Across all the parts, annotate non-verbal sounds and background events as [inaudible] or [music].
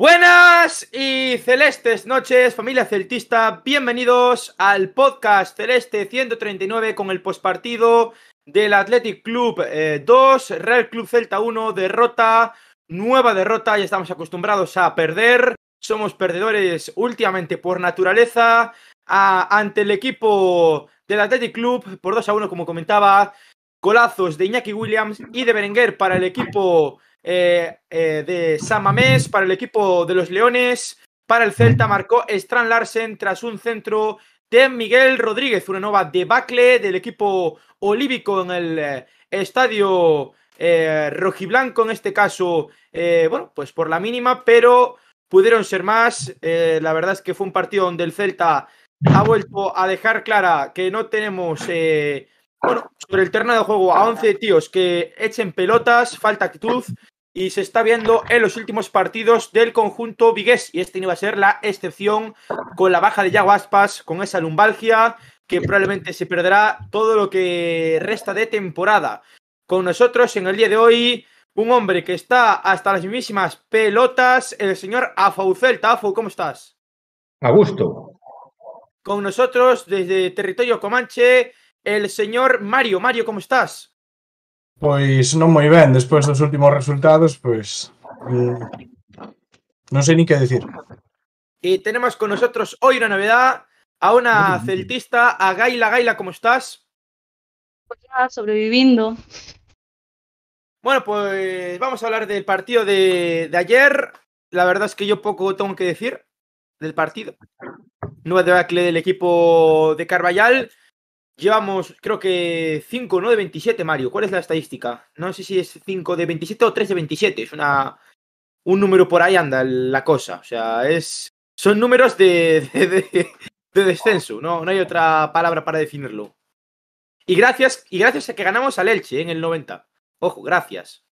Buenas y celestes noches, familia celtista. Bienvenidos al podcast Celeste 139 con el postpartido del Athletic Club 2, eh, Real Club Celta 1, derrota, nueva derrota. Ya estamos acostumbrados a perder. Somos perdedores últimamente por naturaleza. ante el equipo del Athletic Club por 2 a 1, como comentaba. Golazos de Iñaki Williams y de Berenguer para el equipo eh, eh, de San Mamés, para el equipo de los Leones, para el Celta marcó Strand Larsen tras un centro de Miguel Rodríguez, una nueva debacle del equipo olívico en el eh, estadio rojiblanco, en este caso, bueno, pues por la mínima, pero pudieron ser más. la verdad es que fue un partido donde el Celta ha vuelto a dejar clara que no tenemos bueno, sobre el terreno de juego a 11 tíos que echen pelotas, falta actitud y se está viendo en los últimos partidos del conjunto vigués y este no va a ser la excepción con la baja de Yago Aspas, con esa lumbalgia que probablemente se perderá todo lo que resta de temporada. Con nosotros en el día de hoy un hombre que está hasta las mismísimas pelotas, el señor Afaucel. Tafo, ¿cómo estás? A gusto. Con nosotros desde territorio Comanche, el señor Mario. Mario, ¿cómo estás? Pois non moi ben, despois dos últimos resultados, pois mm, non sei ni que decir. Y tenemos con nosotros hoy una novedad a una celtista, a Gaila. Gaila, ¿cómo estás? Pues ya, sobreviviendo. Bueno, pues vamos a hablar del partido de, de ayer. La verdad es que yo poco tengo que decir del partido. Nueva debacle del equipo de Carballal. Llevamos, creo que 5, no de 27, Mario. ¿Cuál es la estadística? No sé si es 5 de 27 o 3 de 27. Es una, un número por ahí anda la cosa. O sea, es, son números de, de, de, de descenso. No, no hay otra palabra para definirlo. Y gracias, y gracias a que ganamos al Elche ¿eh? en el 90. Ojo, gracias.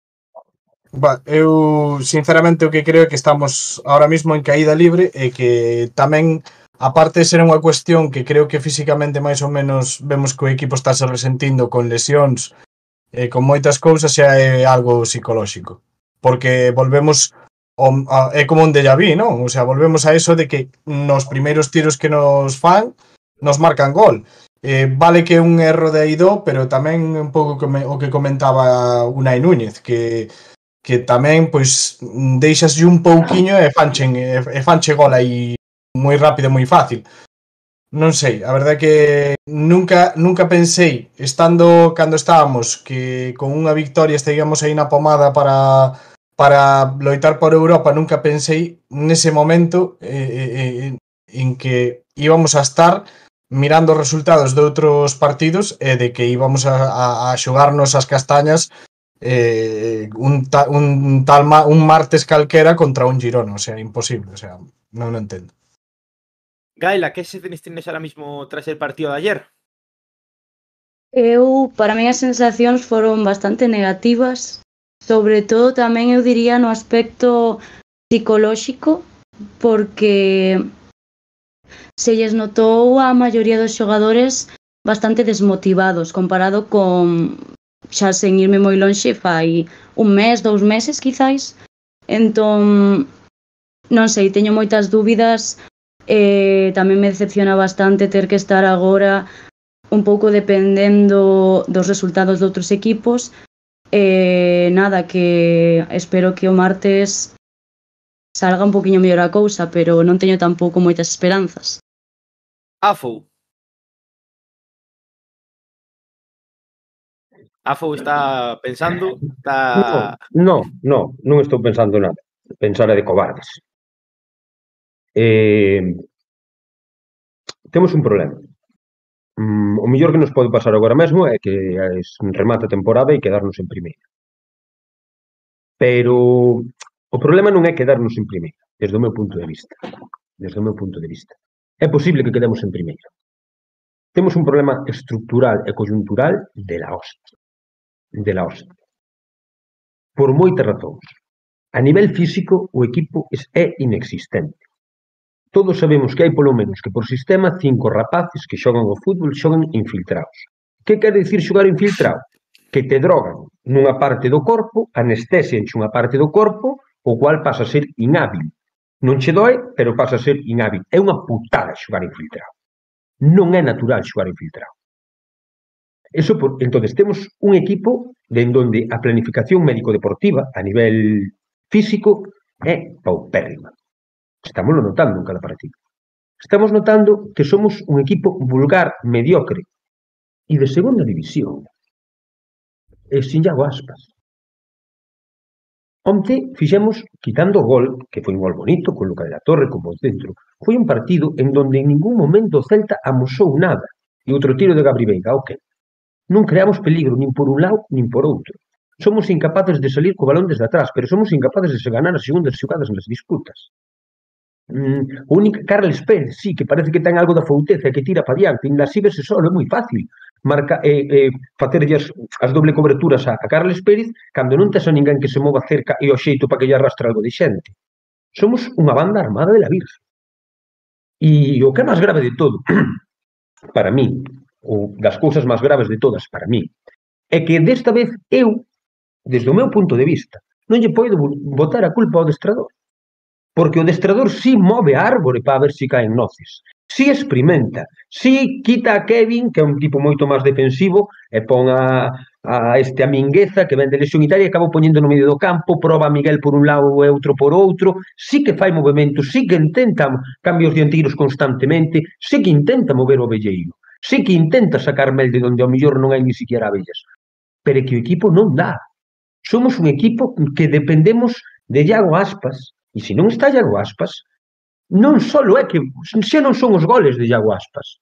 Bah, eu sinceramente o que creo é que estamos ahora mismo en caída libre e que tamén aparte de ser unha cuestión que creo que físicamente máis ou menos vemos que o equipo está se resentindo con lesións e con moitas cousas xa é algo psicolóxico. Porque volvemos ao, é como un déjà vu, non? O sea, volvemos a eso de que nos primeiros tiros que nos fan nos marcan gol. Eh, vale que é un erro de Aido, pero tamén un pouco come, o que comentaba Unai Núñez, que que tamén pois deixas un pouquiño e fanchen e, e fanche gol aí moi rápido, moi fácil. Non sei, a verdade é que nunca nunca pensei, estando cando estábamos, que con unha victoria estaríamos aí na pomada para para loitar por Europa, nunca pensei nese momento eh, eh, en que íbamos a estar mirando os resultados de outros partidos e de que íbamos a, a, a xogarnos as castañas eh, un, ta, un, tal ma, un martes calquera contra un Girona, o sea, imposible, o sea, non o entendo. Gaila, que sensacións tienes ahora mismo tras el partido de ayer? Eu, para mí as sensacións foron bastante negativas, sobre todo tamén eu diría no aspecto psicolóxico, porque se lles notou a maioría dos xogadores bastante desmotivados comparado con xa sen irme moi lonxe fai un mes, dous meses quizáis. Entón, non sei, teño moitas dúbidas eh, tamén me decepciona bastante ter que estar agora un pouco dependendo dos resultados de outros equipos. Eh, nada, que espero que o martes salga un poquinho mellor a cousa, pero non teño tampouco moitas esperanzas. Afou. Afou está pensando, está No, no, non estou pensando nada. Pensar é de cobardes eh, temos un problema. Mm, o mellor que nos pode pasar agora mesmo é que remata a temporada e quedarnos en primeira. Pero o problema non é quedarnos en primeira, desde o meu punto de vista. Desde o meu punto de vista. É posible que quedemos en primeira. Temos un problema estructural e coyuntural de la hostia. De la hostia. Por moitas razóns. A nivel físico, o equipo é inexistente. Todos sabemos que hai polo menos que por sistema cinco rapaces que xogan o fútbol xogan infiltrados. Que quer dicir xogar infiltrado? Que te drogan nunha parte do corpo, anestesianche unha parte do corpo, o cual pasa a ser inhábil. Non che doe, pero pasa a ser inhábil. É unha putada xogar infiltrado. Non é natural xogar infiltrado. Eso por, entonces temos un equipo de onde a planificación médico-deportiva a nivel físico é paupérrima. Estámoslo notando en cada partido. Estamos notando que somos un equipo vulgar, mediocre e de segunda división. E sin Iago Aspas. Onte fixemos, quitando o gol, que foi un gol bonito, con Luca de la Torre como centro, foi un partido en donde en ningún momento o Celta amosou nada. E outro tiro de Gabri Veiga, ok. Non creamos peligro, nin por un lado, nin por outro. Somos incapaces de salir co balón desde atrás, pero somos incapaces de se ganar as segundas xogadas nas disputas. Mm, o único Carles Pérez, sí, que parece que ten algo da fouteza que tira para diante, inda así vese solo, é moi fácil marca eh, eh, facerlle as, as doble coberturas a, a Carles Pérez cando non tes a ninguén que se mova cerca e o xeito para que lle arrastre algo de xente. Somos unha banda armada de la Virgen. E o que é máis grave de todo, [clears throat] para mí, ou das cousas máis graves de todas para mí, é que desta vez eu, desde o meu punto de vista, non lle podo botar a culpa ao destrador porque o destrador si sí move a árbore para ver se si caen noces. Si sí experimenta, si sí quita a Kevin, que é un tipo moito máis defensivo, e pon a, a este a Mingueza, que ven de lesión Italia, e acaba poñendo no medio do campo, proba Miguel por un lado e outro por outro, si que fai movimento, si que intenta cambios de antiros constantemente, si que intenta mover o velleiro, si que intenta sacar mel de onde ao mellor non hai ni siquiera abellas. Pero é que o equipo non dá. Somos un equipo que dependemos de Iago Aspas, E se non está Iago Aspas, non só é que se non son os goles de Iago Aspas,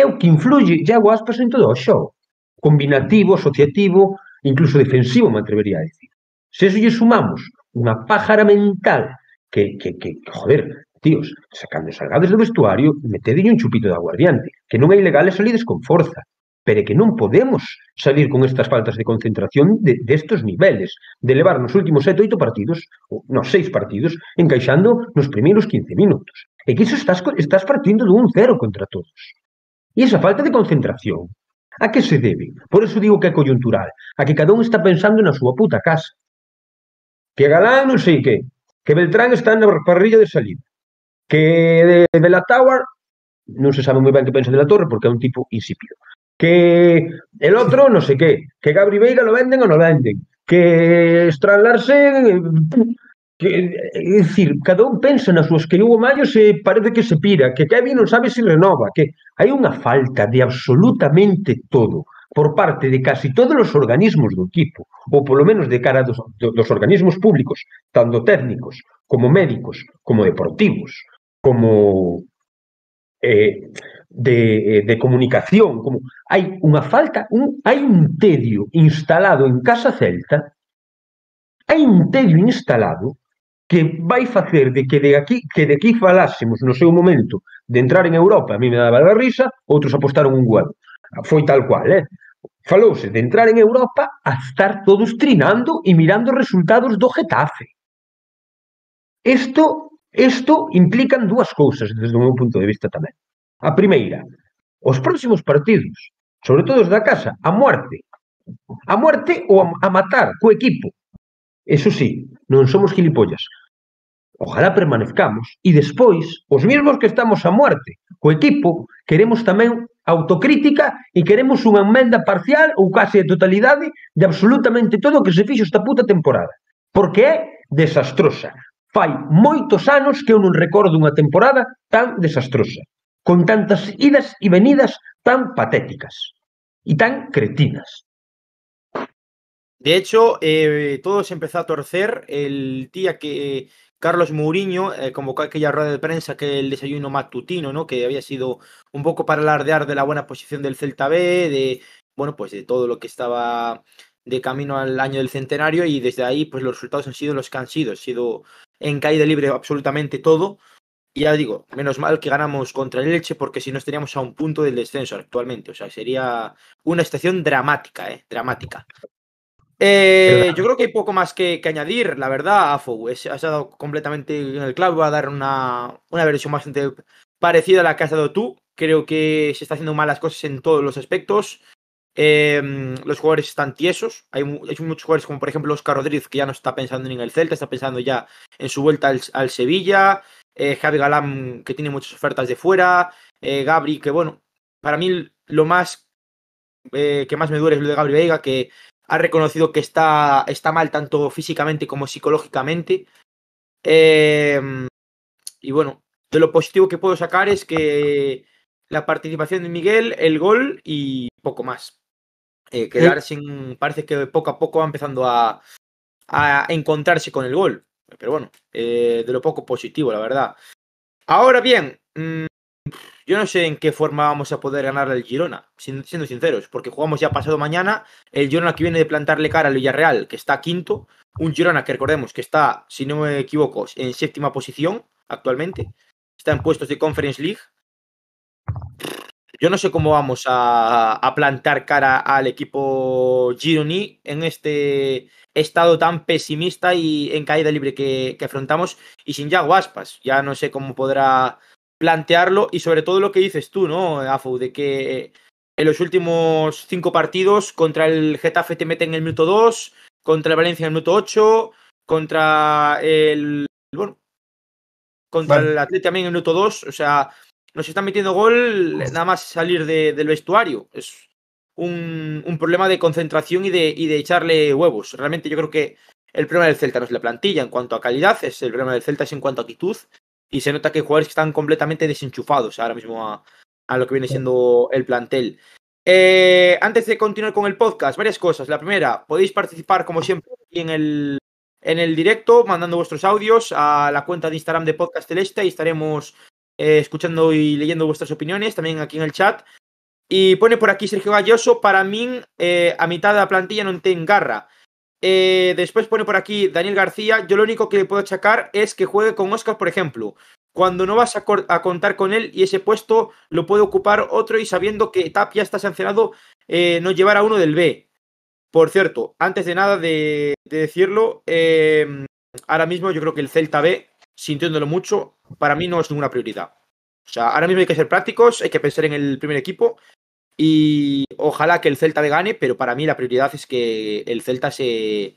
é o que influye Iago Aspas en todo o xogo. Combinativo, asociativo, incluso defensivo, me atrevería a decir. Se eso lle sumamos unha pájara mental que, que, que, que joder, tíos, sacando salgades do vestuario, metede un chupito de aguardiente, que non é ilegal e salides con forza pero que non podemos salir con estas faltas de concentración destes de, de niveles, de levar nos últimos sete, oito partidos, nos seis partidos, encaixando nos primeiros 15 minutos. E que iso estás, estás partindo dun cero contra todos. E esa falta de concentración, a que se debe? Por eso digo que é coyuntural, a que cada un está pensando na súa puta casa. Que Galán non sei que, que Beltrán está na parrilla de salida, que de, de la Tower non se sabe moi ben que pensa de la Torre porque é un tipo insípido que el otro no sé qué, que Gabri Veiga lo venden o no venden, que Strand Larsen eh, que, eh, é dicir, cada un pensa nas súas que Hugo Mayo se parece que se pira, que Kevin non sabe se renova, que hai unha falta de absolutamente todo por parte de casi todos os organismos do equipo, ou polo menos de cara dos, dos organismos públicos, tanto técnicos, como médicos, como deportivos, como eh, de, eh, de comunicación, como hai unha falta, un, hai un tedio instalado en Casa Celta, hai un tedio instalado que vai facer de que de aquí que de aquí falásemos no seu momento de entrar en Europa, a mí me daba a risa, outros apostaron un huevo. Foi tal cual, eh? Falouse de entrar en Europa a estar todos trinando e mirando resultados do Getafe. Isto, isto implican dúas cousas desde o meu punto de vista tamén. A primeira, os próximos partidos, sobre todo os da casa, a muerte. A muerte ou a, matar co equipo. Eso sí, non somos gilipollas. Ojalá permanezcamos e despois, os mesmos que estamos a muerte co equipo, queremos tamén autocrítica e queremos unha enmenda parcial ou case a totalidade de absolutamente todo o que se fixo esta puta temporada. Porque é desastrosa. Fai moitos anos que eu non recordo unha temporada tan desastrosa. Con tantas idas e venidas tan patéticas e tan cretinas. De hecho, eh, todo se empezó a torcer el día que Carlos Mourinho eh, convocó aquella rueda de prensa que el desayuno matutino, ¿no? Que había sido un poco para alardear de la buena posición del Celta B, de bueno, pues de todo lo que estaba de camino al año del centenario y desde ahí pues los resultados han sido los que han sido, ha sido en caída libre absolutamente todo. Y ya digo, menos mal que ganamos contra el Elche porque si no estaríamos a un punto del descenso actualmente. O sea, sería una estación dramática, ¿eh? Dramática. Eh, yo creo que hay poco más que, añadir, la verdad, Afo. Es, has dado completamente en el clavo. Voy a dar una, una versión bastante parecida a la que has dado tú. Creo que se está haciendo malas cosas en todos los aspectos. eh, los jugadores están tiesos. Hay, hay, muchos jugadores como por ejemplo Oscar Rodríguez que ya no está pensando ni en el Celta, está pensando ya en su vuelta al, al Sevilla. Eh, Javi Galán que tiene muchas ofertas de fuera. Eh, Gabri que bueno, para mí lo más eh, que más me duele es lo de Gabri Veiga que ha reconocido que está, está mal tanto físicamente como psicológicamente. y bueno, de lo positivo que puedo sacar es que la participación de Miguel, el gol y poco más. Quedar sin. Parece que poco a poco va empezando a, a encontrarse con el gol. Pero bueno, eh, de lo poco positivo, la verdad. Ahora bien, mmm, yo no sé en qué forma vamos a poder ganar al Girona, siendo sinceros, porque jugamos ya pasado mañana. El Girona que viene de plantarle cara al Villarreal, que está quinto. Un Girona que recordemos que está, si no me equivoco, en séptima posición actualmente. Está en puestos de Conference League. Yo no sé cómo vamos a, a, plantar cara al equipo Gironi en este estado tan pesimista y en caída libre que, que afrontamos y sin ya Guaspas. Ya no sé cómo podrá plantearlo y sobre todo lo que dices tú, ¿no, Afu? De que en los últimos cinco partidos contra el Getafe te meten en el minuto 2, contra el Valencia en el minuto 8, contra el... Bueno, contra vale. el Atleti también en el minuto 2, o sea, nos están metiendo gol nada más salir de, del vestuario. Es un, problema de concentración y de, y de echarle huevos. Realmente yo creo que el problema del Celta no es la plantilla en cuanto a calidad, es el problema del Celta es en cuanto a actitud. Y se nota que jugadores que están completamente desenchufados ahora mismo a, a lo que viene siendo el plantel. Eh, antes de continuar con el podcast, varias cosas. La primera, podéis participar como siempre en el, en el directo, mandando vuestros audios a la cuenta de Instagram de Podcast Celeste y estaremos eh, escuchando y leyendo vuestras opiniones, también aquí en el chat. Y pone por aquí Sergio Galloso, para mí eh, a mitad de la plantilla no te engarra. Eh, después pone por aquí Daniel García, yo lo único que le puedo achacar es que juegue con Oscar, por ejemplo. Cuando no vas a, contar con él y ese puesto lo puede ocupar otro y sabiendo que Tapia está sancionado, eh, no llevar a uno del B. Por cierto, antes de nada de, de decirlo, ahora mismo yo creo que el Celta B sintiéndolo mucho, para mí no es ninguna prioridad. O sea, ahora mismo hay que ser prácticos, hay que pensar en el primer equipo y ojalá que el Celta me gane, pero para mí la prioridad es que el Celta se,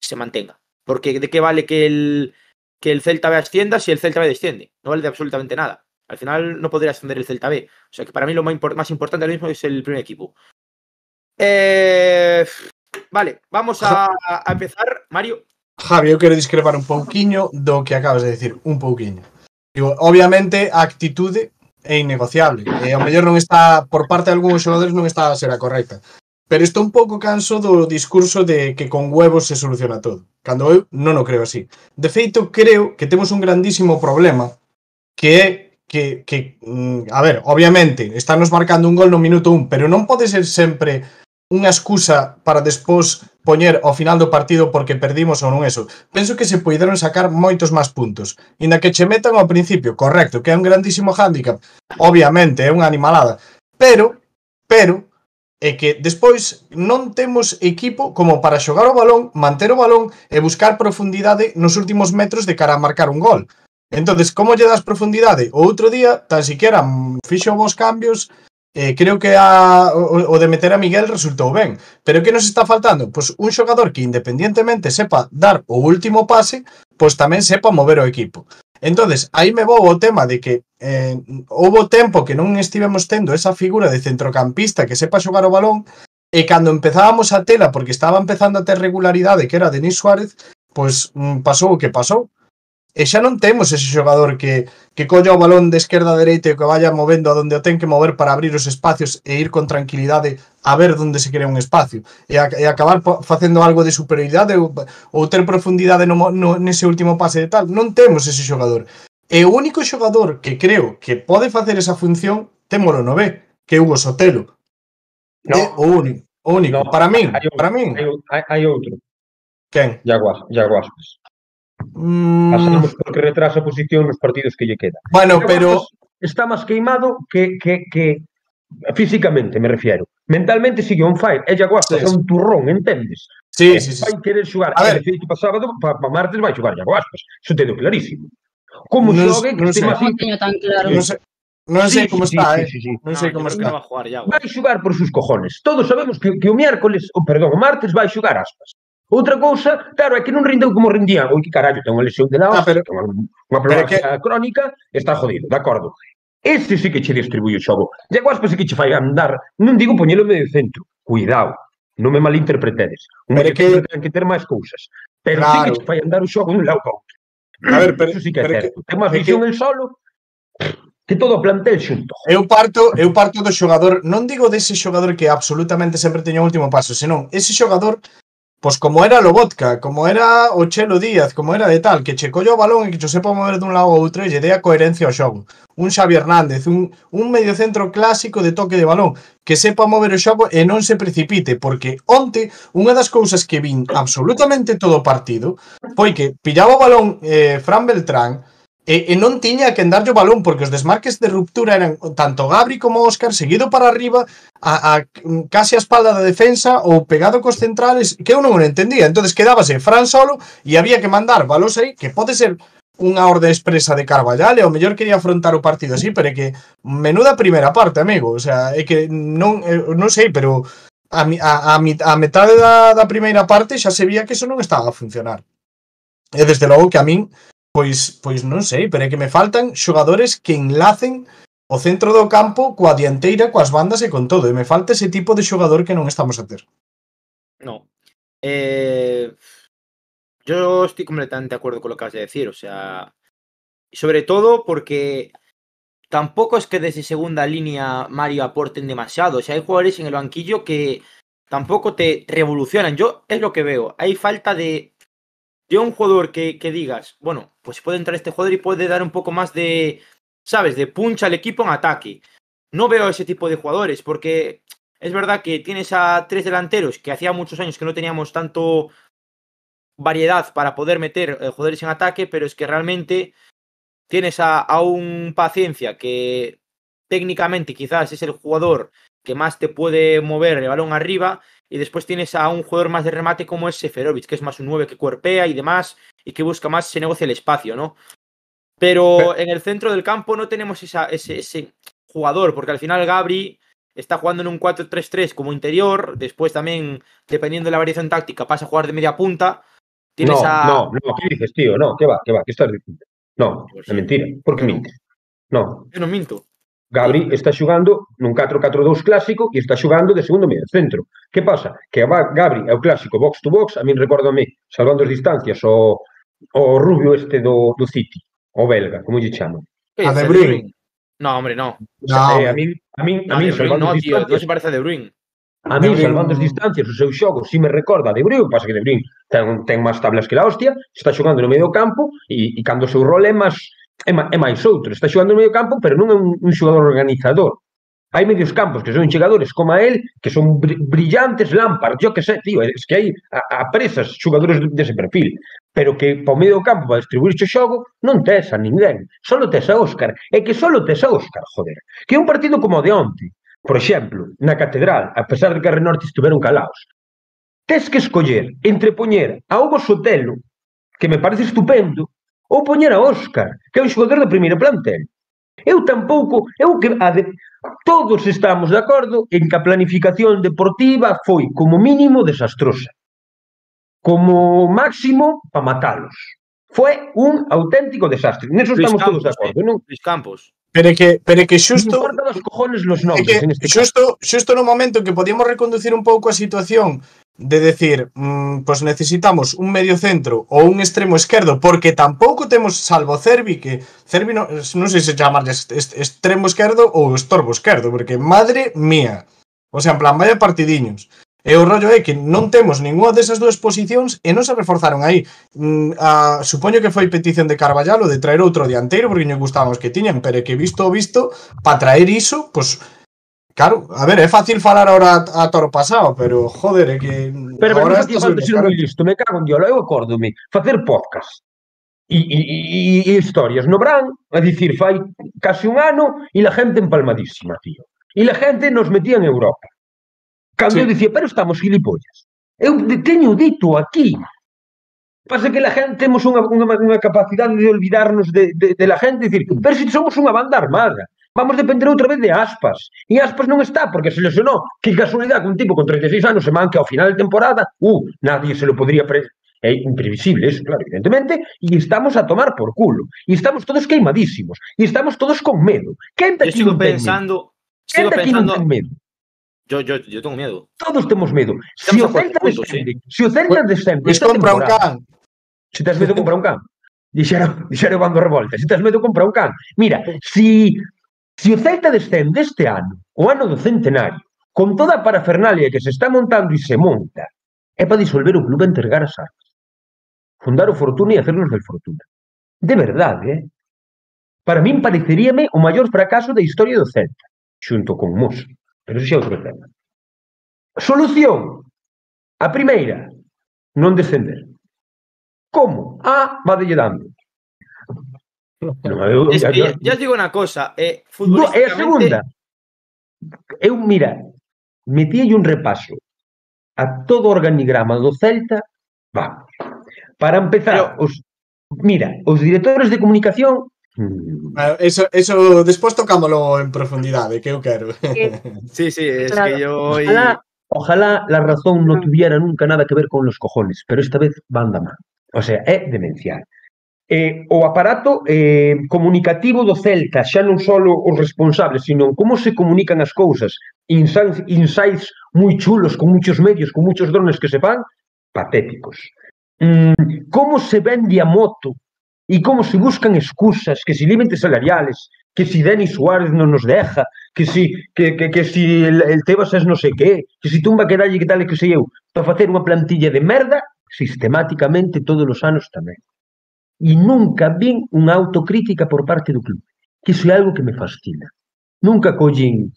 se mantenga. Porque de qué vale que el, que el Celta B ascienda si el Celta B desciende. No vale de absolutamente nada. Al final no podría ascender el Celta B. O sea que para mí lo más, import más importante ahora mismo es el primer equipo. Eh, vale, vamos a, a empezar. Mario. Javi, eu quero discrepar un pouquiño do que acabas de decir, un pouquiño. Digo, obviamente a actitude é innegociable. E ao mellor non está, por parte de algúns xogadores, non está a ser a correcta. Pero estou un pouco canso do discurso de que con huevos se soluciona todo. Cando eu non o creo así. De feito, creo que temos un grandísimo problema que é que, que mm, a ver, obviamente, estános marcando un gol no minuto un, pero non pode ser sempre unha excusa para despois poñer ao final do partido porque perdimos ou non eso. Penso que se poideron sacar moitos máis puntos. Inda que che metan ao principio, correcto, que é un grandísimo handicap. Obviamente, é unha animalada. Pero, pero, é que despois non temos equipo como para xogar o balón, manter o balón e buscar profundidade nos últimos metros de cara a marcar un gol. Entonces, como lle das profundidade? O outro día, tan siquiera mm, fixo vos cambios, eh, creo que a, o, o de meter a Miguel resultou ben. Pero que nos está faltando? Pois un xogador que independientemente sepa dar o último pase, pois tamén sepa mover o equipo. Entonces, aí me vou o tema de que eh, houbo tempo que non estivemos tendo esa figura de centrocampista que sepa xogar o balón, e cando empezábamos a tela, porque estaba empezando a ter regularidade que era Denis Suárez, pois pasou o que pasou. E xa non temos ese xogador que, que colla o balón de esquerda a dereita e que vaya movendo a donde o ten que mover para abrir os espacios e ir con tranquilidade a ver onde se crea un espacio e, a, e acabar facendo algo de superioridade ou, ou ter profundidade no, no, nese último pase de tal. Non temos ese xogador. E o único xogador que creo que pode facer esa función, témolo no B, que é Hugo Sotelo. No, é o único. O único, no, para min, para min. Hai, hai outro. Quen? Yaguas, Iaguaspas. Mm... Pasamos porque retrasa a posición nos partidos que lle queda. Bueno, pero... Está máis queimado que, que, que físicamente me refiero. Mentalmente sigue on fire. Ella guasta, sí, é un turrón, entendes? Eh, sí, sí, sí. Vai querer xogar. A ver, feito para sábado, para pa martes vai xogar Iago Aspas. Iso teño clarísimo. Como no, xogue, que no este máis... Non teño tan claro. Non sei, non sei sí, como sí, está, sí, eh. Sí, sí, sí. Non sei como está. Va a jugar, ya, Vai xugar por sus cojones. Todos sabemos que, que o miércoles, o, perdón, o martes vai xugar Aspas. Outra cousa, claro, é que non rindeu como rendía. Oi, que carallo, ten unha lesión de la ah, pero, unha, unha pero que... crónica, está jodido, de acordo. Ese sí que che distribui o xogo. E a sí que che fai andar, non digo poñelo medio centro, cuidado, non me malinterpretedes. Un pero que... ten que ter máis cousas. Pero claro. sí que che fai andar o xogo dun lado para outro. A ver, pero, Eso sí que pero é certo. Que, ten máis visión que... en solo, que todo o plantel xunto. Eu parto, eu parto do xogador, non digo dese xogador que absolutamente sempre teño o último paso, senón ese xogador Pois como era Lobotka, como era o Chelo Díaz, como era de tal, que che collo o balón e que che sepa mover dun lado ao outro e lle dé a coherencia ao xogo. Un Xavi Hernández, un, un mediocentro clásico de toque de balón, que sepa mover o xogo e non se precipite, porque onte unha das cousas que vin absolutamente todo o partido foi que pillaba o balón eh, Fran Beltrán, e, e non tiña que andarlle o balón porque os desmarques de ruptura eran tanto Gabri como Óscar seguido para arriba a, a case a espalda da defensa ou pegado cos centrales que eu non o entendía entonces quedábase Fran solo e había que mandar balóns aí que pode ser unha orde expresa de Carvallal e o mellor quería afrontar o partido así, pero é que menuda primeira parte, amigo, o sea, é que non, eh, non sei, pero a, a, a, a metade da, da primeira parte xa se vía que eso non estaba a funcionar. E desde logo que a min pois, pois non sei, pero é que me faltan xogadores que enlacen o centro do campo coa dianteira, coas bandas e con todo. E me falta ese tipo de xogador que non estamos a ter. No. Eh, yo estoy completamente de acuerdo con lo que has de decir. O sea, sobre todo porque tampoco es que desde segunda línea Mario aporten demasiado. O sea, hay jugadores en el banquillo que tampoco te revolucionan. Yo es lo que veo. Hay falta de de un jugador que, que digas, bueno, pues puede entrar este jugador y puede dar un poco más de, ¿sabes? De puncha al equipo en ataque. No veo ese tipo de jugadores porque es verdad que tienes a tres delanteros que hacía muchos años que no teníamos tanto variedad para poder meter eh, jugadores en ataque, pero es que realmente tienes a, a un paciencia que técnicamente quizás es el jugador que más te puede mover el balón arriba y después tienes a un jugador más de remate como es Seferovic, que es más un 9 que cuerpea y demás y que busca más, se negocia el espacio, ¿no? Pero en el centro del campo no tenemos esa, ese, ese jugador, porque al final Gabri está jugando en un 4-3-3 como interior, después también, dependiendo de la variación táctica, pasa a jugar de media punta. Tienes no, a... no, no, ¿qué dices, tío? No, ¿qué va? ¿Qué va? ¿Qué estás diciendo? No, Pues sí. mentira. Por que No. mintes? No, Yo no minto. Gabri está xogando nun 4-4-2 clásico e está xogando de segundo medio centro. Que pasa? Que a Gabri é o clásico box to box, a min recórdame, salvando as distancias, o, o rubio este do, do City, o belga, como lle chaman. A De Bruyne. No, hombre, no. no. Eh, a min, a min, no, a min, salvando no, tío, non se parece a De Bruyne. A min, salvando as distancias, o seu xogo si me recorda a De Bruyne, pasa que De Bruyne ten, ten máis tablas que la hostia, está xogando no medio campo e, e cando o seu rol é máis é, é e máis outro. Está xogando no medio campo, pero non é un, un xogador organizador. Hai medios campos que son xogadores como a él, que son br brillantes Lampard, yo que sé, tío, es que hai a, a presas xogadores dese perfil, pero que para o medio campo para distribuirche o xogo non tes a ninguén, solo tes a Óscar, é que solo tes a Óscar, joder, que é un partido como o de onte, por exemplo, na Catedral, a pesar de que a Renorte estiveron calaos, tes que escoller entre poñer a Hugo Sotelo, que me parece estupendo, Ou poñer a Óscar, que é un xogador da primeira plantel. Eu tampouco, eu que a de, todos estamos de acordo en que a planificación deportiva foi como mínimo desastrosa. Como máximo para matalos. Foi un auténtico desastre. Neso estamos Campos, todos de acordo, non? Eh? Luis Campos. Pero que, pero que xusto dos cojones los nombres, que, en este xusto, xusto no momento que podíamos reconducir un pouco a situación de decir, mmm, pois necesitamos un medio centro ou un extremo esquerdo, porque tampouco temos salvo Cervi, que Cervi non, non sei se chamar extremo esquerdo ou estorbo esquerdo, porque madre mía, o sea, en plan, vaya partidiños. E o rollo é que non temos ninguna desas dúas posicións e non se reforzaron aí. Mm, a, supoño que foi petición de Carballalo o de traer outro dianteiro porque non gustaban os que tiñan, pero que visto o visto, para traer iso, pois pues, Claro, a ver, é fácil falar ahora a, a toro pasado, pero joder, é que... Pero, pero ahora facía falta ser un listo, me cago en diolo, eu acórdome, facer podcast e, e, e historias no Bran, a dicir, fai casi un ano e la gente empalmadísima, tío. E la gente nos metía en Europa. Cando sí. eu dicía, pero estamos gilipollas. Eu teño dito aquí. Pasa que la gente temos unha, unha, unha capacidade de olvidarnos de, de, de la gente, dicir, pero se si somos unha banda armada Vamos depender outra vez de Aspas. E Aspas non está porque se lesionou. Que casualidade que un tipo con 36 anos se manque ao final de temporada, uh, nadie se lo podría pre é imprevisible, eso, claro, evidentemente, e estamos a tomar por culo. E estamos todos queimadísimos. E estamos todos con medo. Quen te aquí sigo pensando, Quen sigo pensando... Ten medo? Yo, yo, yo tengo miedo. Todos temos medo. Estamos se o Celta puntos, descende, sí. se o Celta descende, pues, esta compra un can. Se tes medo compra un can. Dixera, [laughs] dixera o bando revolta. Se tes medo compra un can. Mira, si Se o Celta descende este ano, o ano do centenario, con toda a parafernalia que se está montando e se monta, é para disolver o clube e entregar as armas. Fundar o Fortuna e hacernos del Fortuna. De verdade, eh? Para min pareceríame o maior fracaso da historia do Celta, xunto con Mos. Pero iso xa é outro tema. Solución. A primeira, non descender. Como? A, ah, vadelle dando. Eu, [laughs] es que, ya, os digo una cosa, eh, futbolísticamente... No, é segunda. Eu, mira, metí un repaso a todo o organigrama do Celta, vamos. Para empezar, Pero, os, mira, os directores de comunicación mm. ah, Eso, eso despois tocámolo en profundidade, que eu quero. [laughs] Sí, sí, es claro. que yo... Hoy... Ojalá, ojalá la razón no ah. tuviera nunca nada que ver con los cojones, pero esta vez van da man. O sea, é demencial eh, o aparato eh, comunicativo do Celta, xa non só os responsables, sino como se comunican as cousas, insights, insights moi chulos, con muchos medios, con muchos drones que se fan, patéticos. Mm, como se vende a moto e como se buscan excusas, que si límites salariales, que si Denis Suárez non nos deja, que si, que, que, que si el, el Tebas es no sei que, que si tumba que dalle que tal e que sei eu, para facer unha plantilla de merda sistemáticamente todos os anos tamén e nunca vin unha autocrítica por parte do club. Que iso é algo que me fascina. Nunca collín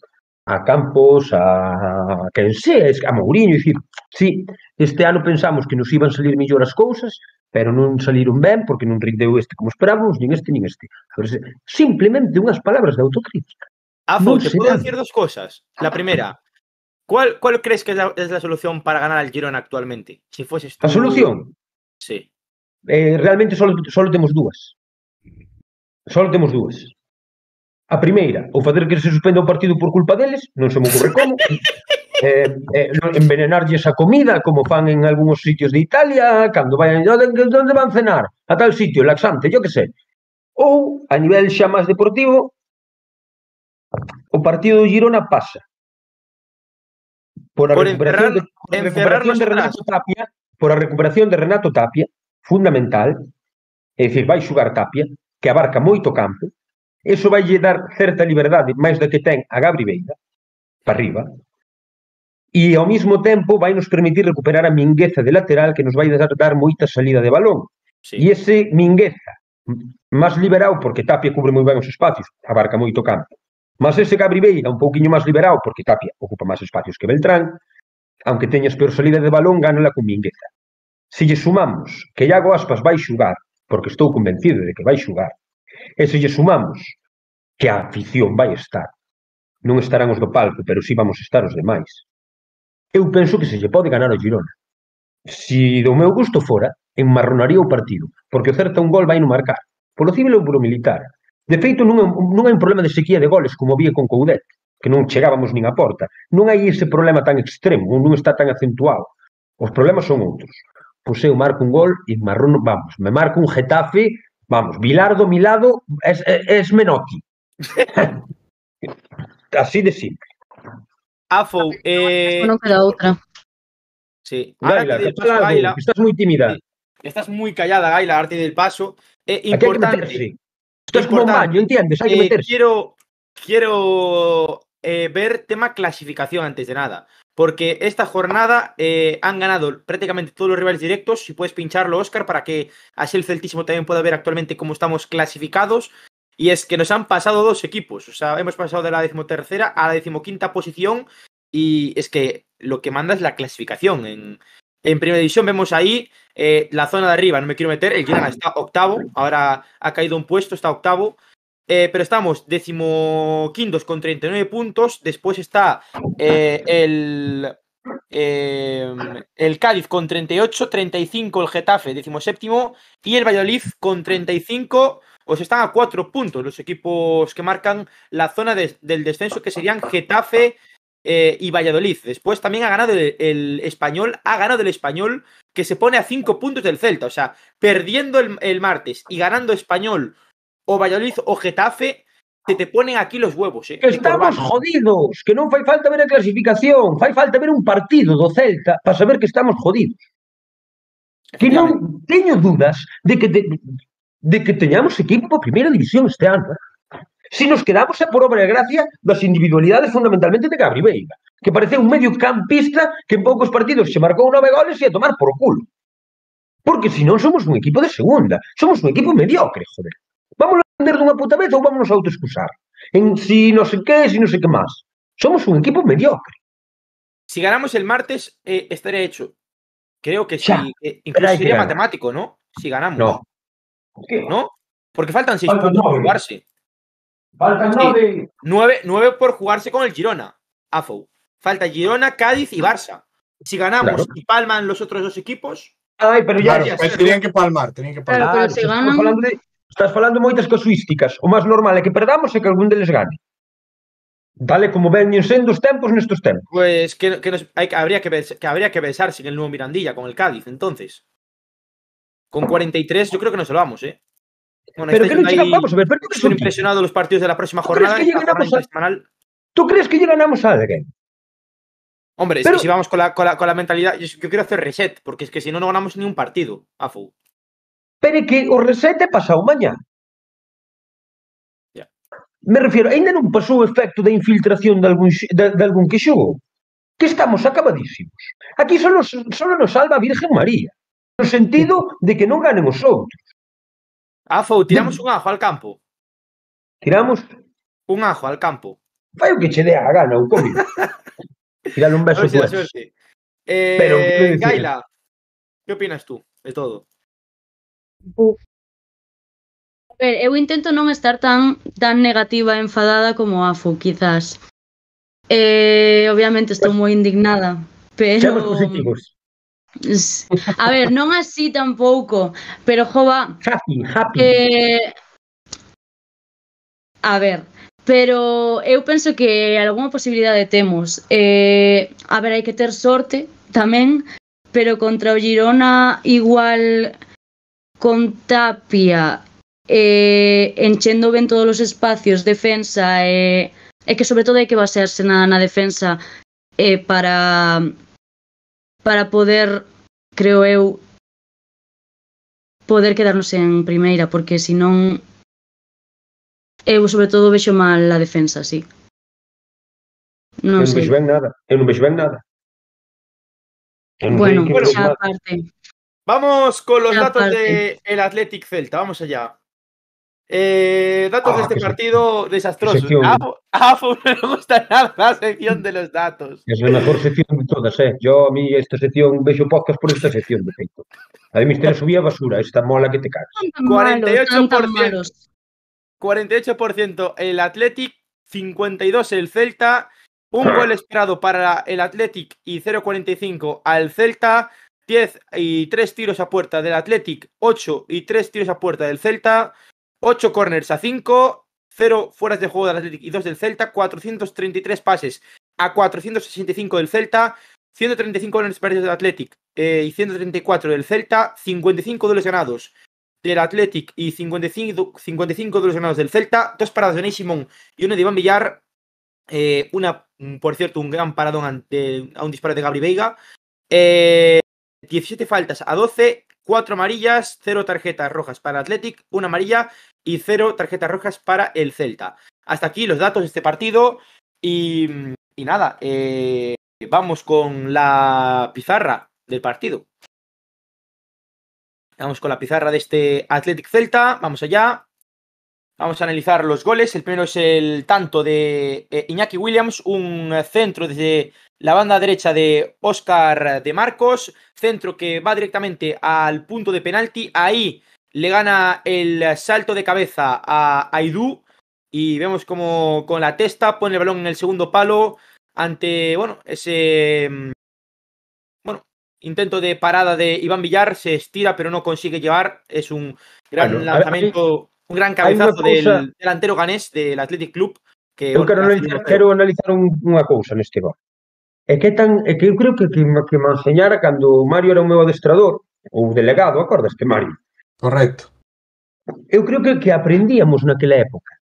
a Campos, a, a que sei, a Mourinho, dicir, sí, este ano pensamos que nos iban salir mellor as cousas, pero non saliron ben porque non rindeu este como esperábamos, nin este, nin este. A ver, simplemente unhas palabras de autocrítica. Afo, non te puedo decir dos cosas. La primera, ¿cuál, cuál crees que es la, es la solución para ganar al Girona actualmente? Si fueses tú... ¿La solución? Sí eh, realmente só, só temos dúas. Só temos dúas. A primeira, ou facer que se suspenda o partido por culpa deles, non se me ocorre como. [laughs] eh, eh, envenenarlles a comida, como fan en algúns sitios de Italia, cando vayan, onde van cenar? A tal sitio, laxante, yo que sei. Ou, a nivel xa máis deportivo, o partido do Girona pasa. Por a por recuperación, encerrar, de, por a recuperación de Renato Tapia, por a recuperación de Renato Tapia, fundamental, é dicir, vai xugar Tapia, que abarca moito campo, eso vai lle dar certa liberdade máis da que ten a Gabri Veiga, para arriba, e ao mesmo tempo vai nos permitir recuperar a mingueza de lateral que nos vai dar, dar moita salida de balón. Sí. E ese mingueza máis liberal, porque Tapia cubre moi ben os espacios, abarca moito campo. Mas ese Gabri Veiga un pouquiño máis liberal, porque Tapia ocupa máis espacios que Beltrán, aunque teñas peor salida de balón, gánala con mingueza. Se lle sumamos que Iago Aspas vai xugar, porque estou convencido de que vai xugar, e se lle sumamos que a afición vai estar, non estarán os do palco, pero si sí vamos estar os demais, eu penso que se lle pode ganar o Girona. Si do meu gusto fora, enmarronaría o partido, porque o certa un gol vai no marcar, polo civil ou polo militar. De feito, non, non hai un problema de sequía de goles como había con Coudet, que non chegábamos nin a porta. Non hai ese problema tan extremo, non está tan acentuado. Os problemas son outros. Pois eu marco un gol e marrono, vamos, me marco un Getafe, vamos, Bilardo, Milado, es, es, es Menotti. [laughs] Así de simple. Afo, eh, non queda outra. sí. Ahora Gaila, que paso, algo? Gaila, estás moi tímida. estás muy callada, Gaila, arte del paso. Eh, Aquí hai que importante. meterse. Estás como un Importante. baño, entiendes? Hai que Eh, meterse. quiero quiero eh, ver tema clasificación antes de nada. Porque esta jornada eh, han ganado prácticamente todos los rivales directos. Si puedes pincharlo, Oscar, para que así el Celtísimo también pueda ver actualmente cómo estamos clasificados. Y es que nos han pasado dos equipos. O sea, hemos pasado de la decimotercera a la decimoquinta posición. Y es que lo que manda es la clasificación. En, en primera división vemos ahí eh, la zona de arriba. No me quiero meter. El Girona está octavo. Ahora ha caído un puesto, está octavo. Eh, pero estamos decimoquintos con 39 puntos. Después está eh, el, eh, el Cádiz con 38, 35 el Getafe, decimoséptimo. Y el Valladolid con 35, o se están a cuatro puntos los equipos que marcan la zona de- del descenso, que serían Getafe y Valladolid. Después también ha ganado el, el español, ha ganado el español, que se pone a cinco puntos del Celta. O sea, perdiendo el, el martes y ganando español o Valladolid o Getafe, se te ponen aquí los huevos. Eh, que estamos jodidos, que non fai falta ver a clasificación, fai falta ver un partido do Celta para saber que estamos jodidos. Que non teño dudas de que, de, de que teñamos equipo para primeira división este ano. Eh. Si nos quedamos é por obra e gracia das individualidades fundamentalmente de Gabri Veiga, que parece un medio campista que en poucos partidos se marcou nove goles e a tomar por culo. Porque si non somos un equipo de segunda, somos un equipo mediocre, joder. Vamos a vender dunha puta vez ou vamos a autoexcusar? En si no sé qué, si no sé qué más. Somos un equipo mediocre. Si ganamos el martes, eh, estaría hecho. Creo que sí. Ya, eh, pero incluso que sería matemático, ¿no? Si ganamos. No. ¿Qué? ¿No? Porque faltan seis Faltan puntos por nueve. jugarse. Faltan Sí. nove. Nueve, nueve por jugarse con el Girona. AFO. Falta Girona, Cádiz y Barça. Si ganamos Claro. y palman los otros dos equipos, Ai, pero ya, Claro, ya, pues tenían que palmar, tenían que Claro, palmar. pero ganan- falando de, Estás falando moitas casuísticas. O máis normal é que perdamos e que algún deles gane. Dale como veñen sendo os tempos nestos tempos. Pois pues que, que, nos, hay, habría que, que habría que pensar sin el nuevo Mirandilla con el Cádiz, entonces. Con 43 yo creo que nos salvamos, ¿eh? Bueno, pero que no llegamos, vamos a ver, pero que son impresionados los partidos de la próxima ¿Tú jornada. Crees que ganamos a... semanal. ¿Tú crees que lle ganamos a alguien? Hombre, pero... es que si vamos con la, con la, con la mentalidad, yo, yo, quiero hacer reset, porque es que si no, no ganamos ni un partido, AFU. Pero é que o reset é pasado mañá. Yeah. Me refiero, ainda non pasou o efecto da infiltración de algún, de, de algún que xogou. Que estamos acabadísimos. Aquí só nos, só nos salva a Virgen María. No sentido de que non ganen os outros. Ah, Afo, tiramos un ajo al campo. Tiramos? Un ajo al campo. Fai o que che dé a gana, o COVID. [laughs] Tirale un beso. Pues. Eh, Pero, Gaila, que opinas tú de todo? Buf. A ver, eu intento non estar tan tan negativa e enfadada como Afu, quizás. Eh, obviamente estou moi indignada, pero... Seamos positivos. A ver, non así tampouco, pero jova... Happy, happy. Eh, a ver, Pero eu penso que algunha posibilidade temos. Eh, a ver, hai que ter sorte tamén, pero contra o Girona igual con Tapia eh, enchendo ben todos os espacios, defensa e, eh, e que sobre todo hai que basearse na, na defensa eh, para para poder, creo eu, poder quedarnos en primeira, porque senón eu sobre todo vexo mal a defensa, sí. Non eu non vexo ben nada, eu non vexo ben nada. Eu non bueno, xa aparte. Mal. Vamos con los datos del Athletic Celta, vamos allá. Eh, datos Ah, de este partido desastrosos. A Afu- a Afu [laughs] no le gusta nada la sección de los datos. Es la mejor sección de todas, eh. Yo a mí esta sección vexo podcast por esta sección, de feito. A mí me subía basura, esta mola que te cagas. Tan malos, tan, tan 48%. malos. 48% el Athletic, 52 el Celta, un gol esperado para el Athletic y 0.45 al Celta, 10 y 3 tiros a puerta del Athletic, 8 y 3 tiros a puerta del Celta, 8 corners a 5, 0 fueras de juego del Athletic y 2 del Celta, 433 pases a 465 del Celta, 135 goles perdidos del Athletic eh, y 134 del Celta, 55 duelos ganados del Athletic y 55, 55 duelos ganados del Celta, dos paradas de Ney Simón y uno de Iván Villar, eh, una, mm, por cierto, un gran paradón ante, a un disparo de Gabri Veiga, eh, 17 faltas a 12, 4 amarillas, 0 tarjetas rojas para Athletic, una amarilla y 0 tarjetas rojas para el Celta. Hasta aquí los datos de este partido y, y nada, eh, vamos con la pizarra del partido. Vamos con la pizarra de este Athletic Celta. Vamos allá. Vamos a analizar los goles. El primero es el tanto de eh, Iñaki Williams, un eh, centro desde la banda derecha de Oscar de Marcos, centro que va directamente al punto de penalti. Ahí le gana el salto de cabeza a Aidú y vemos como con la testa pone el balón en el segundo palo ante, bueno, ese mm, bueno, intento de parada de Iván Villar, se estira pero no consigue llevar. Es un gran Bueno, lanzamiento, un gran cabezazo del delantero ganés del Athletic Club. Que, Eu bueno, quero ha analizar, sido- quero analizar un, unha cousa neste gol. E que tan, e que eu creo que, que, que me enseñara cando Mario era o meu adestrador, ou delegado, acordas que Mario? Correcto. Eu creo que, que aprendíamos naquela época.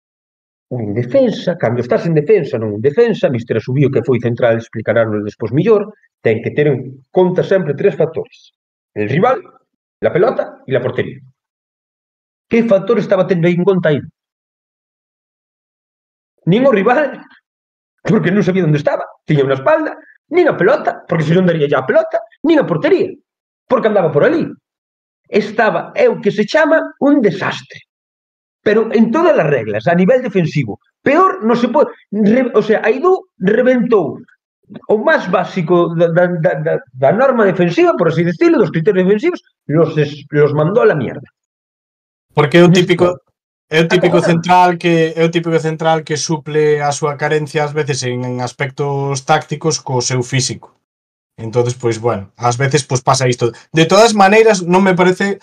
Un en defensa, cando estás en defensa, non en defensa, Mister Asubío que foi central explicarános despois millor, ten que ter en conta sempre tres factores. El rival, la pelota e la portería. Que factor estaba tendo en conta aí? Nin o rival, porque non sabía onde estaba tiña unha espalda, nin a pelota, porque se non daría a pelota, nin a portería, porque andaba por ali. Estaba, é o que se chama un desastre. Pero en todas as reglas, a nivel defensivo, peor non se pode... Re, o sea, Aidú reventou o máis básico da, da, da, da norma defensiva, por así decirlo, dos criterios defensivos, los, des, los mandou a la mierda. Porque é o típico É o típico central que é o típico central que suple a súa carencia ás veces en, en aspectos tácticos co seu físico. Entonces, pois bueno, ás veces pois pasa isto. De todas maneiras, non me parece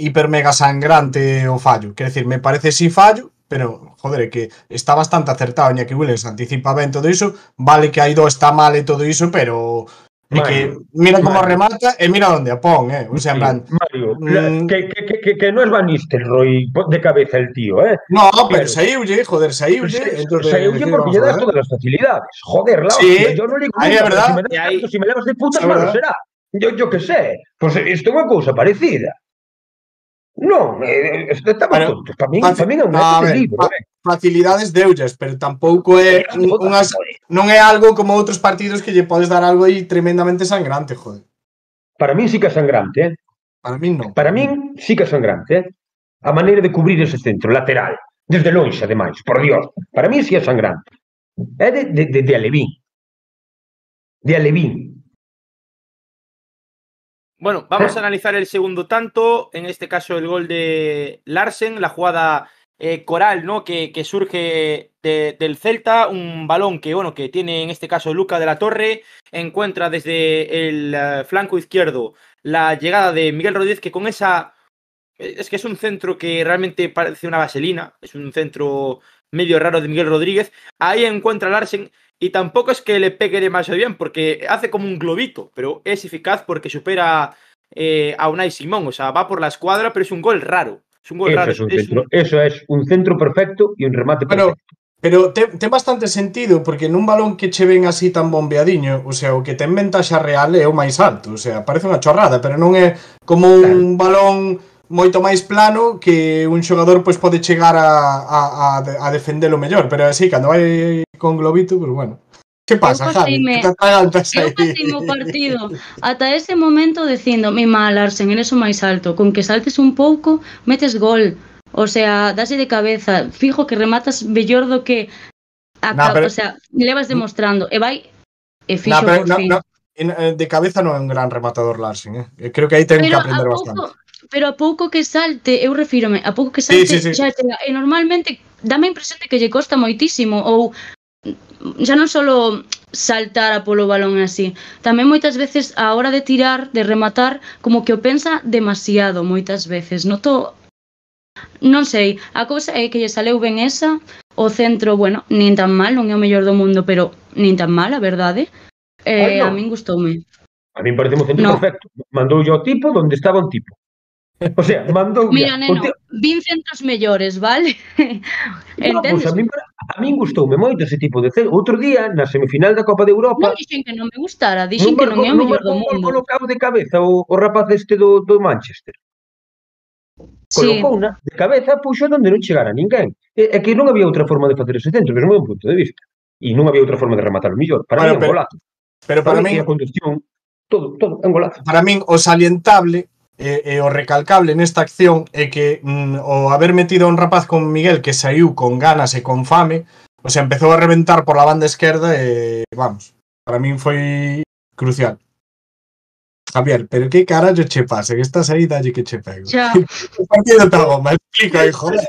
hiper mega sangrante o fallo. Quer decir, me parece si fallo, pero joder, que está bastante acertado, Iñaki Williams anticipa ben todo iso, vale que Aido está mal e todo iso, pero é que Mario, mira Mario. remata e mira onde a pon, eh. O sea, en plan, Mario, que, que, que, que, que no es Van Nistelrooy de cabeza el tío, ¿eh? No, pero Claro. saíulle, joder, saíulle. Se- entonces, se- ¿qué porque vamos le a das todas las facilidades. Joder, la Sí, hostia, yo no digo ahí es pero verdad. si me das Y ahí- tanto, si me levas de putas Es verdad. será. Yo, yo qué sé. Pues isto é unha cousa parecida. Non, eh, eh, eh, estamos pero, tontos. Para min, para min é un a ver, libro, eh. Facilidades deulles, pero tampouco é unhas, non é algo como outros partidos que lle podes dar algo aí tremendamente sangrante, joder. Para min sí que é sangrante, eh. Para min non. Para min sí que é sangrante, eh. A maneira de cubrir ese centro lateral, desde lonxe ademais, por Dios. Para min sí é sangrante. É de, de, de, de Alevín. De Alevín. Bueno, [laughs] vamos a analizar el segundo tanto, en este caso el gol de Larsen, la jugada eh, coral, ¿no? Que, que surge de- del Celta, un balón que, bueno, que tiene en este caso Luca de la Torre, encuentra desde el eh, flanco izquierdo la llegada de Miguel Rodríguez, que con esa... Es que es un centro que realmente parece una vaselina, es un centro medio raro de Miguel Rodríguez. Ahí encuentra Larsen Y tampoco es que le pegue demasiado bien, porque hace como un globito, pero es eficaz porque supera eh, a Unai Simón. O sea, va por la escuadra, pero es un gol raro. Es un gol eso raro. Es un es un... Eso es un centro perfecto y un remate perfecto. Bueno, pero ten, ten, bastante sentido, porque nun balón que che ven así tan bombeadiño, o sea, o que ten ventaxa real é o máis alto, o sea, parece unha chorrada, pero non é como claro. un balón moito máis plano que un xogador pois pode chegar a, a, a, a defendelo mellor, pero así, cando vai con globito, pois pues, bueno. Que pasa, eu paseime, Javi? Eu paseime o partido ata ese momento dicindo mi mal, Arsen, eres o máis alto. Con que saltes un pouco, metes gol. O sea, dase de cabeza. Fijo que rematas mellor do que... A nah, pero... O sea, levas demostrando. E vai... E fixo nah, pero, por no, fin. No, eh, de cabeza non é un gran rematador Larsen, eh? Creo que aí ten pero que aprender pouco, bastante pero a pouco que salte, eu refírome, a pouco que salte, sí, sí, sí. xa chega. E normalmente dame a impresión de que lle costa moitísimo ou xa non só saltar a polo balón así. Tamén moitas veces a hora de tirar, de rematar, como que o pensa demasiado moitas veces. Noto Non sei, a cousa é que lle saleu ben esa, o centro, bueno, nin tan mal, non é o mellor do mundo, pero nin tan mal, a verdade. Eh, Ay, no. A min gustoume. A min parece un centro no. perfecto. Mandou yo o tipo donde estaba un tipo. [laughs] O sea, mandou... Mira, neno, te... vin centros mellores, vale? [laughs] No, Entendes? Pues a, min, a min gustoume moito ese tipo de centro. Outro día, na semifinal da Copa de Europa... Non dixen que non me gustara, dixen que non é o mellor do mundo. Non colocou de cabeza o, o rapaz este do, do Manchester. Colocou sí. de cabeza, puxo onde non chegara ninguén. É, é que non había outra forma de facer ese centro, desde o meu punto de vista. E non había outra forma de rematar o millor. Para bueno, mí, un golazo. Pero para, para mí... A conducción, todo, todo, é un golazo. Para min, o salientable e, e o recalcable nesta acción é que mm, o haber metido a un rapaz con Miguel que saiu con ganas e con fame, o sea, empezou a reventar por la banda esquerda e, vamos, para min foi crucial. Javier, pero que carallo che pasa? Que estás aí, dalle que che pego. Xa. O [laughs] partido está bomba, explica, joder.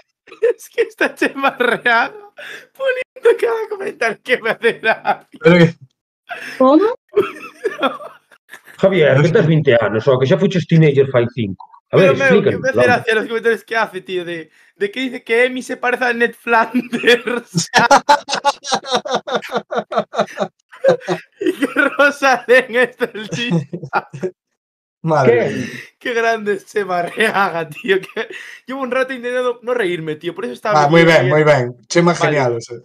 es que está che barreado poniendo cada comentario que me hace la... ¿Cómo? [laughs] Como? Javier, que tes 20 anos, ó, que xa fuches teenager fai 5. A ver, Pero, meu, que explícanos. me hace gracia los comentarios que hace, tío, de, de que dice que Emi se parece a Ned Flanders. [laughs] [laughs] y que es el chiste. Madre. ¿Qué? Qué grande se barreaga, tío. Que... Llevo un rato intentando no reírme, tío. Por eso estaba. Ah, ben, riendo. moi ben. Chema Vale. genial, o sea.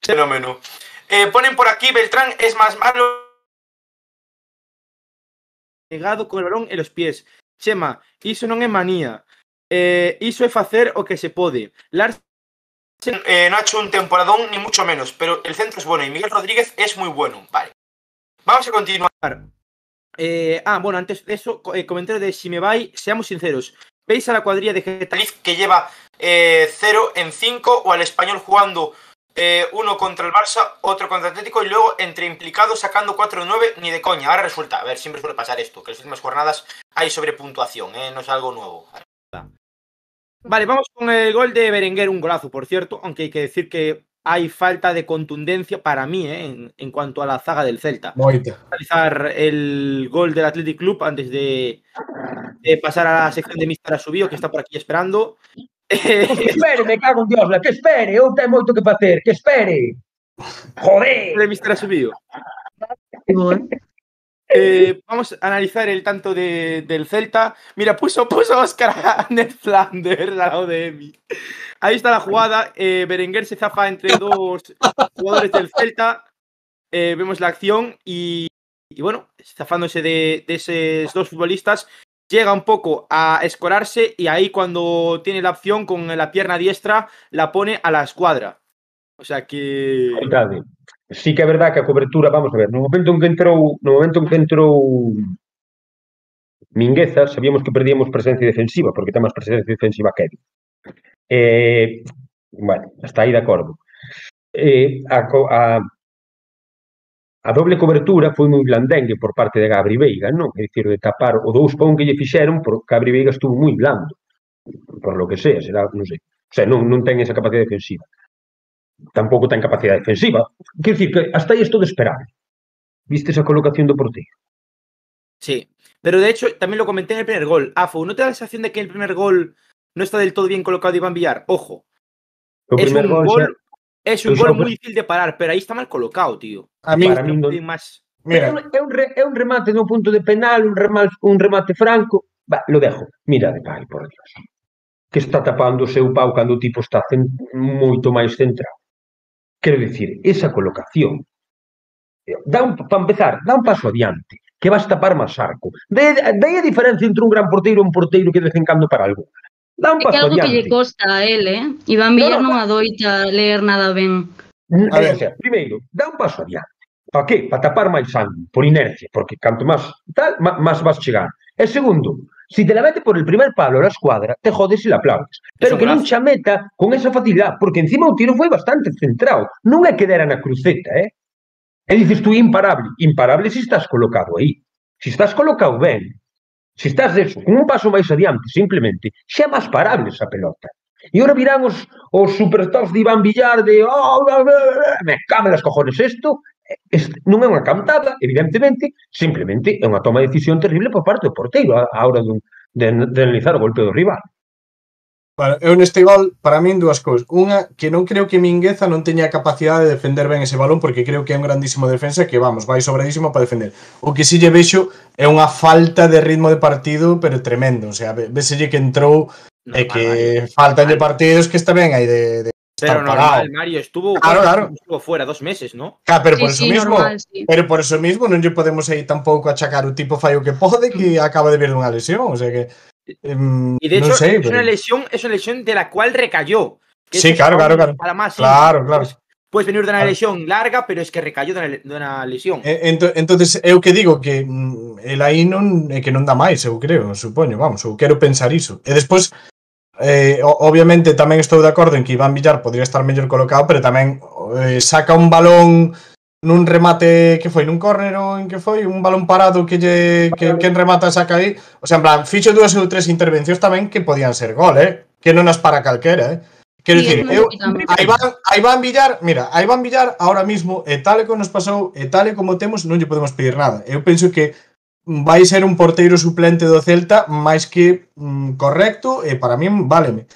Fenómeno. Eh, ponen por aquí, Beltrán es más malo. Pegado con el balón en los pies. Chema, iso non é manía. Eh, iso é facer o que se pode. Lars eh, no ha hecho un temporadón ni mucho menos, pero el centro es bueno y Miguel Rodríguez es muy bueno. Vale. Vamos a continuar. Eh, ah, bueno, antes de eso, eh, comentario de si me vai, seamos sinceros. ¿Veis a la cuadrilla de Getafe que lleva 0 en 5 o al español jugando eh, uno contra el Barça, otro contra el Atlético y luego entre implicados sacando 4-9 ni de coña. Ahora resulta, a ver, siempre suele pasar esto, que en las últimas jornadas hay sobrepuntuación, ¿eh? no es algo nuevo. Vale, vamos con el gol de Berenguer, un golazo, por cierto, aunque hay que decir que hay falta de contundencia para mí ¿eh? en, en cuanto a la zaga del Celta. Moita. Analizar el gol del Athletic Club antes de, de pasar a la sección de Mister Asubío, que está por aquí esperando. Que espere, me cago en Dios, que espere, eu ten moito que facer, que espere. Joder. de Mister Asubío. Bueno, [laughs] Eh, vamos a analizar el tanto de- del Celta. Mira, puso, puso Oscar a Ned Flanders al lado de Emi. Ahí está la jugada. Eh, Berenguer se zafa entre dos jugadores del Celta. Eh, vemos la acción y, y bueno, zafándose de, de esos dos futbolistas. llega un poco a escorarse y ahí cuando tiene la opción con la pierna diestra la pone a la escuadra. O sea que... Sí que é verdade que a cobertura, vamos a ver, no momento en que entrou, no momento en que entrou Mingueza, sabíamos que perdíamos presencia defensiva, porque ten máis presencia defensiva que Eh, bueno, está aí de acordo. Eh, a, a, A doble cobertura foi moi blandengue por parte de Gabri Veiga, non? É dicir, de tapar o dous pon que lle fixeron, porque Gabri Veiga estuvo moi blando, por lo que sea, será, non sei. O sea, non, non ten esa capacidade defensiva. Tampouco ten capacidade defensiva. Quer dicir, que hasta aí estou de esperar. Viste esa colocación do porteiro? Sí, pero de hecho, también lo comenté en el primer gol. Afo, ¿no te da la sensación de que el primer gol no está del todo bien colocado Iván Villar? Ojo. O primer es un gol, gol Es un gol muy difícil de parar, pero ahí está mal colocado, tío. A mí, para mí no más. Mira. É, un, re, é un remate no punto de penal, un remate, un remate franco. Va, lo dejo. Mira de pai, por Dios. Que está tapando o seu pau cando o tipo está cent... moito máis centrado. Quero dicir, esa colocación eh, dá un, para empezar, dá un paso adiante que vas tapar máis arco. De, de aí a diferencia entre un gran porteiro e un porteiro que de vez en cando para algo. Dan é que algo que lle costa a él, eh? Iván Villar no, non, non adoita ler nada ben. A ver, o sea, primeiro, dá un paso adiante. Pa que? Pa tapar máis sangue, por inercia, porque canto máis tal, máis vas chegar. E segundo, si te la mete por el primer palo a la escuadra, te jodes e la aplaudes. Pero que non xa meta con esa facilidade, porque encima o tiro foi bastante centrado. Non é que dera na cruceta, eh? E dices tú imparable. Imparable si estás colocado aí. Si estás colocado ben, Se estás deso, con un paso máis adiante, simplemente, xa é máis parable esa pelota. E ora virán os, os supertops de Iván Villar de oh, bla, bla, bla, me came las cojones isto, eh, non é unha cantada, evidentemente, simplemente é unha toma de decisión terrible por parte do porteiro a, a hora de, de, de analizar o golpe do rival. Bueno, eu neste gol, para min, dúas cousas. Unha, que non creo que Mingueza non teña a capacidade de defender ben ese balón, porque creo que é un grandísimo defensa que, vamos, vai sobradísimo para defender. O que si lle vexo é unha falta de ritmo de partido, pero tremendo. O sea, veselle que entrou no, e que Mario, faltan de partidos que está ben aí de, de pero normal, Mario estuvo, claro, claro. estuvo fuera dos meses, ¿no? Ah, pero por sí, eso sí, mismo, normal, sí. pero por eso mismo non lle podemos aí tampouco achacar o tipo fallo que pode que mm. acaba de ver unha lesión, o sea que Y de hecho, no sé, es, una lesión, es una lesión de la cual recayó. Sí, claro, claro, claro. Para más, ¿eh? claro, claro. Pues, puedes venir de una lesión larga, pero es que recayó de una, lesión. Entonces, eu que digo que mm, el aí non é que non dá máis, eu creo, supoño, vamos, eu quero pensar iso. E despois, eh, obviamente tamén estou de acordo en que Iván Villar podría estar mellor colocado, pero tamén eh, saca un balón nun remate que foi nun córner ou en que foi un balón parado que lle que quen remata saca aí, o sea, en plan, fixo dúas ou tres intervencións tamén que podían ser gol, eh? Que non as para calquera, eh? Quero sí, dicir, eu, a Iván, a Iván Villar, mira, a Iván Villar ahora mismo, e tal e como nos pasou, e tal e como temos, non lle podemos pedir nada. Eu penso que vai ser un porteiro suplente do Celta máis que mm, correcto e para min váleme.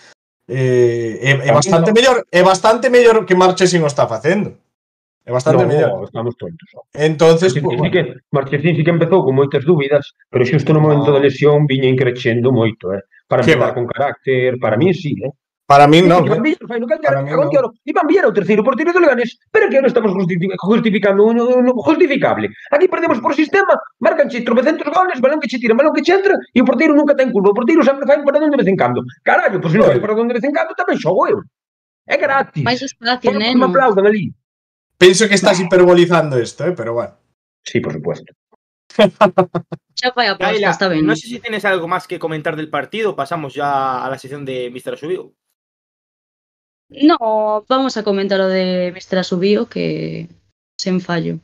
Eh, é, é bastante mellor, é bastante mellor que Marchesín o está facendo. É bastante no, mellor. Estamos tontos. Entonces, Martín, pues, bueno. sí que, Marchesín sí que empezou con moitas dúbidas, pero xusto no ah. momento da lesión viña increchendo moito, eh. Para empezar con carácter, para mí sí, eh. Para min non. Iban Viera, fai no que Iban Viera o terceiro porteiro do Leganés, pero que non estamos justificando un, un, justificable. Aquí perdemos por sistema, marcan che tropecentos goles, balón que che tira, balón que che entra, e o porteiro nunca ten culpa. O porteiro sempre fai un paradón de vez en cando. Carallo, pois pues, se non fai un paradón de vez en cando, tamén xogo eu. É gratis. Mais espacio, neno. Me aplaudan ali. Penso que estás hiperbolizando isto, eh, pero bueno. Sí, por supuesto. Xa fai a posta, Laila, está ben. no sé si tienes algo más que comentar del partido. Pasamos ya a la sección de Mr. Subido. No, vamos a comentar lo de Mr. Asubío, que sen fallo.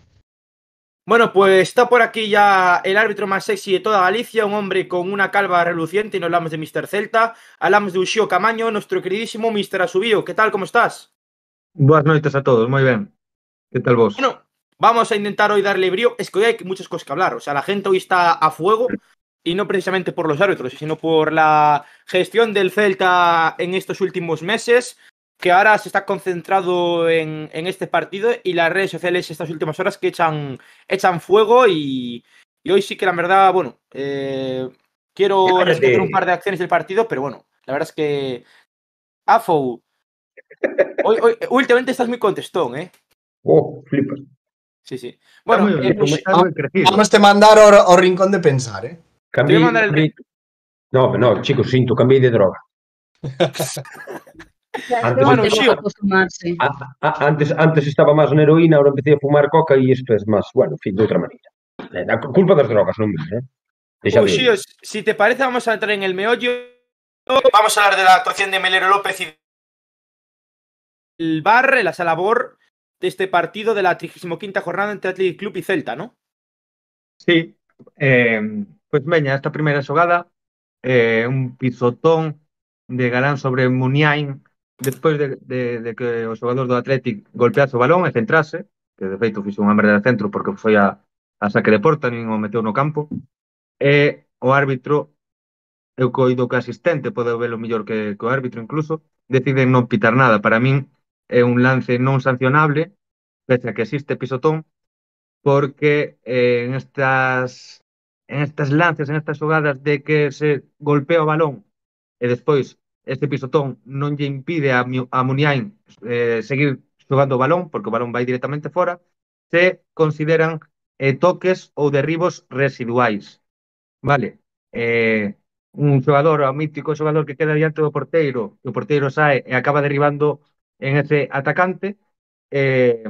Bueno, pues está por aquí ya el árbitro más sexy de toda Galicia, un hombre con una calva reluciente, y no hablamos de Mr. Celta, hablamos de Uxío Camaño, nuestro queridísimo Mr. Asubío. ¿Qué tal? ¿Cómo estás? Boas noites a todos, moi ben. Que tal vos? Bueno, vamos a intentar hoy darle brío. Es que hoy hay muchas cosas que hablar. O sea, la gente hoy está a fuego y no precisamente por los árbitros, sino por la gestión del Celta en estos últimos meses, que ahora se está concentrado en, en este partido y las redes sociales estas últimas horas que echan, echan fuego y, y hoy sí que la verdad, bueno, eh, quiero rescatar un par de acciones del partido, pero bueno, la verdad es que Afo, hoy, hoy- últimamente estás muy contestón, ¿eh? Oh, flipas. Sí, sí. Bueno, moi eh, pues. Vamos te mandar ao rincón de pensar, eh. Cambié, Te voy a mandar el cambié- No, no, chicos, sinto, cambiei de droga. [laughs] Antes, Bueno, Antes sí. de acostumarse. a- a- antes, antes estaba máis na heroína, ahora empecé a fumar coca e isto é máis, bueno, en fin, de outra maneira. Eh, culpa das drogas, non mía, eh? Uy, de- sí, si te parece, vamos a entrar en el meollo. Vamos a hablar de la actuación de Melero López y el bar, la sala BOR de este partido de la 35 jornada entre Athletic Club y Celta, ¿no? Sí, eh, pues veña, esta primeira xogada eh, un pizotón de Galán sobre Muniain despois de, de, de que o xogador do Athletic golpease o balón e centrase que de feito fixo unha merda de centro porque foi a, a saque de porta nin o meteu no campo e o árbitro eu coido que asistente pode velo mellor que, que o árbitro incluso deciden non pitar nada para min é un lance non sancionable, pese a que existe pisotón, porque eh, en estas en estas lances, en estas xogadas de que se golpea o balón e despois este pisotón non lle impide a, a Muniain eh, seguir xogando o balón, porque o balón vai directamente fora, se consideran eh, toques ou derribos residuais. Vale, eh, un xogador, o mítico xogador que queda diante do porteiro, que o porteiro sae e acaba derribando en ese atacante, eh,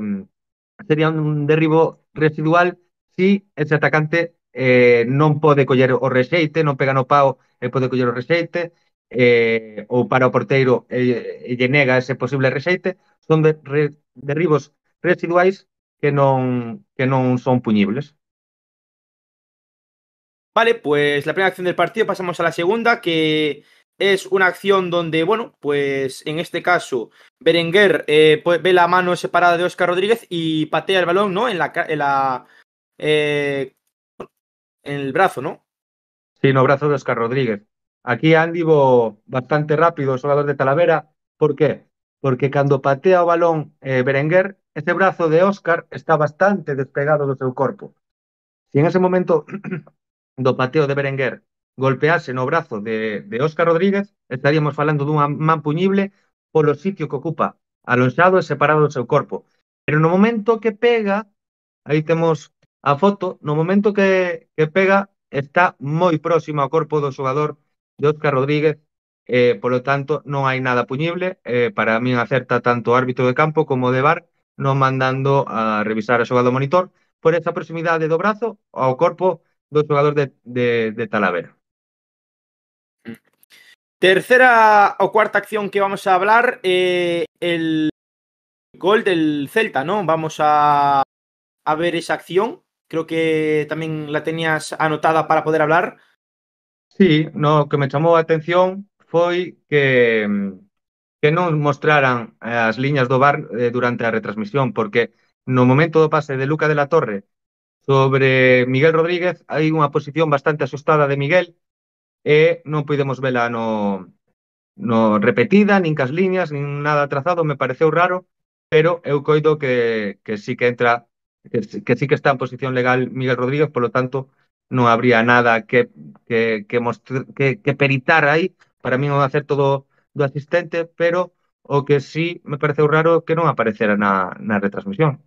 sería un derribo residual si ese atacante eh, non pode coller o rexeite, non pega no pau e eh, pode coller o rexeite, eh, ou para o porteiro e, e lle nega ese posible rexeite, son de, re, derribos residuais que non, que non son puñibles. Vale, pues la primera acción del partido pasamos a la segunda, que es una acción donde, bueno, pues en este caso Berenguer eh, pues, ve la mano separada de Oscar Rodríguez y patea el balón, ¿no? En la, en eh, en el brazo, ¿no? Sí, no brazo de Oscar Rodríguez. Aquí andivo bastante rápido xogador de Talavera. Por qué? Porque cando patea o balón eh, Berenguer, ese brazo de Oscar está bastante despegado do seu corpo. Si en ese momento [clears throat] do pateo de Berenguer golpease no brazo de, de Óscar Rodríguez, estaríamos falando dunha man puñible polo sitio que ocupa, alonxado e separado do seu corpo. Pero no momento que pega, aí temos a foto, no momento que, que pega está moi próximo ao corpo do xogador de Óscar Rodríguez, eh, polo tanto non hai nada puñible, eh, para min acerta tanto o árbitro de campo como o de VAR, non mandando a revisar a xogada do monitor por esa proximidade do brazo ao corpo do xogador de, de, de Talavera. Tercera o cuarta acción que vamos a hablar, eh, el gol del Celta, ¿no? Vamos a, a ver esa acción. Creo que también la tenías anotada para poder hablar. Sí, no, que me chamou a atención foi que mm, que non mostraran as liñas do bar eh, durante a retransmisión, porque no momento do pase de Luca de la Torre sobre Miguel Rodríguez hai unha posición bastante asustada de Miguel e non podemos vela no, no repetida, nin cas liñas, nin nada trazado, me pareceu raro, pero eu coido que, que sí que entra, que, que sí que está en posición legal Miguel Rodríguez, polo tanto, non habría nada que, que, que, mostr, que, que peritar aí, para mí non hacer todo do asistente, pero o que sí me pareceu raro que non aparecera na, na retransmisión.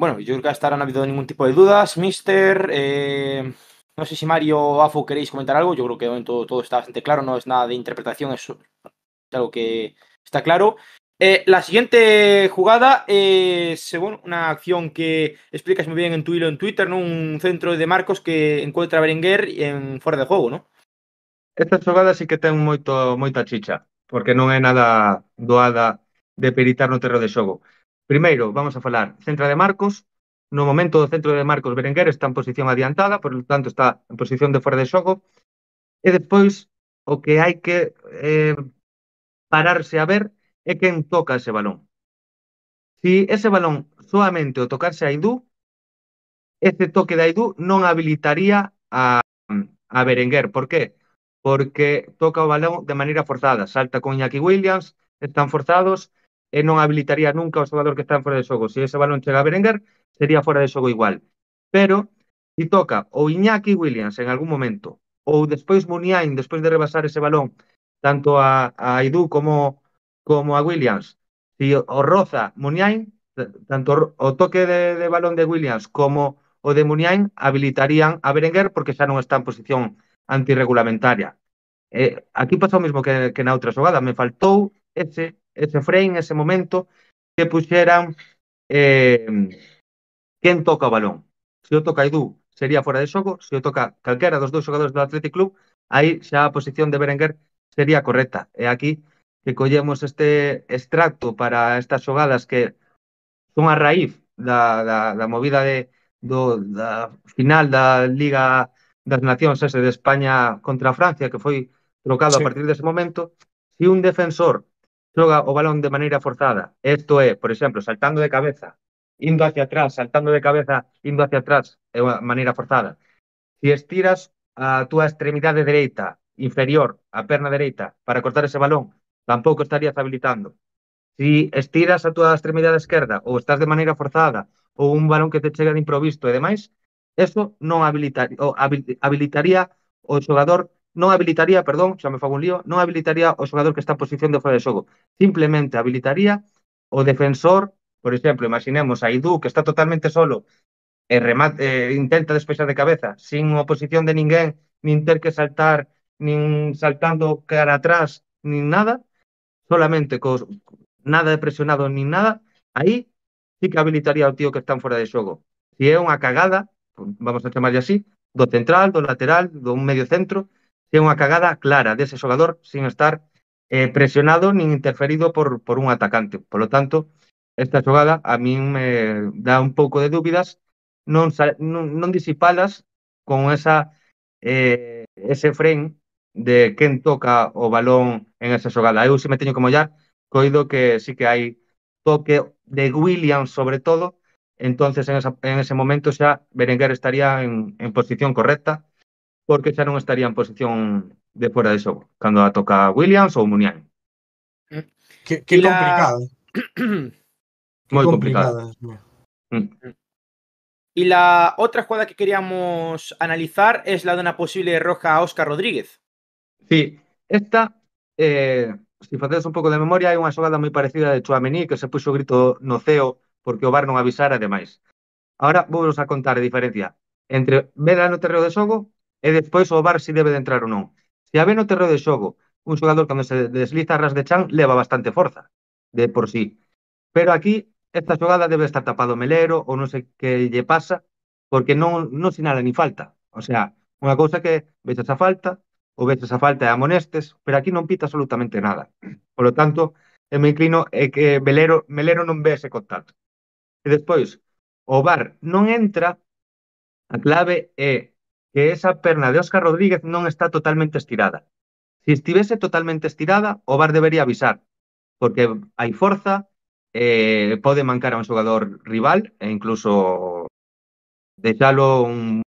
Bueno, Yurka, hasta ahora no ha habido ningún tipo de dudas. Mister, eh, No sé si Mario o Afo queréis comentar algo. Yo creo que de momento todo está bastante claro, no es nada de interpretación, es algo que está claro. Eh, la siguiente jugada es según una acción que explicas muy bien en tu hilo en Twitter, ¿no? Un centro de Marcos que encuentra a Berenguer en fuera de juego, ¿no? Esta xogada sí que ten moito moita chicha, porque non é nada doada de peritar no terreo de xogo. Primeiro, vamos a falar, centra de Marcos, No momento do centro de Marcos Berenguer está en posición adiantada, por lo tanto está en posición de fora de xogo. E despois o que hai que eh, pararse a ver é quen toca ese balón. Si ese balón soamente o tocarse a Aidú, ese toque de Aidú non habilitaría a, a Berenguer. Por qué? Porque toca o balón de maneira forzada. Salta con Iñaki Williams, están forzados, e non habilitaría nunca o xogador que está en fora de xogo. Se ese balón chega a Berenguer, sería fora de xogo igual. Pero si toca o Iñaki Williams en algún momento ou despois Muniain despois de rebasar ese balón tanto a, a Aidú como como a Williams si o roza Muniain tanto o toque de, de balón de Williams como o de Muniain habilitarían a Berenguer porque xa non está en posición antirregulamentaria. Eh, aquí pasou o mesmo que, que na outra xogada, me faltou ese ese frame, ese momento que puxeran eh, Quen toca o balón? Se o toca Edu, sería fora de xogo. Se o toca calquera dos dous xogadores do Athletic Club, aí xa a posición de Berenguer sería correcta. E aquí que collemos este extracto para estas xogadas que son a raíz da, da, da movida de, do, da final da Liga das Nacións ese de España contra Francia que foi trocado sí. a partir dese momento se si un defensor xoga o balón de maneira forzada isto é, por exemplo, saltando de cabeza indo hacia atrás, saltando de cabeza, indo hacia atrás, é unha maneira forzada. Se estiras a túa extremidade dereita inferior, a perna dereita, para cortar ese balón, tampouco estarías habilitando. Si estiras a túa extremidade esquerda ou estás de maneira forzada ou un balón que te chega de improviso e demais, eso non habilitar, o, habilitaría o xogador non habilitaría, perdón, xa me fago un lío, non habilitaría o xogador que está en posición de fora de xogo. Simplemente habilitaría o defensor Por exemplo, imaginemos a Idu que está totalmente solo e remate, eh, intenta despexar de cabeza sin oposición de ninguén, nin ter que saltar, nin saltando cara atrás, nin nada, solamente cos nada de presionado nin nada, aí sí que habilitaría o tío que están fora de xogo. Se é unha cagada, vamos a chamarlle así, do central, do lateral, do un medio centro, se é unha cagada clara dese xogador sin estar eh, presionado nin interferido por, por un atacante. Por lo tanto, esta xogada a min me dá un pouco de dúbidas non, non, non disipalas con esa eh, ese fren de quen toca o balón en esa xogada. Eu se me teño que mollar, coido que sí que hai toque de Williams sobre todo, entonces en, esa, en ese momento xa Berenguer estaría en, en posición correcta, porque xa non estaría en posición de fora de xogo, cando a toca Williams ou Muniain. Que, que la... complicado. [clears throat] Muy complicada. Mm. Y la otra jugada que queríamos analizar es la de una posible roja a Óscar Rodríguez. Sí, esta, eh, se si facedes un pouco de memoria, hai unha xogada moi parecida de Chuamení que se puxo o grito no ceo porque o VAR non avisara ademais. Ahora vounos a contar a diferencia entre vela no terreo de xogo e despois o bar si debe de entrar ou non. Se a ve no terreo de xogo, un xogador cando se desliza a ras de chan leva bastante forza de por sí. Pero aquí esta xogada debe estar tapado Melero ou non sei que lle pasa, porque non, non sinala ni falta. O sea, unha cousa que ves a falta, ou ves a falta e amonestes, pero aquí non pita absolutamente nada. Por lo tanto, eu me inclino é que Melero, Melero non ve ese contacto. E despois, o VAR non entra, a clave é que esa perna de Óscar Rodríguez non está totalmente estirada. Se estivese totalmente estirada, o VAR debería avisar, porque hai forza, eh, pode mancar a un xogador rival e incluso deixalo un,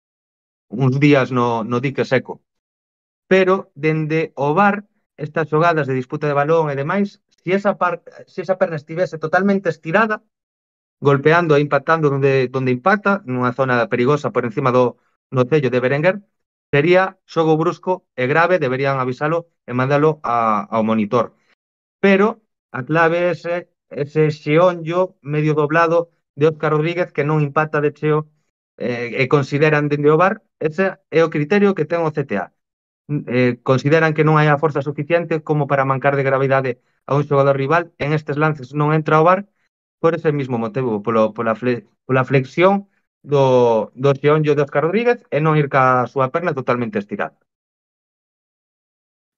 uns días no, no dique seco. Pero dende o bar estas xogadas de disputa de balón e demais, se esa, par, se esa perna estivese totalmente estirada, golpeando e impactando onde, onde impacta, nunha zona perigosa por encima do no cello de Berenguer, sería xogo brusco e grave, deberían avisalo e mandalo a, ao monitor. Pero a clave é ese xeonllo medio doblado de Óscar Rodríguez que non impacta de cheo eh, e consideran dende o bar, ese é o criterio que ten o CTA. Eh, consideran que non hai a forza suficiente como para mancar de gravidade a un xogador rival, en estes lances non entra o bar por ese mismo motivo, polo, pola, fle, pola flexión do, do xeonllo de Óscar Rodríguez e non ir ca súa perna totalmente estirada.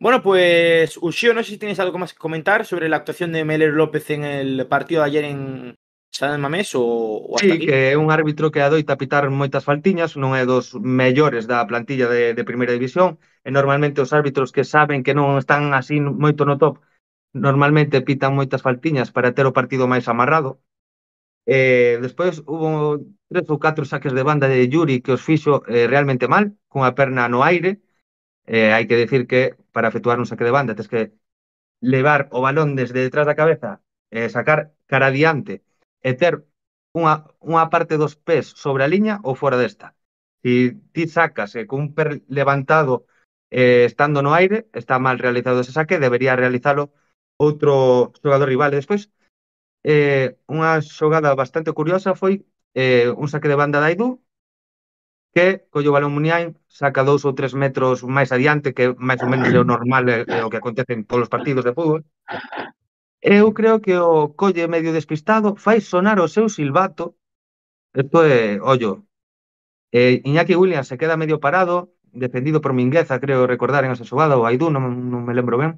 Bueno, pues Ushio, no sé si tienes algo más que comentar sobre la actuación de Meler López en el partido de ayer en San Mamés o, o hasta Sí, aquí. que é un árbitro que adoita pitar moitas faltiñas, non é dos mellores da plantilla de, de primeira división, e normalmente os árbitros que saben que non están así moito no top, normalmente pitan moitas faltiñas para ter o partido máis amarrado. Eh, despois hubo tres ou catro saques de banda de Yuri que os fixo eh, realmente mal, cunha perna no aire, eh, hai que decir que para efectuar un saque de banda tens que levar o balón desde detrás da cabeza, eh, sacar cara adiante e ter unha, unha parte dos pés sobre a liña ou fora desta. Se ti sacas eh, con un per levantado eh, estando no aire, está mal realizado ese saque, debería realizalo outro xogador rival. E despois, eh, unha xogada bastante curiosa foi eh, un saque de banda da Aidu que colle o balón Muniain, saca dous ou tres metros máis adiante, que máis ou menos é o normal é, é o que acontece en todos os partidos de fútbol. Eu creo que o colle medio despistado fai sonar o seu silbato. Isto é, ollo, eh, Iñaki Williams se queda medio parado, defendido por Mingueza, creo recordar en esa xogada, ou Aidú, non, non me lembro ben.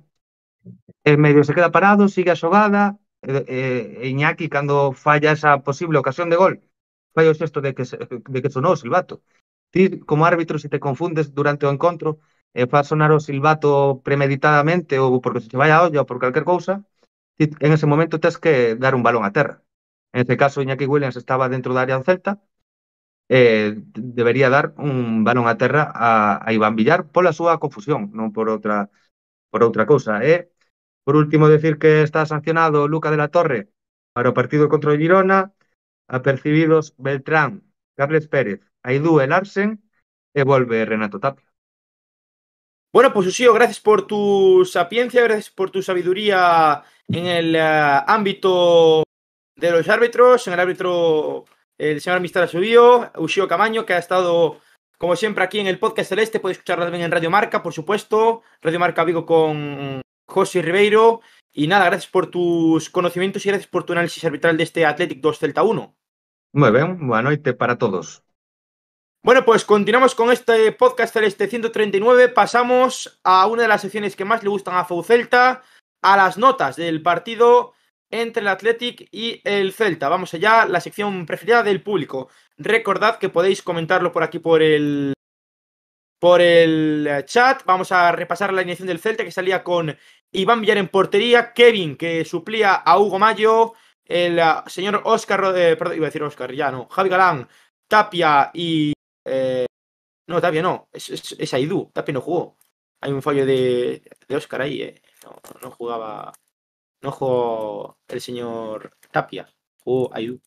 E medio se queda parado, sigue a xogada, e, e Iñaki, cando falla esa posible ocasión de gol, fai o xesto de que, de que sonou o silbato. Ti, como árbitro, se te confundes durante o encontro e faz sonar o silbato premeditadamente ou porque se te vai a olla ou por calquer cousa, ti, en ese momento tes que dar un balón a terra. En este caso, Iñaki Williams estaba dentro da área do Celta, eh, debería dar un balón a terra a, a Iván Villar pola súa confusión, non por outra por outra cousa. E, eh? por último, decir que está sancionado Luca de la Torre para o partido contra o Girona, apercibidos Beltrán, Carles Pérez, Aidú e Larsen, e volve Renato Tapia. Bueno, pues Usío, gracias por tu sapiencia, gracias por tu sabiduría en el uh, ámbito de los árbitros, en el árbitro, el señor Mister Asubío, Usío Camaño, que ha estado, como siempre, aquí en el podcast celeste, puede escucharlo también en Radio Marca, por supuesto, Radio Marca Vigo con José Ribeiro, y nada, gracias por tus conocimientos y gracias por tu análisis arbitral de este Athletic 2 Celta 1. Muy bien, buena noche para todos. Bueno, pues continuamos con este podcast celeste 139. Pasamos a una de las secciones que más le gustan a Fou Celta, a las notas del partido entre el Athletic y el Celta. Vamos allá, la sección preferida del público. Recordad que podéis comentarlo por aquí por el por el chat. Vamos a repasar la alineación del Celta que salía con Iván Villar en portería, Kevin que suplía a Hugo Mayo, el uh, señor Oscar, eh, perdón, iba a decir Oscar, ya no, Javi Galán, Tapia y eh, no, Tapia no, es, es, es Aidú, Tapia no jugó. Hay un fallo de, de Oscar ahí, eh. no, no, jugaba, no jugó el señor Tapia, jugó Aidú.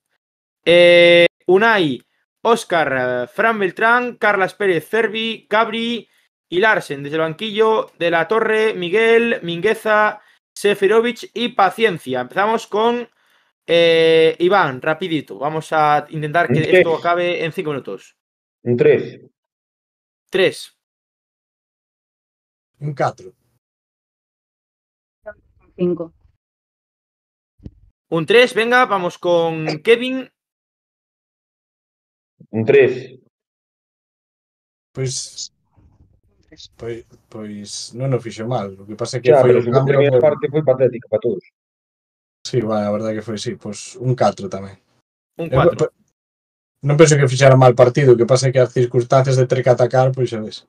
Eh, Unai, Oscar, Fran Beltrán, Carlas Pérez, Cervi, Cabri y Larsen. Desde el banquillo de la Torre, Miguel, Mingueza, Seferovic y Paciencia. Empezamos con eh, Iván, rapidito. Vamos a intentar que esto acabe en cinco minutos. Un 3. 3. Un 4. Un 5. Un 3, venga, vamos con Kevin. Un 3. Pois Pois, pois non o fixo mal, o que pasa é que claro, foi un cambio... por... parte foi patética para todos. Sí, bueno, a verdade que foi, sí, pois un 4 tamén. Un eh, 4. Non penso que fixera mal partido, o que pasa é que as circunstancias de ter que atacar, pois xa ves.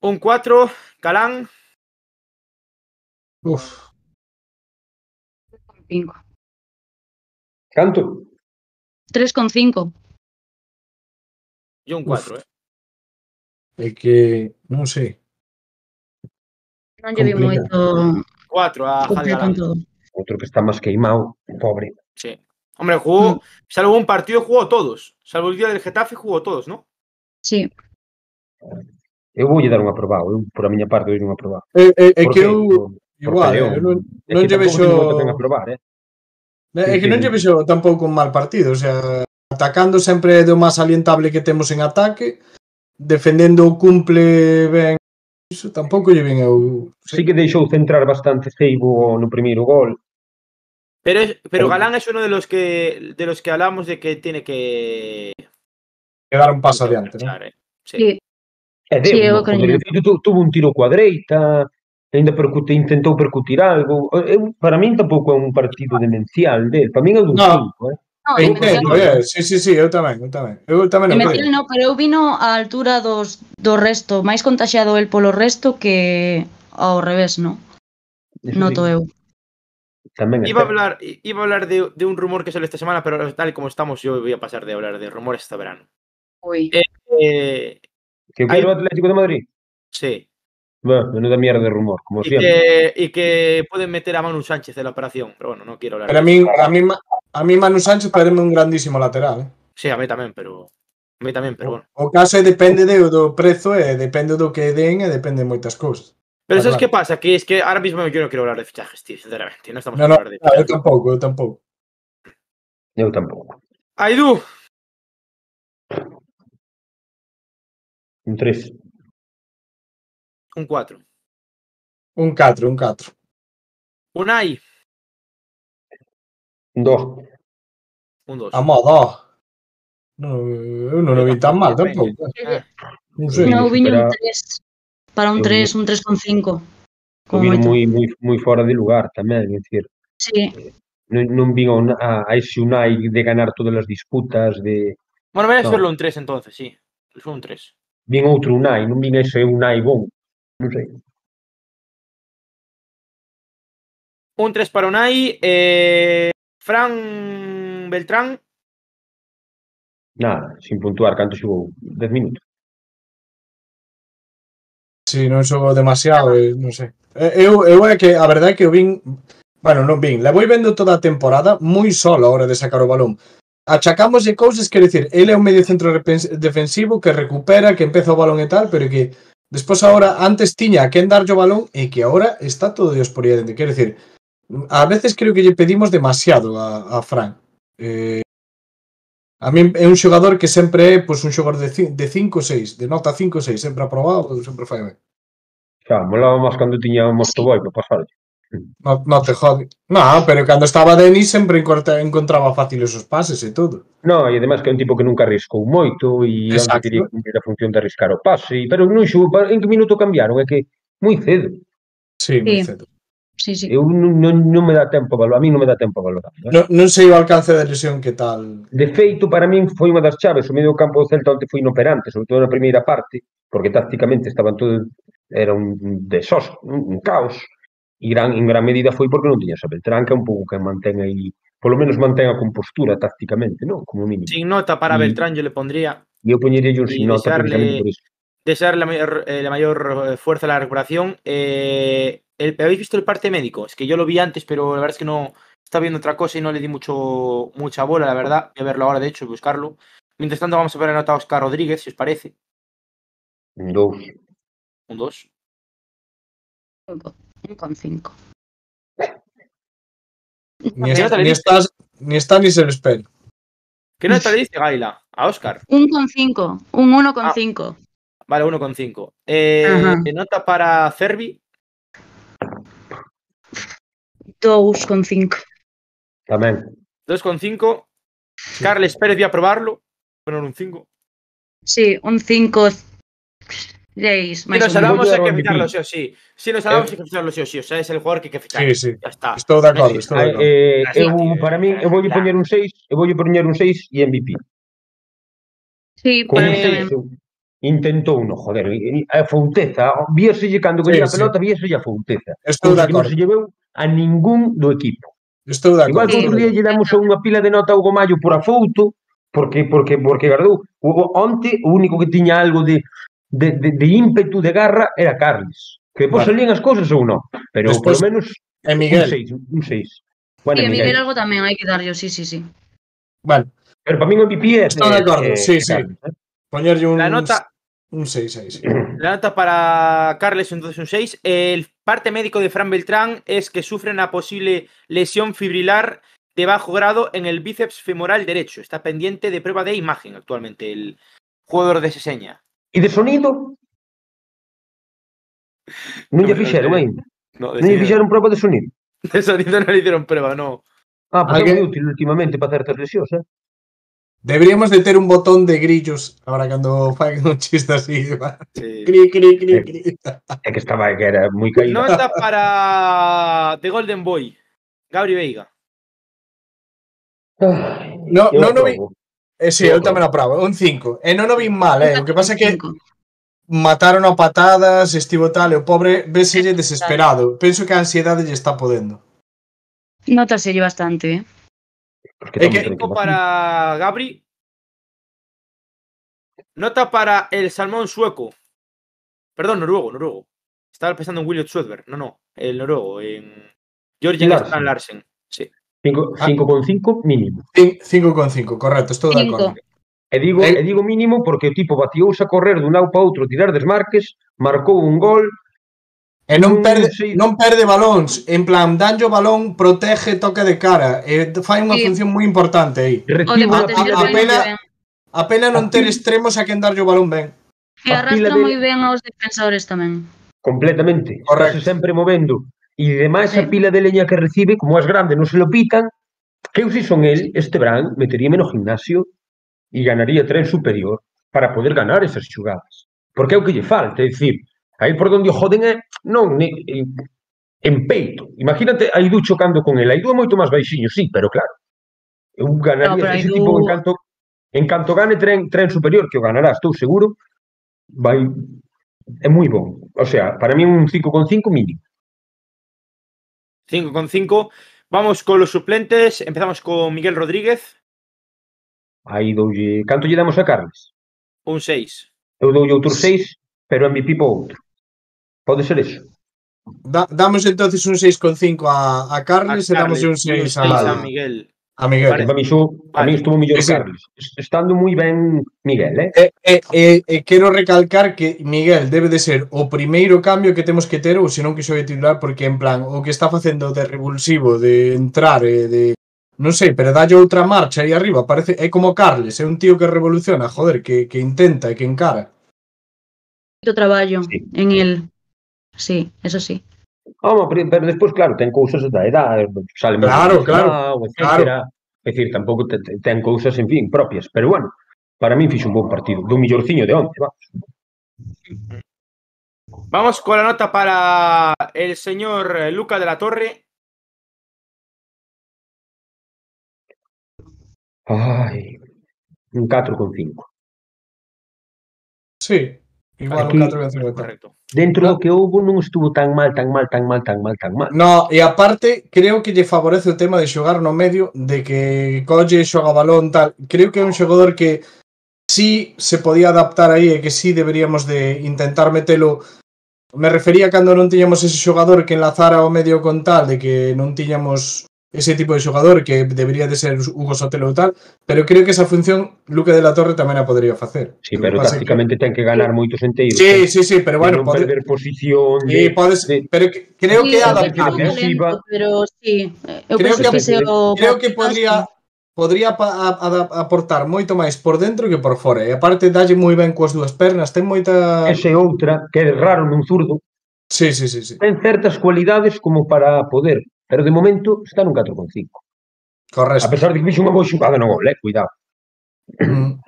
Un 4, Calán. Uf. 5. Canto? 3,5. Yo un 4, eh? É que, non sei. Non lle vi moito... 4 a Javi Outro que está máis queimado, pobre. Sí. Hombre, jugó, mm. salvo un partido, jugó todos. Salvo el día del Getafe, jugó todos, ¿no? Sí. Eu voulle dar un aprobado, eu por a miña parte vou un aprobado. É, é, é que eu igual, eu non, non lle vexo aprobar, eh. É que eh. Eh, non lle vexo tampouco un mal partido, o sea, atacando sempre é do máis alientable que temos en ataque, defendendo o cumple ben Iso tampouco lle ven eu. Sí que deixou centrar bastante Seibo no primeiro gol Pero, es, pero Galán es uno de los que de los que hablamos de que tiene que. Que dar un paso adiante, ¿no? Eh. Sí. sí. É Deus, sí, non, tuvo un tiro coa dereita, ainda percute, intentou percutir algo. Eu, para min tampouco é un partido demencial del, para min é un no. cinco, eh. No, Entendo, é, eh. sí, sí, sí, eu tamén, eu tamén. Eu tamén demencial no, pero eu vino á altura dos, do resto, máis contaxiado el polo resto que ao revés, no? Noto eu. Tamén iba a hablar iba a hablar de, de un rumor que salió esta semana, pero tal como estamos yo voy a pasar de hablar de rumores este verano. Ui. Eh, eh, que o hay... Atlético de Madrid. Sí. Bueno, menuda mierda de rumor, como y siempre. Que, y que pueden meter a Manu Sánchez en la operación, pero bueno, no quiero hablar. Pero a mí, a mí, a mí Manu Sánchez parece un grandísimo lateral. Eh? Sí, a mí tamén, pero a mí tamén, pero bueno. O caso depende de, do prezo, e depende do que den e depende de moitas cousas. Pero ¿sabes qué pasa? Que es que ahora mismo yo no quiero hablar de fichajes, tío, sinceramente. No estamos No, a no, hablar de no, fichajes. tampouco, eu tampouco. Eu tampouco. Aidú, Un 3. un 4. Un 4, un 4. Unai, Un 2. un 2. A modo. No, eu non o vi tan mal tampouco. Eh. No, No, viño un supera- 3. para un 3, un 3,5. Como moi, moi, moi fora de lugar tamén, é dicir, sí. Eh, non, non vin a, a ese Unai de ganar todas as disputas de... Bueno, verás no. serlo un 3 entonces, sí, Fue un 3. Vin outro Unai, non vin ese Unai bon, non sei. Un 3 para Unai, eh, Fran Beltrán. Nada, sin puntuar, canto xogou? 10 minutos. Si, sí, non xogo demasiado, ah, non sei. Eh, eu, eu é que a verdade é que eu vin Bueno, non vin, la vou vendo toda a temporada moi solo a hora de sacar o balón achacamos de cousas, quer decir, ele é un medio centro defensivo que recupera, que empeza o balón e tal, pero que despois agora antes tiña a quen darlle o balón e que agora está todo Dios por aí adentro. Quer decir, a veces creo que lle pedimos demasiado a, a Fran. Eh, A mí é un xogador que sempre é pois, un xogador de, de 5 ou 6, de nota 5 ou 6, sempre aprobado, sempre fai ben. Xa, molaba máis cando tiña un mosto boi para pasar. No, no te jode. No, pero cando estaba Denis sempre encontraba fáciles os pases e todo. No, e ademais que é un tipo que nunca arriscou moito e onde quería cumprir a función de arriscar o pase, pero non xou, en que minuto cambiaron, é que moi cedo. Sí, sí. moi cedo. Sí, sí. Eu non, non, non me dá tempo a valorar, a mí non me dá tempo a valorar. Eh? Non, non sei o alcance da lesión que tal. De feito, para min foi unha das chaves, o medio campo do Celta onte foi inoperante, sobre todo na primeira parte, porque tácticamente estaban todo era un desos, un, un caos. E gran, en gran medida foi porque non tiña Sabeltrán, que é un pouco que mantén aí, polo menos mantén a compostura tácticamente, non? Como mínimo. Sin nota para y, Beltrán, yo le pondría. E eu poñería un sin nota desearle, por iso. Desearle a mayor, eh, la mayor eh, fuerza a la recuperación. Eh, el- ¿Habéis visto el parte médico? Es que yo lo vi antes, pero la verdad es que no estaba viendo otra cosa y no le di mucho mucha bola, la verdad. Voy a verlo ahora, de hecho, y buscarlo. Mientras tanto, vamos a ver a nota a Oscar Rodríguez, si os parece. Un dous. Un 2. Un con 5. Ni, ¿Qué es- nota le ni estás ni está ni se lo espera. ¿Qué nota le diste, Gaila? A Oscar. Un con 5. Un 1 con Ah. 5. Vale, 1,5. Eh, Ajá. nota para Cervi. 2,5. Tamén. 2,5. Carles Pérez ia probarlo. Poner un 5. Sí, un 5, 6. Si nos salvamos hay que ficharlo sí o sí. Si nos salvamos eh, hay que ficharlo sí o sí. O sea, es el jugador que hay que fichar. Sí, sí. Ya está. Estou de acordo, estou de acordo. Eh, eu, eh, para mí, eu voulle poñer un 6, eu eh, voulle poñer un 6 e MVP. Sí, Con para mí tamén. Intentou uno, joder, eh, a fouteza, víaselle cando collía sí, a pelota, sí. víaselle a fouteza. Estou de acordo. Non se lleveu, a ningún do equipo. Estou de Igual que outro día lle damos unha pila de nota ao Gomallo por afouto, porque porque porque Gardou, o, onte o único que tiña algo de de, de, de ímpetu de garra era Carles. Que depois vale. salían as cousas ou non, pero Después, por lo menos é Miguel. un 6, un 6. Bueno, sí, Miguel. Miguel algo tamén hai que darlle, sí, sí, sí. Vale. Pero para mí o MVP é... Estou de acordo, eh, sí, sí. Eh. Poñerlle un... La nota, un 6, 6. [clears throat] la nota para Carles entonces un 6. El parte médico de Fran Beltrán es que sufre una posible lesión fibrilar de bajo grado en el bíceps femoral derecho. Está pendiente de prueba de imagen actualmente el jugador de Seseña. E de sonido? Fixeron lo ainda. No, lle sonido, fixeron prova de sonido. [laughs] de sonido no le hicieron prueba, no. Ah, pois é Alguén- moi útil últimamente para certas lesións, eh? Deberíamos de ter un botón de grillos agora cando fai un chiste así. Sí. Cri, cri, cri, eh, cri. É que estaba que era moi caído. Nota para The Golden Boy, Gabri Veiga. Ay, no, no, no vi... Eh, sí, eu tamén aprobo, un 5. E eh, non o vi mal, eh. O que pasa é que mataron a patadas, estivo tal, e o pobre véselle desesperado. Penso que a ansiedade lle está podendo. Notaselle bastante, eh. Cinco para Gabri. Nota para el salmón sueco. Perdón, noruego, noruego. Estaba pensando en William Swedberg. No, no, el noruego. En Georgian Larsen. Larsen. Sí. Cinco- Ah. 5,5 mínimo. 5,5, correcto, estou de acordo. E digo, Eh. e digo mínimo porque o tipo batiouse a correr dun lado para outro, tirar desmarques, marcou un gol, E non perde, sí. non perde balóns, en plan, danlle o balón, protege, toque de cara, e fai unha sí. función moi importante aí. Recibo, a, a, apela, apela non ter extremos a quen darlle o balón ben. E arrastra de... moi ben aos defensores tamén. Completamente. Correcto. sempre movendo. E demais sí. a pila de leña que recibe, como as grandes non se lo pitan, que eu si son el, este Bran, meteríame no gimnasio e ganaría tren superior para poder ganar esas xugadas. Porque é o que lle falta, é dicir, Aí por onde o joden é, non, ni, en, en peito. Imagínate a Idu chocando con el. A Idu é moito máis baixiño, sí, pero claro. Eu ganaría no, ese Idu... tipo en canto, en canto gane tren, tren superior, que o ganará, estou seguro, vai é moi bon. O sea, para mí un 5,5 mínimo. 5,5. Vamos con los suplentes. Empezamos con Miguel Rodríguez. Aí doulle... Canto lle damos a Carles? Un 6. Eu doulle outro 6, pero en mi pipo outro. Pode ser iso. Da, damos entonces un 6,5 a, a Carles a e damos un 6 a, a Miguel. A Miguel. Vale. Para mí, xo, a mí estuvo mellor sí. Carles. Estando moi ben Miguel, eh? E, eh, e, eh, e eh, quero recalcar que Miguel debe de ser o primeiro cambio que temos que ter ou senón que xo titular porque en plan o que está facendo de revulsivo de entrar e de non sei, pero dalle outra marcha aí arriba, parece é como Carles, é un tío que revoluciona, joder, que, que intenta e que encara. Moito traballo sí. en el. Sí, eso sí. Home, pero, despois, claro, ten cousas da edad, sale Claro, lesionado, etcétera. É dicir, tampouco te- te- ten cousas, en fin, propias. Pero bueno, para min fixo un bon partido. Do millorciño de onte, vamos. Vamos con la nota para el señor eh, Luca de la Torre. Ai, un 4,5. Sí, Igual Aquí, un 4,50. Correcto. Dentro do que houve non estuvo tan mal, tan mal, tan mal, tan mal, tan mal. No, e aparte creo que lle favorece o tema de xogar no medio, de que colle, xoga balón, tal. Creo que é un xogador que sí se podía adaptar aí e eh, que sí deberíamos de intentar metelo Me refería cando non tiñamos ese xogador que enlazara o medio con tal de que non tiñamos ese tipo de xogador que debería de ser Hugo Sotelo ou tal, pero creo que esa función Luque de la Torre tamén a podría facer. Sí, pero tácticamente que... ten que ganar moitos enteiros. Sí, sí, sí, pero bueno, pode perder posición de, podes, de... pero que, creo sí, que adaptable. Pero sí, eu creo que, que se o... creo que podría podría aportar moito máis por dentro que por fora. E aparte dalle moi ben coas dúas pernas, ten moita Ese outra que é raro nun zurdo. Sí, sí, sí, sí. Ten certas cualidades como para poder Pero de momento está nun 4,5. Correcto. A pesar de que fixo unha boa xugada no gol, eh, cuidado. Mm.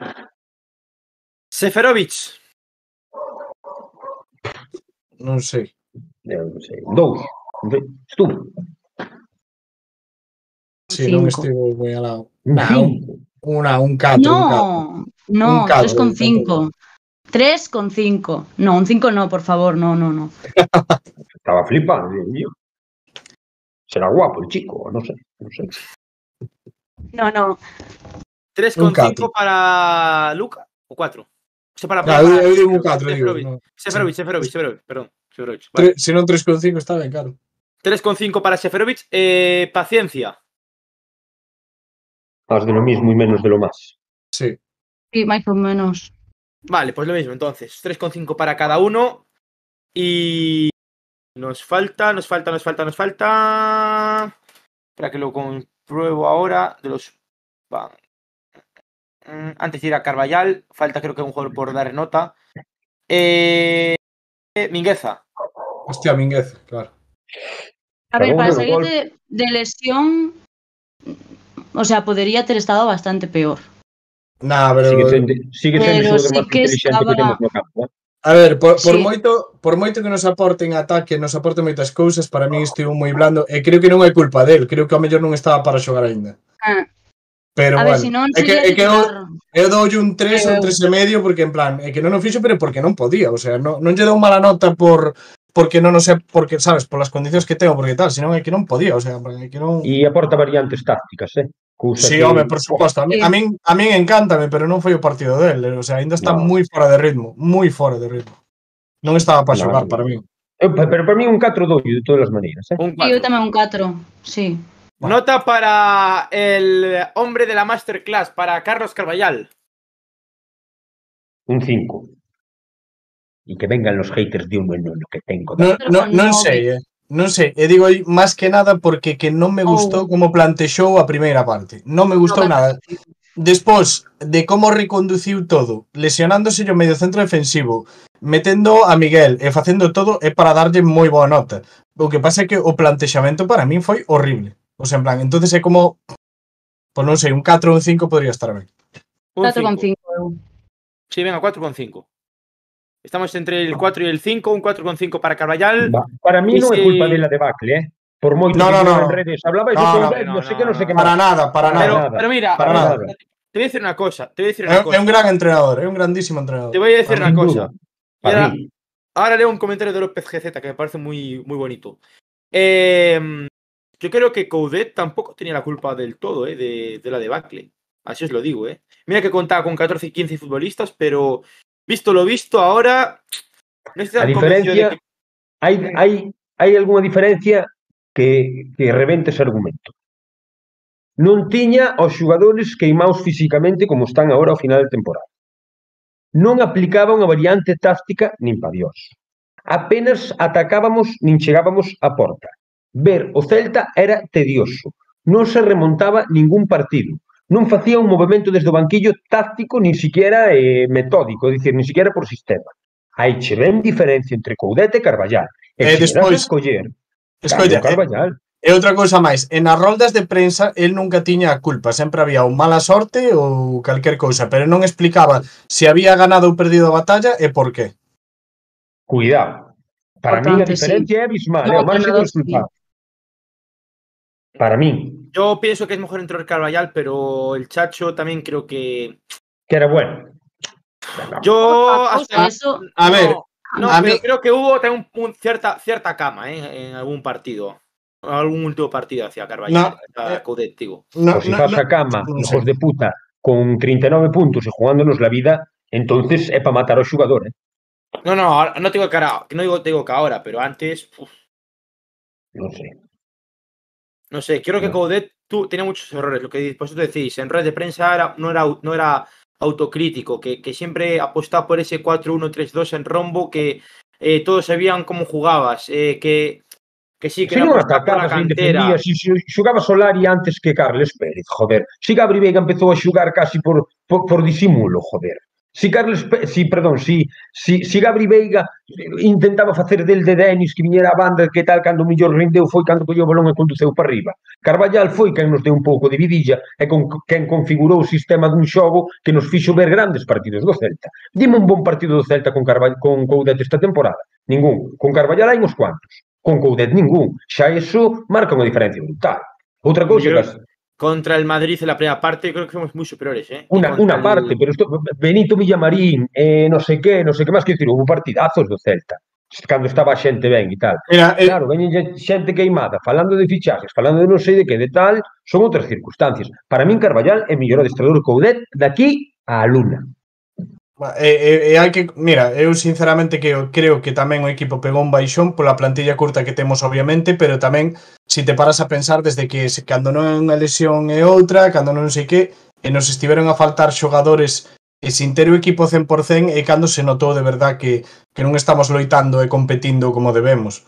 Seferovic. Non sei. Eu non sei. Dous. Estuvo. Si, non estivo moi al lado. Nah, un, una, un 4. No, no, 3,5. 3,5. No, un 5 no, por favor, no, no, no. [laughs] Estaba flipando, Dios mío. Será guapo el chico, non sei, non sei. No, no. 3,5 catro. para Luca o 4. O sea, para, Claro, para- eu digo un 4, digo. Seferovic. no. Seferovic, Seferovic, Seferovic, perdón. Seferovic. Vale. Se non 3,5 está ben, claro. 3,5 para Seferovic. Eh, paciencia. Más de lo mismo y menos de lo más. Sí. Sí, máis ou menos. Vale, pues lo mismo entonces. 3,5 para cada uno. Y nos falta, nos falta, nos falta, nos falta. Espera que lo compruebo ahora. De los. va. Mm, Antes de ir a Carvallal, falta creo que un jugador por dar nota. Eh, Mingueza. Hostia, Mínguez, claro. A ver, para salir de, de lesión, o sea, podría ter estado bastante peor. Nah, pero... Sigue sendo, sigue sendo Pero sí que estaba- que no? A ver, por, por, sí. moito, por moito que nos aporten ataque, nos aporten moitas cousas, para mí estivo moi blando, e creo que non é culpa del, creo que ao mellor non estaba para xogar aínda. Ah. Pero a bueno, ver, si non, é que, é que eu, eu doulle un 3 ou un 3 e medio porque en plan, é que non o fixo, pero porque non podía, o sea, non, non lle dou mala nota por porque non o sei, porque sabes, polas condicións que tengo, porque tal, senón é que non podía, o sea, é que non... E aporta variantes tácticas, eh? Cousa sí, que... home, por suposto. A mí, a eh. min, a min encántame, pero non foi o partido del. Eh. O sea, ainda está no. moi fora de ritmo. Moi fora de ritmo. Non estaba para xogar no, para mí. Eh, Eu, pero para mí un 4 doio de todas as maneiras. Eh? Un 4. Eu tamén un 4, sí. Bueno. Nota para el hombre de la masterclass, para Carlos Carballal. Un 5. E que vengan los haters de un bueno lo que tengo. No, no, non sei, eh. Non sei, e eh, digo aí máis que nada porque que non me gustou oh. como plantexou a primeira parte. Non me gustou no, nada. Despois de como reconduciu todo, lesionándose o medio centro defensivo, metendo a Miguel e facendo todo é para darlle moi boa nota. O que pasa é que o plantexamento para min foi horrible. O sea, en plan, entonces é como pois non sei, un 4 ou un 5 podría estar ben. 4,5 eu. Si, sí, venga, 4,5. Estamos entre el 4 y el 5, un 4,5 para Carvallal. Va, Para mí Y é si- culpa dela debacle, eh? Por moito No, que no, no, no. en redes hablaba eso No, no, no, no sé no, que, no no, sé que Para nada, para pero, nada. pero mira, Para nada. te voy a decir una cosa. Te voy a decir una é cosa. un gran entrenador, é un grandísimo entrenador. Te voy a decir una cosa. Ahora leo un comentario de López GZ que me parece muy, muy bonito. Eh, yo creo que Coudet tampoco tenía la culpa del todo eh, de, de la debacle. Así os lo digo. Eh. Mira que contaba con 14 y 15 futbolistas, pero Visto lo visto, ahora. A diferencia, que... hay, hay, hai algunha diferencia que, que revente ese argumento. Non tiña aos xogadores queimados físicamente como están agora ao final de temporada. Non aplicaba unha variante táctica nin pa Dios. Apenas atacábamos nin chegábamos á porta. Ver o Celta era tedioso. Non se remontaba ningún partido non facía un movimento desde o banquillo táctico nin siquiera eh, metódico, é dicir, nin siquiera por sistema. Hai che ben diferencia entre Coudete e Carballal. E, e despois escoller. Escolla, Carballal. Eh, e, e outra cousa máis, en as roldas de prensa el nunca tiña a culpa, sempre había ou mala sorte ou calquer cousa, pero non explicaba se había ganado ou perdido a batalla e por qué. Cuidado. Para mí a diferencia sí. é abismal, no, é o máis sí. Para mí, Yo pienso que es mejor entrar Carvallal, pero el Chacho también creo que. que era bueno. Yo. Hasta- eso, A no, ver, no, a pero mí- creo que hubo también un, un cierta, cierta cama ¿eh? en algún partido. Algún último partido hacia Carvallal. No, hacia eh. No, Pues si no, vas no, a cama, hijos de puta, con 39 puntos e jugándonos la vida, entonces é para matar ao xogador, eh? No, no, no digo que ahora, no digo, digo que ahora, pero antes, uf, Non sei. No sé, creo que No. Coudet tú, tenía muchos errores, lo que vosotros decís, en red de prensa era- no, era, no era autocrítico, que, que siempre apostaba por ese 4-1-3-2 en rombo, que eh, todos sabían cómo jugabas, eh, que, que sí, que apostar por la cantera. si, si xugaba Solari antes que Carles Pérez, joder. Si Gabri Veiga empezou a xugar casi por, por, por disimulo, joder. Si Carlos, si, perdón, si, si, si Gabri Veiga intentaba facer del de Denis que viñera a banda que tal cando mellor rendeu foi cando colleu o balón e conduceu para arriba. Carballal foi quen nos deu un pouco de vidilla e con, quen configurou o sistema dun xogo que nos fixo ver grandes partidos do Celta. Dime un bon partido do Celta con, Carball, con Coudet esta temporada. Ningún. Con Carballal hai uns cuantos. Con Coudet ningún. Xa iso marca unha diferencia brutal. Outra cousa, Miguel, contra el Madrid en la primera parte, creo que fuimos muy superiores. ¿eh? Una, una parte, pero esto, Benito Villamarín, eh, no sé qué, no sé qué más, que decir, hubo partidazos do Celta. Cando estaba xente ben e tal. Era, el... Claro, veñen xente queimada, falando de fichajes, falando de non sei de que, de tal, son outras circunstancias. Para min Carballal é mellor adestrador que Coudet daqui á Luna. E, e, e hai que, mira, eu sinceramente que creo que tamén o equipo pegou un baixón pola plantilla curta que temos obviamente, pero tamén se si te paras a pensar desde que se, cando non é unha lesión e outra, cando non sei que, e nos estiveron a faltar xogadores e sin ter o equipo 100% e cando se notou de verdad que, que non estamos loitando e competindo como debemos.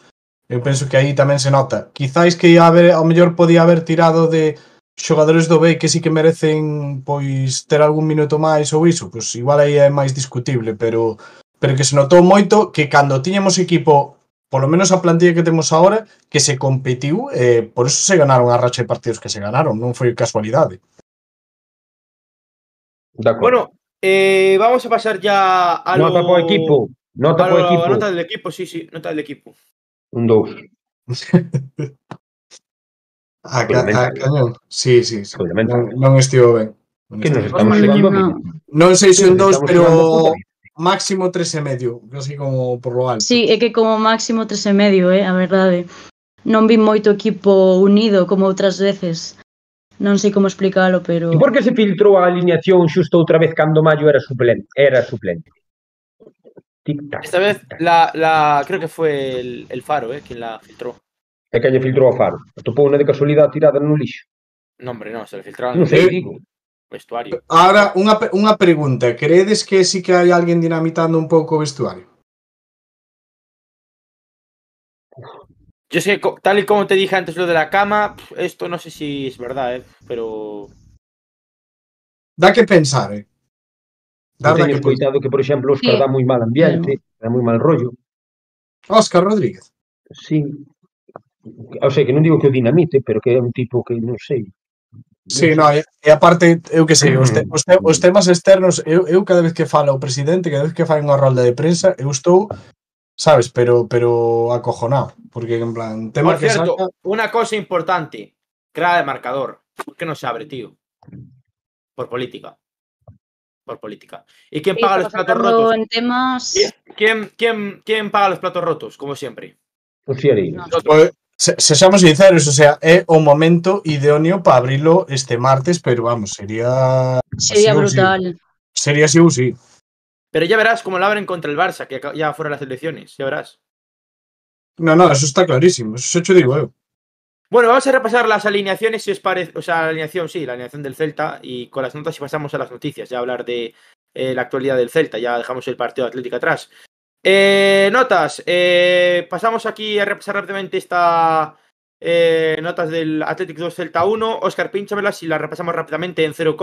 Eu penso que aí tamén se nota. Quizáis que haber, ao mellor podía haber tirado de xogadores do B que sí que merecen pois ter algún minuto máis ou iso, pois igual aí é máis discutible, pero pero que se notou moito que cando tiñemos equipo, polo menos a plantilla que temos agora, que se competiu, eh, por eso se ganaron a racha de partidos que se ganaron, non foi casualidade. De bueno, eh, vamos a pasar ya a lo... Nota po equipo. Nota por equipo. Nota del equipo, sí, sí, nota del equipo. Un dos. [laughs] A, ca, a cañón. Sí, sí, sí. Non, non estivo ben. Non, que nos estamos no. non sei se un dos, pero máximo tres e medio, así como por lo alto. Sí, é que como máximo tres e medio, eh, a verdade. Non vi moito equipo unido como outras veces. Non sei como explicalo, pero... E por que se filtrou a alineación xusto outra vez cando Mayo era suplente? Era suplente. Tic -tac, Esta vez la, la creo que fue el, el Faro eh, quien la filtró. É que lle filtrou a faro. Atopou unha de casualidade tirada no lixo. Non, hombre, non, se le filtraron no sei, digo. Vestuario. Ahora, unha, unha pregunta. Credes que sí que hai alguén dinamitando un pouco o vestuario? Yo sé tal y como te dije antes lo de la cama, esto no sé si es verdad, ¿eh? pero... Da que pensar, eh. Da, da que coitado que, por exemplo, Óscar sí. dá moi mal ambiente, sí. dá moi mal rollo. Óscar Rodríguez. Sí, o sea, que non digo que o dinamite, pero que é un tipo que non sei. Sí, no, e, e aparte, eu que sei, os, te, os, te, os temas externos, eu, eu cada vez que fala o presidente, cada vez que fai unha rolda de prensa, eu estou, sabes, pero pero acojonado, porque en plan, tema Por cierto, que saca... unha cosa importante, crea de marcador, por que non se abre, tío? Por política. Por política. E quen paga sí, os platos rotos? En temas... ¿Quién, quién, quién paga los platos rotos, como sempre? Socialismo. Pues, se, sexamos sinceros, o sea, é o momento idóneo para abrilo este martes, pero vamos, sería Sería sí. brutal. Sería así ou sí. Pero ya verás cómo lo abren contra el Barça, que ya fueron las elecciones, ya verás. No, no, eso está clarísimo, eso hecho digo eu. Bueno, vamos a repasar las alineaciones, si os parece, o sea, la alineación, sí, la alineación del Celta, y con las notas y pasamos a las noticias, ya hablar de eh, la actualidad del Celta, ya dejamos el partido de Atlético atrás. Eh, notas, eh, pasamos aquí a repasar rápidamente esta eh, notas del Atlético 2 Celta 1, Oscar Pinchamelas, y las repasamos rápidamente en 0,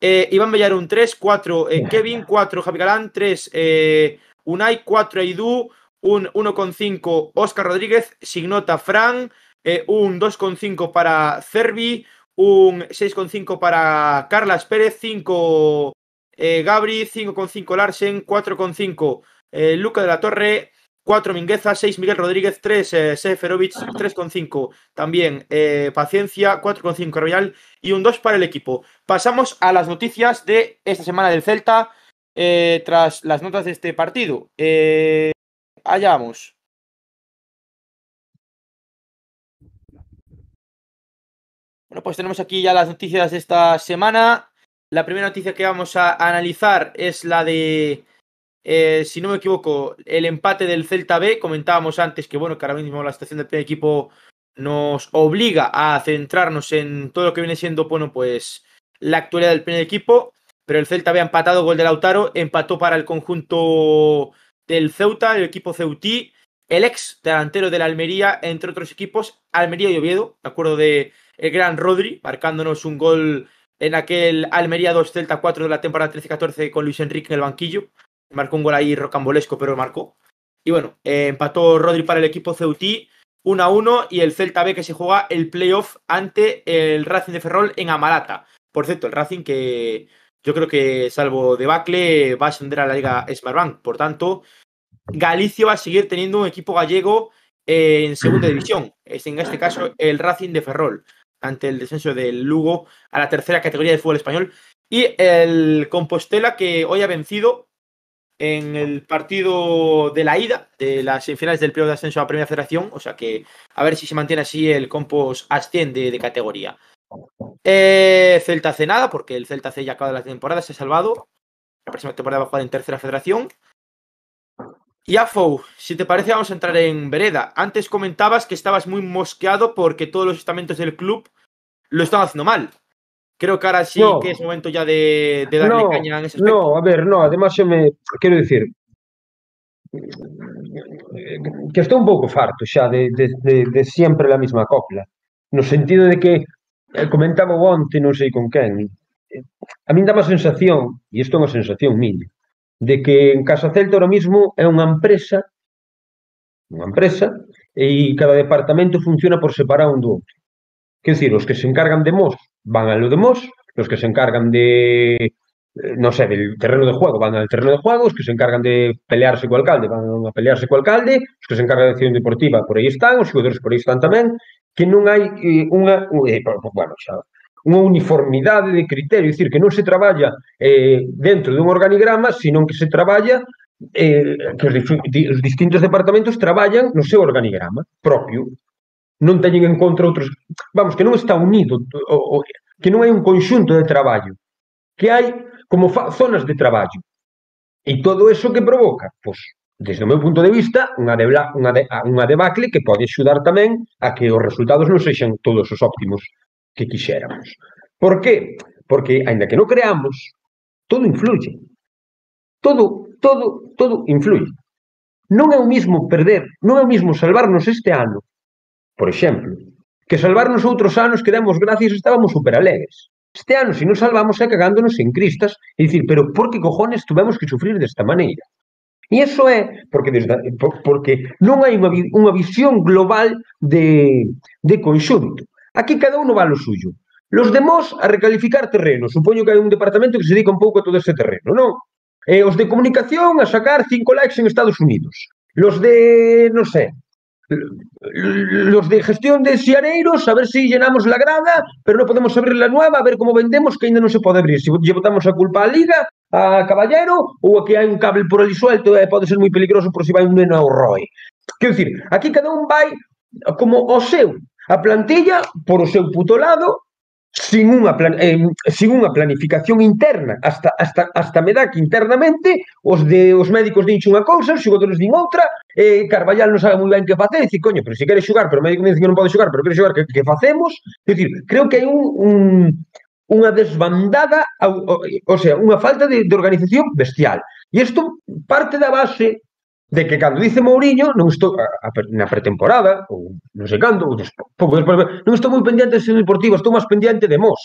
eh, Iván Bellar un 3, 4 eh, Kevin, 4 Javi Galán, 3 eh, Unai, 4 Aidú, un 1,5 Oscar Rodríguez, sin nota Fran, eh, un 2,5 para Cervi, un 6,5 para Carlas Pérez, 5 eh, Gabri, 5,5 Larsen, 4,5 eh, Luca de la Torre, 4 Mingueza, 6 Miguel Rodríguez, 3 eh, Seferovic, 3,5 también eh, Paciencia, 4,5 Royal y un 2 para el equipo. Pasamos a las noticias de esta semana del Celta eh, tras las notas de este partido. Eh, allá vamos. Bueno, pues tenemos aquí ya las noticias de esta semana. La primera noticia que vamos a analizar es la de, eh, si no me equivoco, el empate del Celta B. Comentábamos antes que, bueno, que ahora mismo la situación del primer equipo nos obliga a centrarnos en todo lo que viene siendo, bueno, pues la actualidad del primer equipo. Pero el Celta B ha empatado, gol de Lautaro, empató para el conjunto del Ceuta, el equipo ceutí, el ex delantero de la Almería, entre otros equipos, Almería y Oviedo, me acuerdo de el gran Rodri, marcándonos un gol en aquel Almería 2 Celta 4 de la temporada 13-14 con Luis Enrique en el banquillo. Marcó un gol ahí rocambolesco, pero marcó. Y bueno, eh, empató Rodri para el equipo ceutí 1 a 1 y el Celta B que se juega el playoff ante el Racing de Ferrol en Amalata. Por cierto, el Racing que yo creo que salvo debacle va a ascender a la Liga Smartbank. Por tanto, Galicia va a seguir teniendo un equipo gallego en segunda división. Es en este caso el Racing de Ferrol ante el descenso del Lugo a la tercera categoría del fútbol español. Y el Compostela que hoy ha vencido en el partido de la ida de las semifinales del periodo de ascenso a Primera Federación. O sea que a ver si se mantiene así el Compos asciende de categoría. Eh, Celta C nada, porque el Celta C ya acaba la temporada, se ha salvado. La próxima temporada va a jugar en Tercera Federación. Y Afou, si te parece, vamos a entrar en vereda. Antes comentabas que estabas muy mosqueado porque todos los estamentos del club lo están haciendo mal. Creo que ahora sí no, que es momento ya de, de darle no, caña en ese aspecto. No, a ver, no, además yo me quero dicir que estou un pouco farto xa de, de, de, de sempre a mesma copla no sentido de que eh, comentaba onte, non sei con quen eh, a min dá má sensación e isto é unha sensación miña de que en Casa Celta ahora mismo é unha empresa unha empresa e cada departamento funciona por separado un do outro. Quer decir, os que se encargan de Mos van a lo de Mos, los que se encargan de, eh, no sé, del terreno de juego van al terreno de juego, los que se encargan de pelearse co alcalde van a pelearse co alcalde, os que se encargan de acción deportiva por aí están, os xogadores por aí están tamén, que non hai eh, unha, eh, bueno, xa, unha uniformidade de criterio, é dicir, que non se traballa eh, dentro dun organigrama, senón que se traballa eh, que os, os distintos departamentos traballan no seu organigrama propio non teñen en contra outros, vamos, que non está unido, o, o, que non hai un conxunto de traballo, que hai como fa, zonas de traballo. E todo eso que provoca, pois, desde o meu punto de vista, unha, debla, unha, de, unha debacle que pode axudar tamén a que os resultados non sexan todos os óptimos que quixéramos. Por qué? Porque, aínda que non creamos, todo influye. Todo, todo, todo influye. Non é o mismo perder, non é o mismo salvarnos este ano por exemplo, que salvarnos outros anos que demos gracias estábamos super alegres. Este ano, se non salvamos, é cagándonos en cristas e dicir, pero por que cojones tuvemos que sufrir desta maneira? E iso é porque desde, porque non hai unha, unha visión global de, de conxunto. Aquí cada un va lo suyo. Los demos a recalificar terreno. Supoño que hai un departamento que se dedica un pouco a todo ese terreno, non? E os de comunicación a sacar cinco likes en Estados Unidos. Los de, non sei, los de gestión de Siareiros, a ver si llenamos la grada, pero no podemos abrir la nueva, a ver como vendemos, que ainda non se pode abrir. Se lle botamos a culpa á Liga, a Caballero, ou a que hai un cable por ali suelto, eh, e pode ser moi peligroso por si vai un neno ao ROE. Quer dicir, aquí cada un vai como o seu, a plantilla por o seu puto lado, sin unha, plan, eh, sin unha planificación interna. Hasta, hasta, hasta me dá que internamente os, de, os médicos dinche unha cousa os xogadores din outra eh, Carballal non sabe moi ben que facer e coño, pero se quere xogar pero o médico me dice que non pode xogar pero quere xogar que, que facemos? É dicir, creo que hai un, un unha desbandada o, o, o sea, unha falta de, de organización bestial. E isto parte da base de que cando dice Mourinho non estou a, a, na pretemporada ou non sei cando, ou despo, pouco despois, non estou moi pendente de deportivo, estou máis pendente de Mos.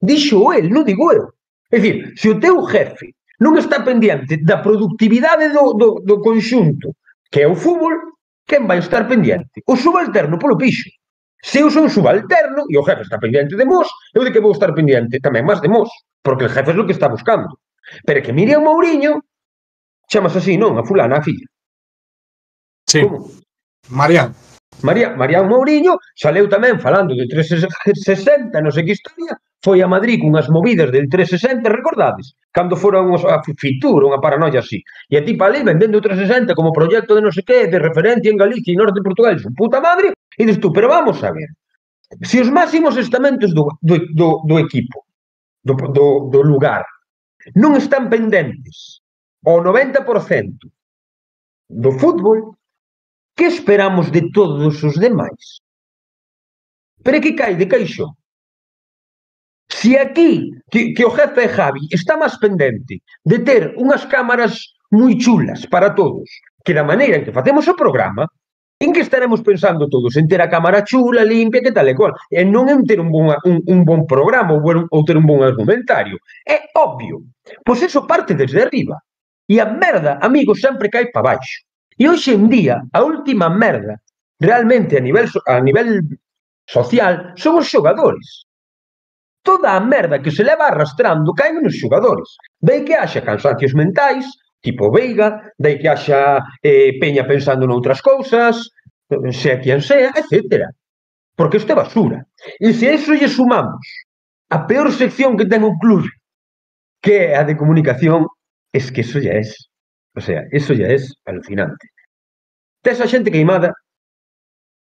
Dixo el, non digo eu. É dicir, se o teu jefe non está pendente da productividade do, do, do conxunto, que é o fútbol, quen vai estar pendente? O subalterno polo pixo. Se eu son subalterno e o jefe está pendente de Mos, eu de que vou estar pendente tamén máis de Mos, porque o jefe é o que está buscando. Pero que Miriam Mourinho Chamas así, non? A fulana, a filla. Sí. Como? Marián. María, Marián Mourinho saleu tamén falando de 360, non sei que historia, foi a Madrid cunhas movidas del 360, recordades? Cando foron os, a Fitur, unha paranoia así. E a tipa ali vendendo o 360 como proxecto de non sei que, de referencia en Galicia e norte de Portugal, su puta madre, e dices tú, pero vamos a ver, se os máximos estamentos do, do, do, do equipo, do, do, do lugar, non están pendentes ao 90% do fútbol, que esperamos de todos os demais? Pero que cai de caixón? Si aquí, que, que o jefe Javi está máis pendente de ter unhas cámaras moi chulas para todos, que da maneira en que facemos o programa, en que estaremos pensando todos? En ter a cámara chula, limpia, que tal e cual. E non en ter un bon, un, un bon programa ou, ou ter un bon argumentario. É obvio. Pois eso parte desde arriba. E a merda, amigos, sempre cai para baixo. E hoxe en día, a última merda, realmente a nivel, a nivel social, son os xogadores. Toda a merda que se leva arrastrando caen nos xogadores. Dei que haxa cansancios mentais, tipo Veiga, dei que haxa eh, Peña pensando noutras cousas, sea quen sea, etc. Porque isto é basura. E se a iso lle sumamos a peor sección que ten o clube, que é a de comunicación, Es que eso ya es, o sea, eso ya es alucinante. Tes a xente queimada,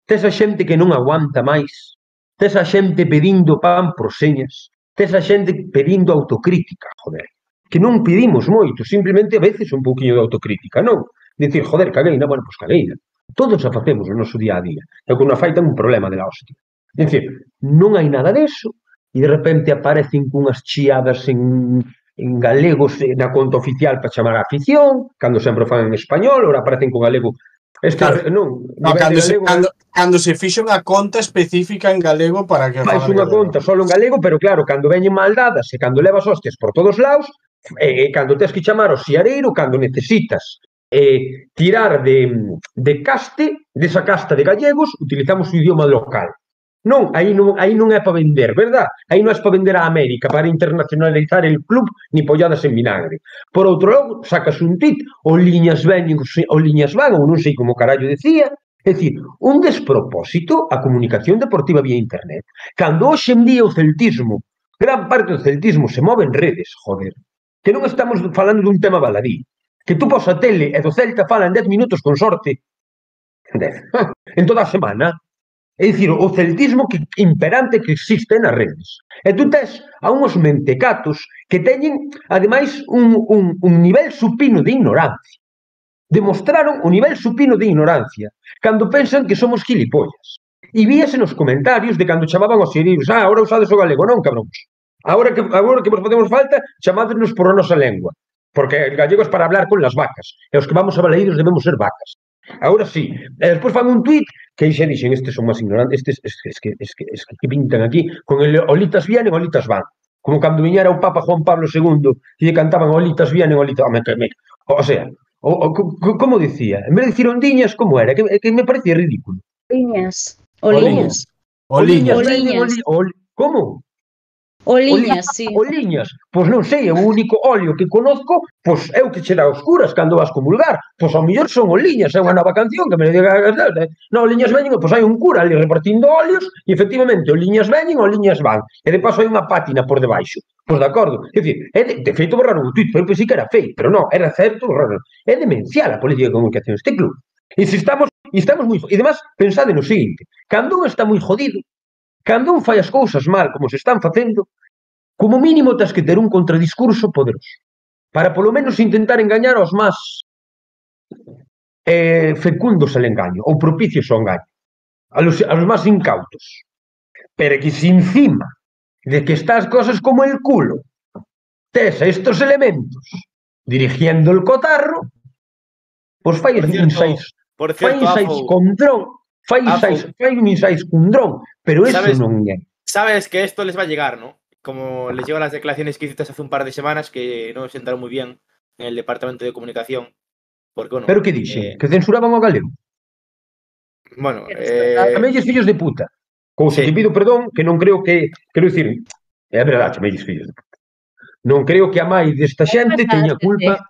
tes a xente que non aguanta máis, tes a xente pedindo pan por señas, tes a xente pedindo autocrítica, joder. Que non pedimos moito, simplemente a veces un pouquiño de autocrítica, non? Dicir, joder, cagueina, bueno, pois cagueina. Todos a facemos o no noso día a día. É que unha faita un problema de la hostia. É dicir, non hai nada deso, e de repente aparecen cunhas chiadas en en galego na conta oficial para chamar a afición, cando sempre fan en español, ora aparecen con galego. Este, claro. Eh, non, no, cando, galego, se, cando, cando se fixe unha conta específica en galego para que faz unha conta só en galego, pero claro, cando veñen maldadas e cando levas hostias por todos lados, e cando tens que chamar o xiareiro, cando necesitas eh, tirar de, de caste, desa casta de gallegos, utilizamos o idioma local. Non, aí non, aí non é para vender, verdad? Aí non é para vender a América, para internacionalizar el club ni polladas en vinagre. Por outro lado, sacas un tit, o liñas ben, o liñas van, ou non sei como carallo decía, É dicir, un despropósito a comunicación deportiva vía internet. Cando hoxe en día o celtismo, gran parte do celtismo se move en redes, joder. Que non estamos falando dun tema baladí. Que tú pos a tele e do Celta falan 10 minutos con sorte. 10. [laughs] en toda a semana É dicir, o celtismo que imperante que existe nas redes. E tú tes a uns mentecatos que teñen, ademais, un, un, un nivel supino de ignorancia. Demostraron o nivel supino de ignorancia cando pensan que somos gilipollas. E víase nos comentarios de cando chamaban os sirios, ah, agora usades o galego, non, cabróns. Agora que, agora que vos facemos falta, chamadnos por a nosa lengua. Porque el gallego é para hablar con las vacas. E os que vamos a valeiros debemos ser vacas. Agora sí. E despois fan un tuit que aí xa dixen, estes son máis ignorantes, estes es, es, que, es, que, es que que pintan aquí, con el olitas vienen, olitas van. Como cando viñera o Papa Juan Pablo II e lle cantaban olitas vienen, olitas ah, van. O sea, o, o, como dicía? En vez de dicir ondiñas, como era? Que, que me parecía ridículo. Oliñas. Oliñas. Oliñas. Oliñas. Oliñas. Oliñas. Como? Oliñas, si. Oliñas, pois non sei, é o único óleo que conozco, pois é o que che dá oscuras cando vas comulgar. Pois ao mellor son oliñas, é unha nova canción que me diga, eh. non, oliñas veñen, pois hai un cura ali repartindo óleos e efectivamente oliñas veñen, oliñas van. E de paso hai unha pátina por debaixo. Pois de acordo, é dicir, é de, de feito borrar un tuit, pero pensei que era fake, pero non, era certo, borrar. É demencial a política de comunicación este club. E se estamos, e estamos moi, e demás, pensade no seguinte, cando un está moi jodido, Cando un fai as cousas mal, como se están facendo, como mínimo tens que ter un contradiscurso poderoso para polo menos intentar engañar aos máis eh, fecundos al engaño ou propicios ao engaño, aos, los máis incautos. Pero que se encima de que estas cosas como el culo tes estos elementos dirigiendo el cotarro, pois fai por cierto, por cierto, fai ensais con dron Fai, ah, sais, fai un ensais cun dron, pero eso sabes, non é. Sabes que esto les va a llegar, ¿no? Como les llegan las declaraciones que hiciste hace un par de semanas que no sentaron muy bien en el departamento de comunicación. Porque, bueno, pero que dixe? Eh... Que censuraban o galego? Bueno, eh... Chamelles fillos de puta. Cousa sí. que pido perdón, que non creo que... Quero dicir, é verdade, chamelles fillos de puta. Non creo que a máis desta xente teña culpa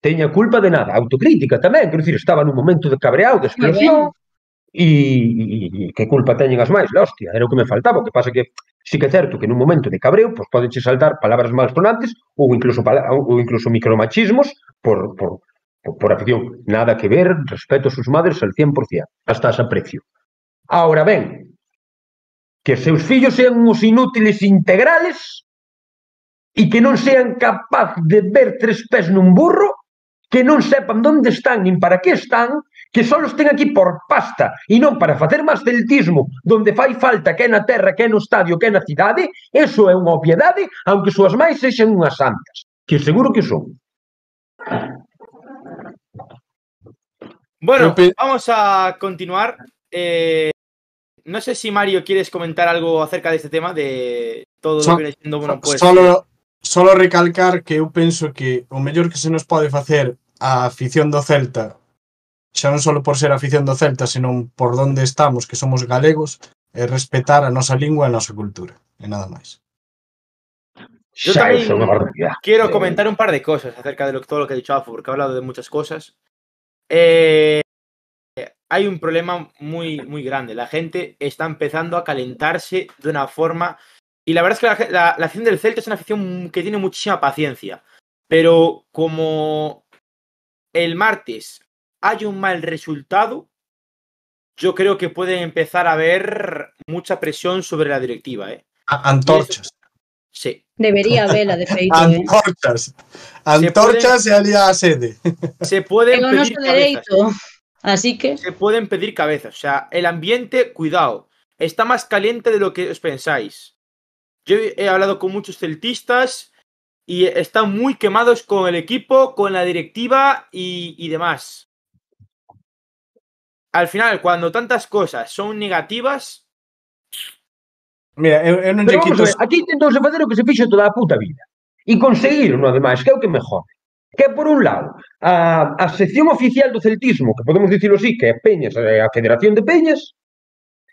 teña culpa de nada. Autocrítica tamén, quero dicir, estaba nun momento de cabreado, de explosión, e, e que culpa teñen as máis, la hostia, era o que me faltaba, o que pasa que sí que é certo que nun momento de cabreo pois poden che saltar palabras mal sonantes ou incluso ou incluso micromachismos por, por, por, por afición. Nada que ver, respeto a sus madres al 100%, hasta as aprecio. Ahora ben, que seus fillos sean uns inútiles integrales e que non sean capaz de ver tres pés nun burro, que non sepan onde están nin para que están que só os ten aquí por pasta e non para facer máis celtismo donde fai falta que é na terra, que é no estadio, que é na cidade, eso é unha obviedade, aunque súas máis sexen unhas santas, que seguro que son. Bueno, vamos a continuar. Eh, no sé si Mario quieres comentar algo acerca de este tema, de todo so, lo que viene siendo, bueno, pues... Solo, solo recalcar que eu penso que o mellor que se nos pode facer a afición do Celta xa non só por ser afición do Celta, senón por onde estamos, que somos galegos, é respetar a nosa lingua e a nosa cultura, e nada máis. Yo barbaridade. Quiero Eh, comentar un par de cosas acerca de lo, todo lo que ha dicho Afo, porque ha hablado de muchas cosas. Eh, hay un problema muy, muy grande. La gente está empezando a calentarse de una forma. Y la verdad es que la- la afición del Celta es una afición que tiene muchísima paciencia. Pero como el martes hay un mal resultado, yo creo que puede empezar a haber mucha presión sobre la directiva. ¿eh? A- Antorchas. Sí, Debería habela, de [laughs] feito, eh. Antorchas. Antorchas e ali a sede. se pueden É [laughs] o pedir cabezas. Así que, Se pueden pedir cabezas. O sea, el ambiente, cuidado, está más caliente de lo que os pensáis. Yo he hablado con muchos celtistas y están muy quemados con el equipo, con la directiva y, y demás. al final, cuando tantas cosas son negativas. Mira, eu, eu non Pero vamos quito... ver, aquí intentouse facer o que se fixo toda a puta vida. E conseguiron, ademais, que é o que me jode. Que é, por un lado, a, a sección oficial do celtismo, que podemos dicirlo así, que é Peñas, a Federación de Peñas,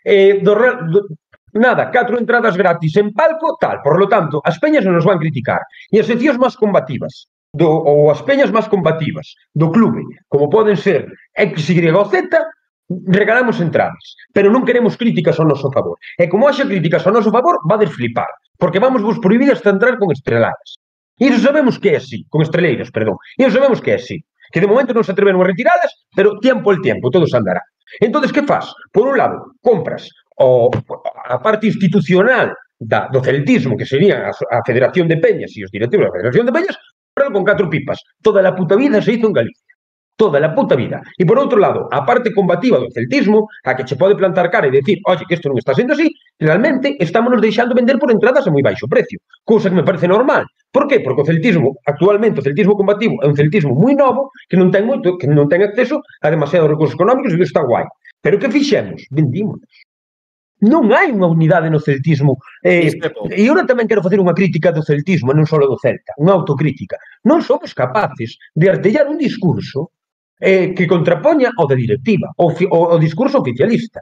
eh, do, do, nada, catro entradas gratis en palco, tal. Por lo tanto, as peñas non nos van criticar. E as seccións máis combativas, do, ou as peñas máis combativas do clube, como poden ser XYZ, regalamos entradas, pero non queremos críticas ao noso favor. E como haxa críticas ao noso favor, va flipar, porque vamos vos prohibir hasta entrar con estreladas. E iso sabemos que é así, con estreleiros, perdón. E iso sabemos que é así, que de momento non se atreveron a retiralas, pero tempo al tempo, se andará. Entonces, que faz? Por un lado, compras o, a parte institucional da, do celtismo, que serían a, a Federación de Peñas e os directivos da Federación de Peñas, pero con catro pipas. Toda a puta vida se hizo en Galicia toda la puta vida. E por outro lado, a parte combativa do celtismo, a que che pode plantar cara e decir, oye, que isto non está sendo así, realmente estámonos deixando vender por entradas a moi baixo precio, cousa que me parece normal. Por que? Porque o celtismo, actualmente, o celtismo combativo é un celtismo moi novo, que non ten moito, que non ten acceso a demasiados recursos económicos e isto está guai. Pero que fixemos? Vendímonos. Non hai unha unidade no celtismo. Eh, e eu tamén quero facer unha crítica do celtismo, non só do celta, unha autocrítica. Non somos capaces de artellar un discurso eh, que contrapoña ao da directiva, ao, o, o discurso oficialista.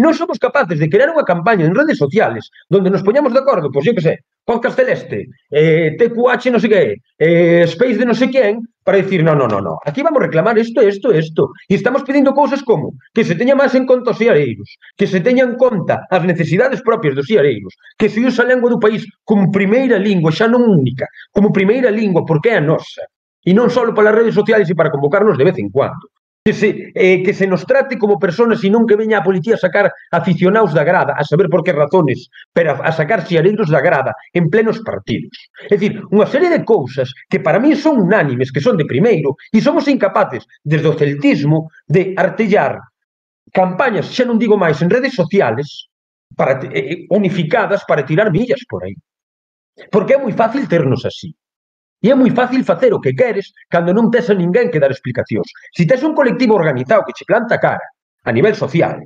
Non somos capaces de crear unha campaña en redes sociales donde nos poñamos de acordo, pois, eu que sei, Podcast Celeste, eh, TQH non sei que, eh, Space de non sei quen, para decir, no, no, no, no, aquí vamos a reclamar isto, isto, isto. E estamos pedindo cousas como que se teña máis en conta os iareiros, que se teña en conta as necesidades propias dos iareiros, que se usa a lengua do país como primeira lingua, xa non única, como primeira lingua, porque é a nosa E non só para as redes sociais e para convocarnos de vez en cuando. Que se, eh, que se nos trate como personas e non que veña a policía a sacar aficionados da grada, a saber por que razones, pero a, a sacar xiareiros da grada en plenos partidos. É dicir, unha serie de cousas que para mí son unánimes, que son de primeiro, e somos incapaces, desde o celtismo, de artellar campañas, xa non digo máis, en redes sociales, para, eh, unificadas para tirar millas por aí. Porque é moi fácil ternos así. E é moi fácil facer o que queres cando non tes a ninguén que dar explicacións. Se tes un colectivo organizado que che planta cara a nivel social,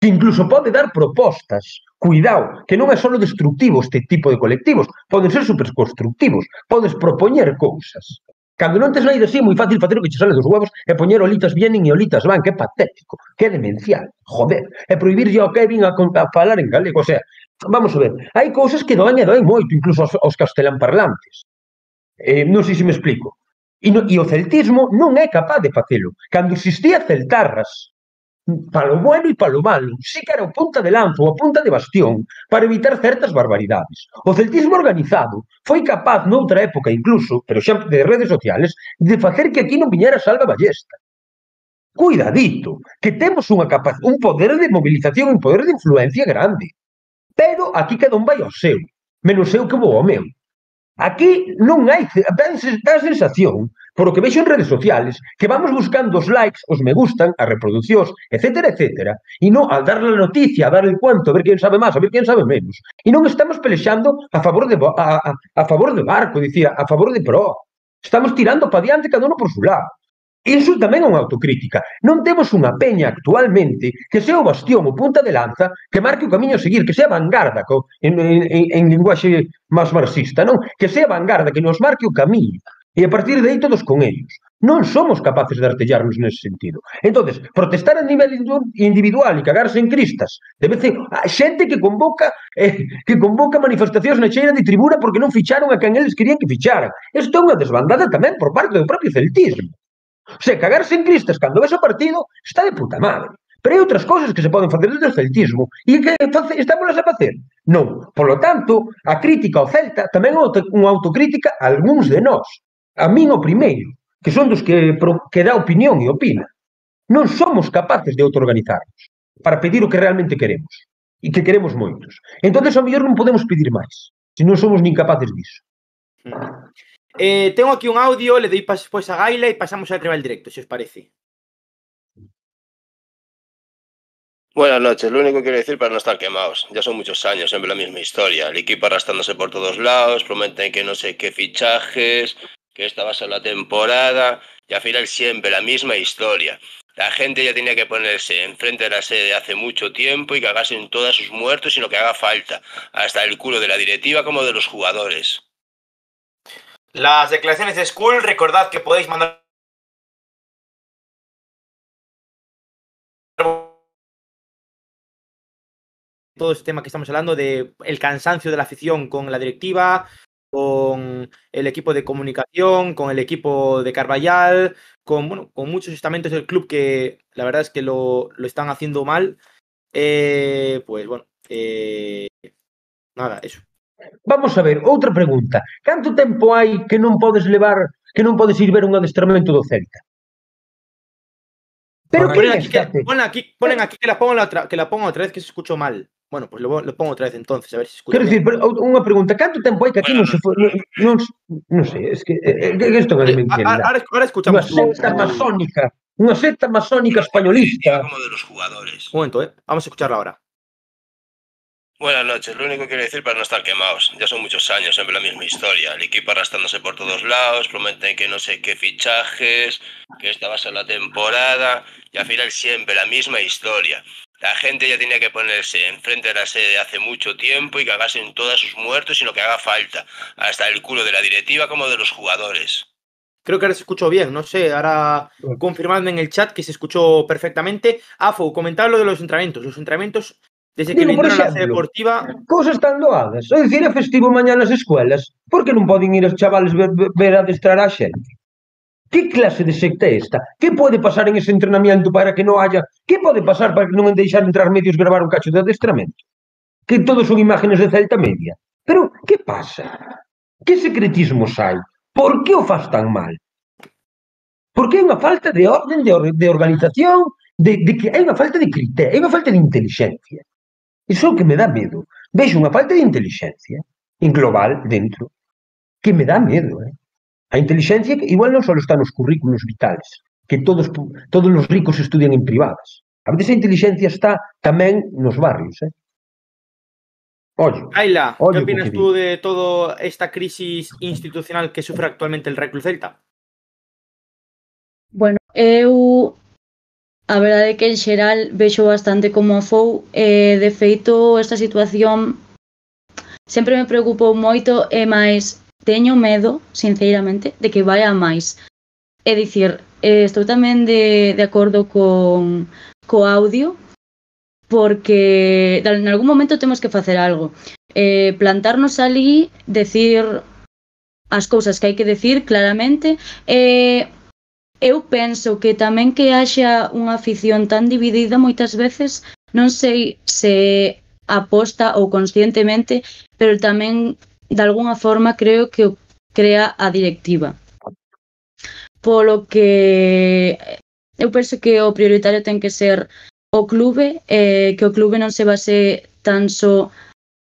que incluso pode dar propostas, cuidado, que non é só destructivo este tipo de colectivos, poden ser superconstructivos, podes propoñer cousas. Cando non tes nada así, é moi fácil facer o que che sale dos huevos e poñer olitas vienen e olitas van, que patético, que demencial, joder, e prohibir ao Kevin a, a falar en galego, o sea, vamos a ver, hai cousas que doen e doen moito, incluso aos, aos castelán parlantes Eh, non sei se me explico. E, no, e o celtismo non é capaz de facelo. Cando existía Celtarras, para o bueno e para o malo, sí que era o punta de lanzo, ou a punta de bastión para evitar certas barbaridades. O celtismo organizado foi capaz noutra época incluso, pero xa de redes sociales, de facer que aquí non viñera Salva Ballesta. Cuidadito, que temos unha capaz, un poder de mobilización, un poder de influencia grande. Pero aquí cada un vai ao seu, menos eu que vou ao meu. Aquí non hai, dá a sensación, polo que vexo en redes sociales, que vamos buscando os likes, os me gustan, as reproducións, etcétera, etcétera, e non a dar la noticia, a dar el cuento, a ver quen sabe máis, a ver quen sabe menos. E non estamos pelexando a favor de, a, a, a favor de barco, dicía, a favor de pro. Estamos tirando para diante cada uno por su lado. Iso tamén é unha autocrítica. Non temos unha peña actualmente que sea o bastión o punta de lanza que marque o camiño a seguir, que sea vanguarda co, en, en, en linguaxe máis marxista, non? Que sea vanguarda, que nos marque o camiño e a partir de aí todos con ellos. Non somos capaces de artellarnos nese sentido. entonces protestar a nivel individual e cagarse en cristas, de vez en a xente que convoca eh, que convoca manifestacións na cheira de tribuna porque non ficharon a quen eles querían que ficharan. Isto é unha desbandada tamén por parte do propio celtismo. O sea, cagarse en cristas cando ves o partido está de puta madre. Pero hai outras cousas que se poden facer dentro do celtismo e que estamos a facer? Non. Por lo tanto, a crítica ao Celta tamén é unha autocrítica a algúns de nós. A min o primeiro, que son dos que, que dá opinión e opina. Non somos capaces de autoorganizarnos para pedir o que realmente queremos e que queremos moitos. Entón, ao mellor non podemos pedir máis, se non somos nin capaces disso. Mm. Eh, tengo aquí un audio, le doy pas- pues a Gaila y pasamos al rival directo, si os parece. Buenas noches, lo único que quiero decir para no estar quemados. Ya son muchos años, siempre la misma historia. El equipo arrastrándose por todos lados, prometen que no sé qué fichajes, que esta va a ser la temporada, y al final siempre la misma historia. La gente ya tenía que ponerse enfrente de la sede hace mucho tiempo y cagarse en todos sus muertos y lo que haga falta, hasta el culo de la directiva como de los jugadores. Las declaraciones de School, recordad que podéis mandar todo este tema que estamos hablando de el cansancio de la afición con la directiva, con el equipo de comunicación, con el equipo de Carballal, con, bueno, con muchos estamentos del club que la verdad es que lo, lo están haciendo mal. Eh, pues bueno, eh, nada, eso. Vamos a ver, outra pregunta. Canto tempo hai que non podes levar, que non podes ir ver un adestramento do Celta? Pero ponen aquí, que, ponen aquí, ponen aquí que la pongo la otra, que la pongo otra vez que se escuchó mal. Bueno, pues lo, lo pongo otra vez entonces, a ver si escucho. Quero dicir, unha pregunta, canto tempo hai que aquí bueno, non se foi, non, non sei, es que eh, esto que me entienda. Eh, ahora, ahora escuchamos unha secta masónica, unha secta masónica españolista. Como de los jugadores. Un momento, eh. Vamos a escucharla ahora. Buenas noches, lo único que quiero decir para no estar quemados. Ya son muchos años, siempre la misma historia. El equipo arrastrándose por todos lados, prometen que no sé qué fichajes, que esta va a ser la temporada, y al final siempre la misma historia. La gente ya tenía que ponerse enfrente de la sede hace mucho tiempo y cagarse en todos sus muertos y lo que haga falta, hasta el culo de la directiva como de los jugadores. Creo que ahora se escuchó bien, no sé, ahora confirmadme en el chat que se escuchó perfectamente. Afo, comentad lo de los entrenamientos. Los entrenamientos, Desde que Digo, por exemplo, deportiva... Cousas tan doadas. É dicir, é festivo mañá nas escuelas. Por que non poden ir os chavales ver, ver adestrar a xente? Que clase de secta é esta? Que pode pasar en ese entrenamiento para que non haya... Que pode pasar para que non deixar entrar medios gravar un cacho de adestramento? Que todos son imágenes de Celta Media. Pero, que pasa? Que secretismos hai? Por que o faz tan mal? Porque é unha falta de orden, de, or de organización, de, de que hai unha falta de criterio, hai unha falta de inteligencia. Iso é o que me dá medo. Vexo unha falta de inteligencia en global dentro que me dá medo. Eh? A inteligencia que igual non só está nos currículos vitales, que todos, todos os ricos estudian en privadas. A veces a inteligencia está tamén nos barrios. Eh? Ollo. Ayla, Ollo, que opinas tú de toda esta crisis institucional que sufre actualmente el Real Club Celta? Bueno, eu A verdade é que en xeral vexo bastante como afou e de feito esta situación sempre me preocupou moito e máis teño medo, sinceramente, de que vai a máis. É dicir, eh, estou tamén de, de acordo con co audio porque en algún momento temos que facer algo. Eh, plantarnos ali, decir as cousas que hai que decir claramente e eh, eu penso que tamén que haxa unha afición tan dividida moitas veces, non sei se aposta ou conscientemente, pero tamén de alguna forma creo que o crea a directiva. Polo que eh, eu penso que o prioritario ten que ser o clube, eh, que o clube non se base tan só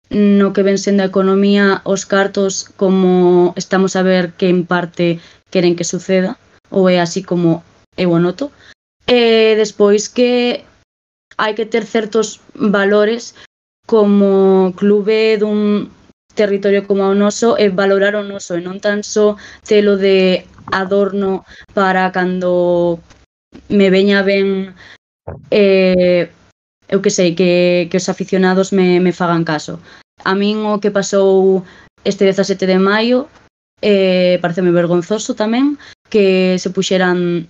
no que ven sendo a economía os cartos como estamos a ver que en parte queren que suceda, ou é así como eu o noto. E despois que hai que ter certos valores como clube dun territorio como o noso e valorar o noso e non tan só telo de adorno para cando me veña ben eh, eu que sei, que, que os aficionados me, me fagan caso. A min o que pasou este 17 de maio eh, pareceme vergonzoso tamén, que se puxeran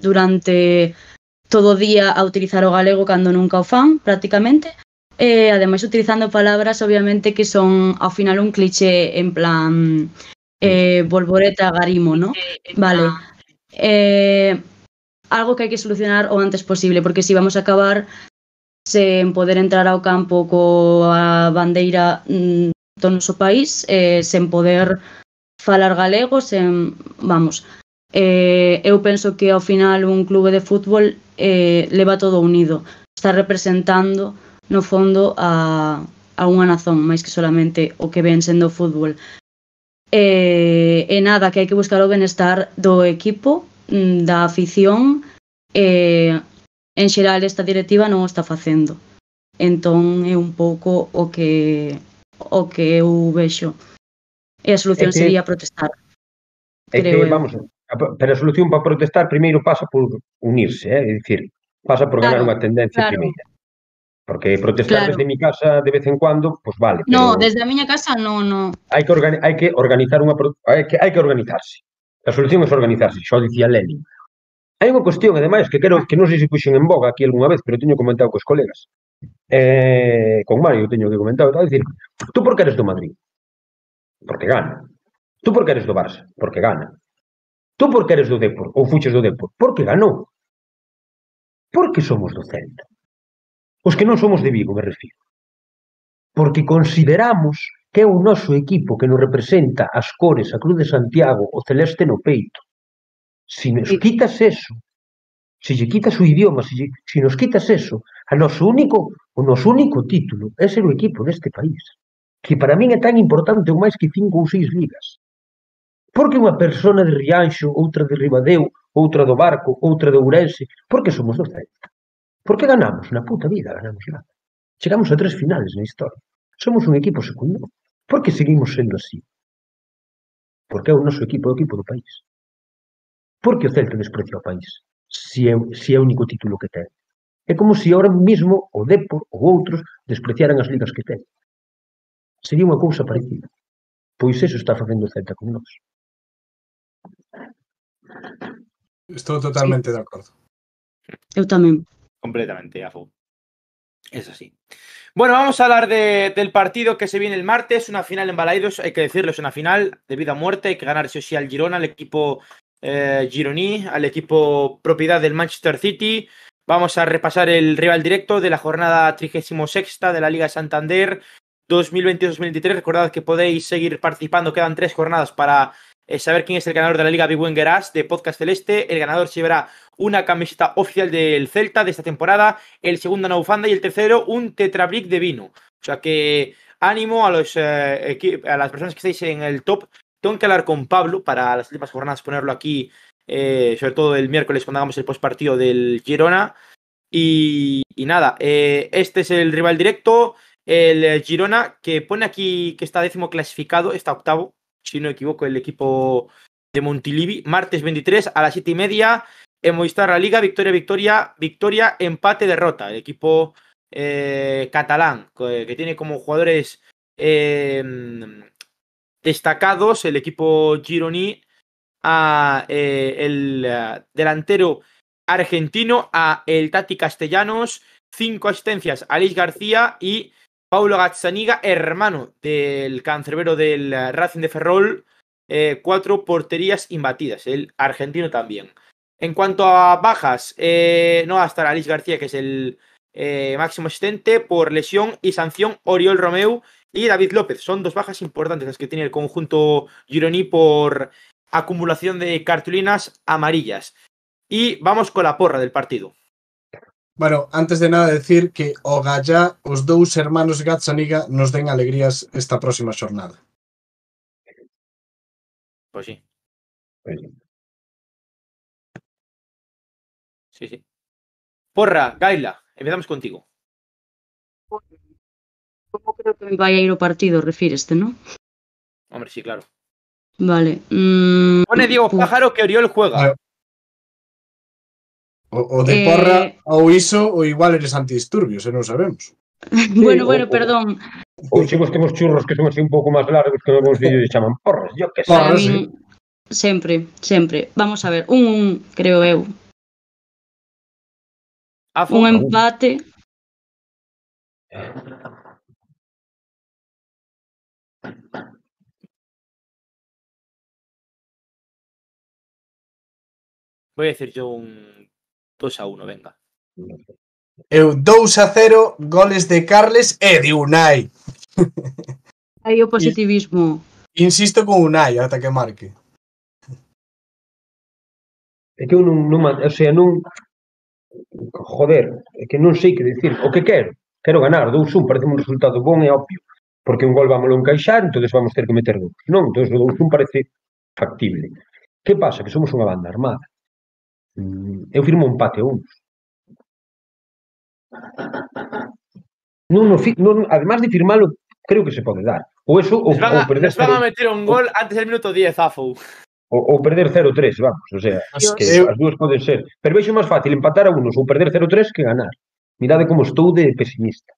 durante todo o día a utilizar o galego cando nunca o fan, prácticamente, e ademais utilizando palabras obviamente que son ao final un cliché en plan eh, volvoreta, garimo, ¿no? Vale. Eh, algo que hai que solucionar o antes posible, porque si vamos a acabar sen poder entrar ao campo coa bandeira mm, do noso país, eh, sen poder falar galego, sen, vamos, eh, eu penso que ao final un clube de fútbol eh, leva todo unido. Está representando no fondo a, a unha nazón máis que solamente o que ven sendo o fútbol. E, eh, e nada, que hai que buscar o benestar do equipo mm, da afición e en xeral esta directiva non o está facendo. Entón é un pouco o que o que eu vexo. E a solución é que, sería protestar é creo que, eu. vamos, pero a solución para protestar primeiro pasa por unirse, eh? é dicir, pasa por claro, ganar unha tendencia claro. primeira. Porque protestar claro. desde mi casa de vez en cuando, pues vale. Pero No, desde a miña casa no, no. Hai que, organi hai que organizar unha hai que, hai que organizarse. A solución é organizarse, xo dicía Lenin. Hai unha cuestión, ademais, que quero que non sei se puxen en boga aquí algunha vez, pero teño comentado cos colegas. Eh, con Mario teño que comentar, tal, dicir, tú por que eres do Madrid? Porque gana. Tú por que eres do Barça? Porque gana. Tú por que eres do Depor ou fuches do Depor? Porque ganou. Porque somos do Celta. Os que non somos de Vigo, me refiro. Porque consideramos que é o noso equipo que nos representa as cores, a Cruz de Santiago, o celeste no peito. Si nos quitas eso, se lle quitas o idioma, se, lle, se nos quitas eso, a noso único, o noso único título é ser o equipo deste país, que para min é tan importante ou máis que cinco ou seis ligas. Porque unha persona de Rianxo, outra de Ribadeo, outra do Barco, outra de Ourense, porque somos do Celta. Porque ganamos na puta vida, ganamos nada. Chegamos a tres finales na historia. Somos un equipo secundario. Por que seguimos sendo así? Porque é o noso equipo, é o equipo do país. Por que o Celta desprecia o país? Se é, se é o único título que ten. É como se ahora mismo o Depor ou outros despreciaran as ligas que ten. Sería unha cousa parecida. Pois eso está facendo o Celta con nós. Estou totalmente de acordo. Eu tamén. Completamente, a favor. Es así. Bueno, vamos a hablar de- del partido que se viene el martes, una final en Balaidos, hay que decirlo, es una final de vida o muerte, hay que ganar sí o sí al Girona, al equipo eh, gironí, al equipo propiedad del Manchester City. Vamos a repasar el rival directo de la jornada 36 de la Liga Santander 2022-2023. Recordad que podéis seguir participando, quedan tres jornadas para eh, saber quién es el ganador de la Liga Big Win Garage de Podcast Celeste. El ganador se llevará una camiseta oficial del Celta de esta temporada, el segundo una bufanda y el tercero un tetrabric de vino. O sea que ánimo a, los, eh, a las personas que estáis en el top. Tengo que hablar con Pablo para las últimas jornadas, ponerlo aquí, eh, sobre todo el miércoles cuando hagamos el postpartido del Girona. Y, nada, este es el rival directo, el Girona, que pone aquí que está décimo clasificado, está octavo, si no equivoco, el equipo de Montilivi, martes 23 a las 7 y media en Movistar La Liga, victoria, victoria, victoria, empate, derrota. El equipo eh, catalán, que, que tiene como jugadores eh, destacados el equipo gironí, a eh, el eh, delantero argentino, a el Tati Castellanos, cinco asistencias a Luis García y Paulo Gazzaniga, hermano del cancerbero del eh, Racing de Ferrol, eh, cuatro porterías imbatidas, el argentino también. En cuanto a bajas, eh, no va a estar Alice García, que es el máximo asistente por lesión y sanción, Oriol Romeu y David López. Son dos bajas importantes las que tiene el conjunto gironí por acumulación de cartulinas amarillas. Y vamos con la porra del partido. Bueno, antes de nada decir que o Gallá, os dous hermanos Gazzaniga nos den alegrías esta próxima xornada. Pois, pois sí. Sí, sí. Porra, Gaila, empezamos contigo. Como creo que vai a ir o partido, refíreste, non? Hombre, sí, claro. Vale. Mm, Pone Diego Pájaro que Oriol juega. O, o de eh... porra ou iso, ou igual eres antidisturbios, e non sabemos. [laughs] Bueno, bueno, o, perdón. Ou se que temos churros que son así un pouco máis largos que os vídeos chaman porras, yo que sei. Porras, sí. Sempre, sempre. Vamos a ver, un, un creo eu. Ah, un empate. Voy a decir yo un 2 a 1, venga. Eu 2 a 0, goles de Carles e de Unai. Aí o positivismo. Insisto con Unai ata que marque. É que eu non, non, o sea, non joder, é que non sei que dicir, o que quero, quero ganar 2-1, parece un resultado bon e obvio, porque un gol vamos a encaixar, entonces vamos ter que meter dous. Non, entonces o 2-1 parece factible. Que pasa? Que somos unha banda armada eu firmo um empate a un. Non, no, non, además de firmalo, creo que se pode dar. Ou eso, ou, van a, perder... perder... van a meter un gol antes del minuto 10, Afou. Ou, ou perder 0-3, vamos, o sea, Dios. que eh, as dúas poden ser. Pero veixo máis fácil empatar a unos ou perder 0-3 que ganar. Mirade como estou de pesimista.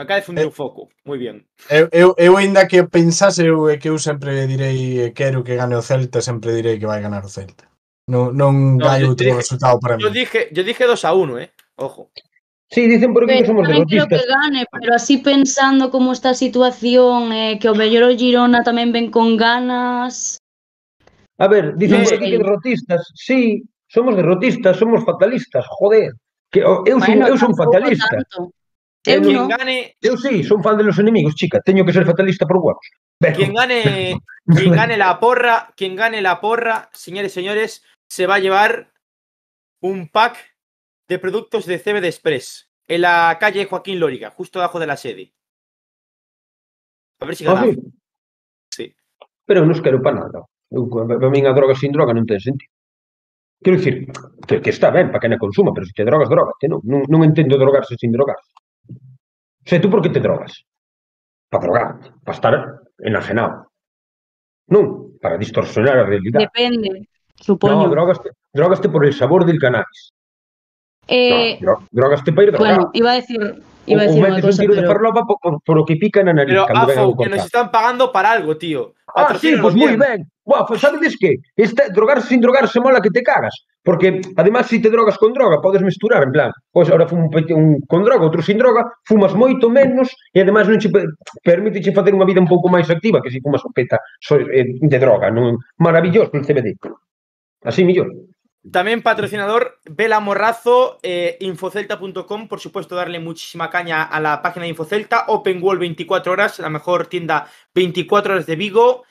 Acá fundir o eh, foco, moi bien. Eu, eu, eu ainda que pensase eu, que eu sempre direi quero que gane o Celta, sempre direi que vai ganar o Celta. Non, non no, hai outro dije, resultado para mí. Yo dije, yo dije 2 a 1, eh. Ojo. Sí, dicen porque pero somos derrotistas. Creo que gane, pero así pensando como está a situación, eh, que o mellor o Girona tamén ven con ganas. A ver, dicen no por aquí que derrotistas. Sí, somos derrotistas, somos fatalistas, joder. Que eu, son, bueno, eu son fatalista. Tanto. Eu no. gane, Eu sí, son fan de los enemigos, chica. Teño que ser fatalista por huevos. Quien gane, [laughs] quien gane la porra, quien gane la porra, señores y señores, se va a llevar un pack de productos de CBD Express en la calle Joaquín Lóriga, justo debajo de la sede. A ver si Ah, ganamos. sí. Sí. Pero non os quero para nada. Eu, para min a droga sin droga non ten sentido. Quero dicir, que, está ben para que na consuma, pero se te drogas, drogas. Non, non, non entendo drogarse sin drogarse. Sea, tú por que te drogas? Para drogarte, para estar enajenado. Non, para distorsionar a realidade. Depende, No, supoño. drogaste, drogaste por el sabor del cannabis. Eh, No, dro- drogaste para ir drogar. bueno, iba a decir, iba a decir o unha metes un cosa, tiro de pero farlopa por, por, por o que pica na nariz Pero Afo, que nos están pagando para algo, tío. Ah, sí, pues moi bien. Buah, pues sabedes que este, drogarse sin drogarse mola que te cagas. Porque, además, se te drogas con droga, podes mesturar, en plan, pois ahora fumo un con droga, outro sin droga, fumas moito menos e, además, non che permite che facer unha vida un pouco máis activa que se fumas peta so, eh, de droga. Non? Maravilloso el CBD. Así millón. También patrocinador Vela Morrazo, eh, infocelta.com, por supuesto darle muchísima caña a la página de Infocelta, Open World 24 horas, la mejor tienda 24 horas de Vigo,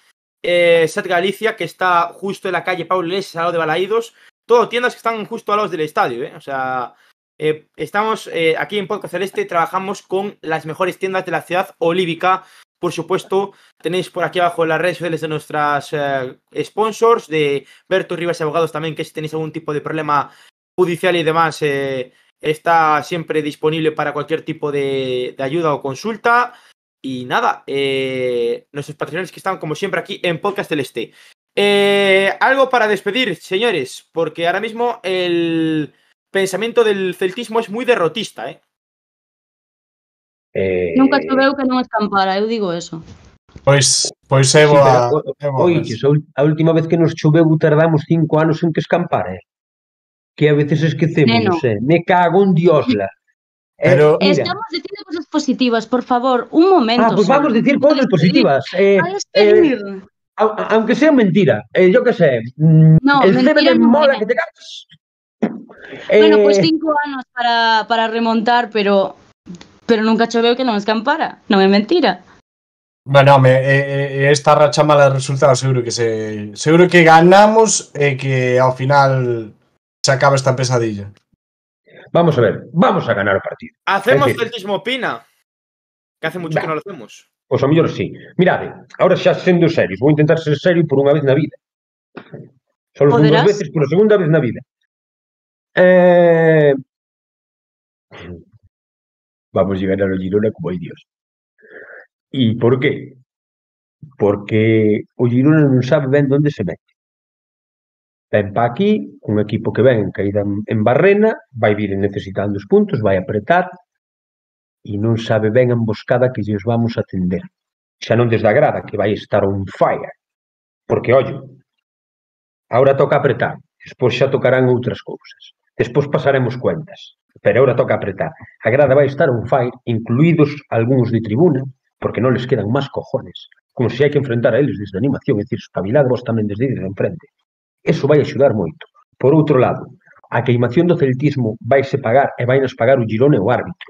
eh, Sat Galicia, que está justo en la calle Pablo Iglesias, al lado de Balaídos, todo tiendas que están justo al lado del estadio, ¿eh? o sea, eh, estamos eh, aquí en Podcast Celeste, trabajamos con las mejores tiendas de la ciudad olívica, por supuesto, tenéis por aquí abajo las redes sociales de nuestras eh, sponsors, de Berto Rivas y Abogados también, que si tenéis algún tipo de problema judicial y demás, está siempre disponible para cualquier tipo de, de ayuda o consulta. Y nada, nuestros patrocinadores que están como siempre aquí en Podcast Celeste. Eh, algo para despedir, señores, porque ahora mismo el pensamiento del celtismo es muy derrotista, ¿eh? Eh, nunca choveu que non escampara, eu digo eso. Pois, pois Sí, é boa. pero, é boa Oiches, a ul- a última vez que nos choveu tardamos cinco anos en que escampar, eh? Que a veces esquecemos, Neno. eh? Me cago en Diosla. [laughs] Eh, Pero- mira, Estamos dicindo cosas positivas, por favor, un momento. ah, pues solo. vamos a decir cosas positivas. Eh, aunque sea mentira, eh, yo qué sé, mm, No, el CBD no mola que te cagas. Bueno, Eh, pois cinco anos para, para remontar, pero pero nunca choveu que non escampara. Non é mentira. Bueno, me, eh, esta racha mala de resultados seguro que se seguro que ganamos e que ao final se acaba esta pesadilla. Vamos a ver, vamos a ganar o partido. Hacemos decir- celtismo opina. Que hace mucho que no lo hacemos. Pois ao mellor sí. Mirade, ahora xa sendo serios, vou intentar ser serio por unha vez na vida. Só dúas veces, por a segunda vez na vida. Eh... Vamos a ganar o Girona como hai Dios. E por qué? Porque o Girona non sabe ben onde se mete. Ven pa aquí, un equipo que ven caída en barrena, vai vir necesitando os puntos, vai apretar, e non sabe ben a emboscada que lles vamos atender. Xa non desde a grada, que vai estar on fire. Porque, ollo, Ahora toca apretar, despois xa tocarán outras cousas. Despois pasaremos cuentas, pero ahora toca apretar. A grada vai estar un fire, incluídos algúns de tribuna, porque non les quedan máis cojones. Como se hai que enfrentar a eles desde a animación, é dicir, espabilad vos tamén desde de enfrente. Eso vai axudar moito. Por outro lado, a queimación do celtismo vai se pagar e vai nos pagar o Girone o árbitro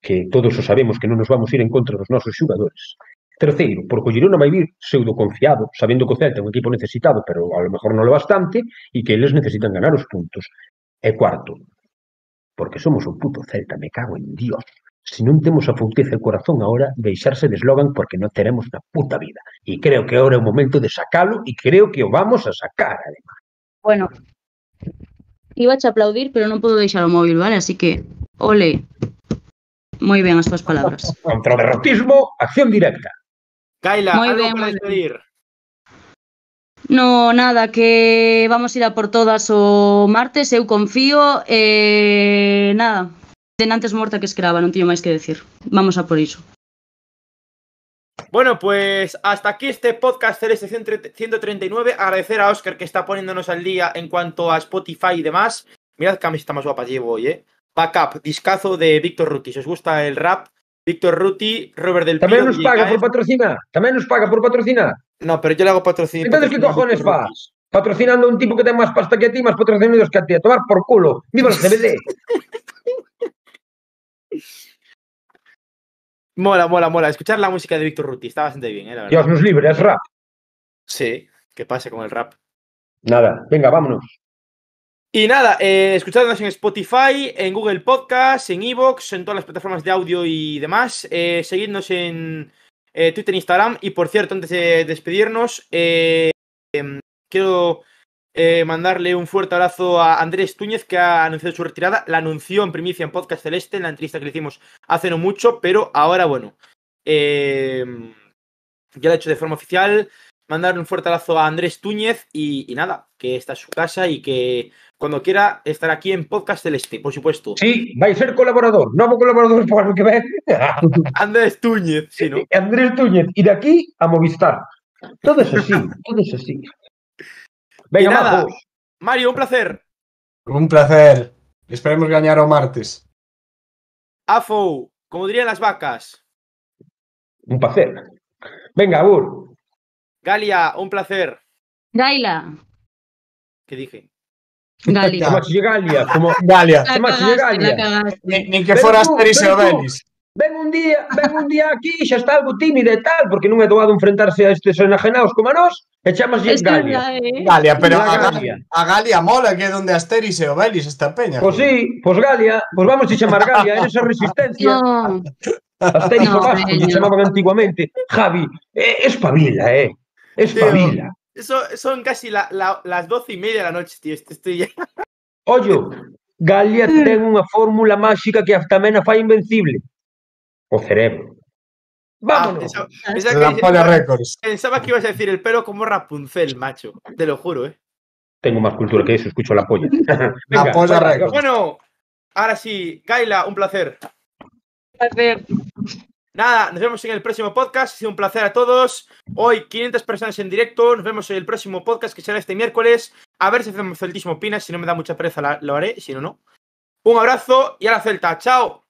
que todos o sabemos que non nos vamos ir en contra dos nosos xugadores. Terceiro, por coller unha vai vir pseudo confiado, sabendo que o Celta é un equipo necesitado, pero a lo mejor non lo bastante, e que eles necesitan ganar os puntos. E cuarto, porque somos un puto Celta, me cago en Dios. Se non temos a fouteza e corazón ahora, deixarse de eslogan porque non teremos na puta vida. E creo que ahora é o momento de sacalo e creo que o vamos a sacar, además. Bueno, iba a aplaudir, pero non podo deixar o móvil, vale? Así que, ole. Moi ben as túas palabras. Contra o derrotismo, acción directa. Kaila, Moi algo ben, para despedir. No, nada, que vamos ir a por todas o martes, eu confío, e nada, denantes morta que escrava, non teño máis que decir. Vamos a por iso. Bueno, pues hasta aquí este podcast Celeste 139. Agradecer a Oscar que está poniéndonos al día en cuanto a Spotify y demás. Mirad qué camiseta más guapa llevo hoy, ¿eh? Backup, discazo de Víctor Ruti. Si os gusta el rap, Víctor Ruti, Robert del Pino, nos paga por Caes. patrocinar, tamén nos paga por patrocinar. No, pero yo le hago patrocinio. Entonces, ¿qué cojones fas? Patrocinando a un tipo que ten máis pasta que a ti, máis patrocinados que a ti. A tomar por culo. Viva el CBD. [laughs] Mola, mola, mola. Escuchar la música de Víctor Ruti está bastante bien, ¿eh? La verdad. Dios nos libre, es rap. Sí, ¿qué pasa con el rap? Nada, venga, vámonos. Y nada, eh, escuchadnos en Spotify, en Google Podcast, en Evox, en todas las plataformas de audio y demás. Eh, seguidnos en eh, Twitter e Instagram. Y por cierto, antes de despedirnos, eh, em, quiero eh, mandarle un fuerte abrazo a Andrés Túñez, que ha anunciado su retirada. La anunció en primicia en Podcast Celeste, en la entrevista que le hicimos hace no mucho, pero ahora, bueno, eh, ya lo ha hecho de forma oficial. Mandarle un fuerte abrazo a Andrés Túñez y, y nada, que esta es su casa y que cuando quiera estar aquí en Podcast Celeste, por supuesto. Sí, vai ser colaborador, novo colaborador para que ven. [laughs] Andrés Túñez, sí, ¿no? [laughs] Andrés Túñez, ir aquí a Movistar. Todo es así, todo es así. Venga, Y nada. Mario, un placer. Un placer. Esperemos gañar o martes. Afo, como dirían las vacas. Un placer. Venga, Agur. Galia, un placer. Gaila, ¿Qué dije? Galia. Chamache Galia, como [laughs] Galia. Chamache Galia. Nin que fora Asterix e Obelix. Ven un día, ven un día aquí, xa está algo tímida e tal, porque non é doado enfrentarse a estes enajenados como a nós, e chamas es Galia. Eh. Galia, pero a Galia. a Galia mola que é donde Asterix e Obelix esta peña. Pois pues sí, pois pues Galia, pois pues vamos a chamar Galia, é esa resistencia. No. Asterix no, Obelix, chamaban antiguamente. Javi, eh, espabila, eh. Espabila. Eso, son casi la- la- las doce y media de la noche, tío. Esto Estoy ya... [laughs] Ollo, Galia [laughs] ten unha fórmula máxica que hasta tamén a fai invencible. O cerebro. Ah, Vámonos. pensaba, pensaba que, Records. pensaba que ibas a decir el pelo como Rapunzel, macho. Te lo juro, ¿eh? Tengo máis cultura que eso, escucho la polla. [laughs] La polla fuera, récord. Bueno, ahora sí, Kaila, un placer. placer. Nada, nos vemos en el próximo podcast. Ha sido un placer a todos. Hoy 500 personas en directo. Nos vemos en el próximo podcast que será este miércoles. A ver si hacemos celtismo opina. Si no me da mucha pereza, lo haré. Si no, no. Un abrazo y a la celta. Chao.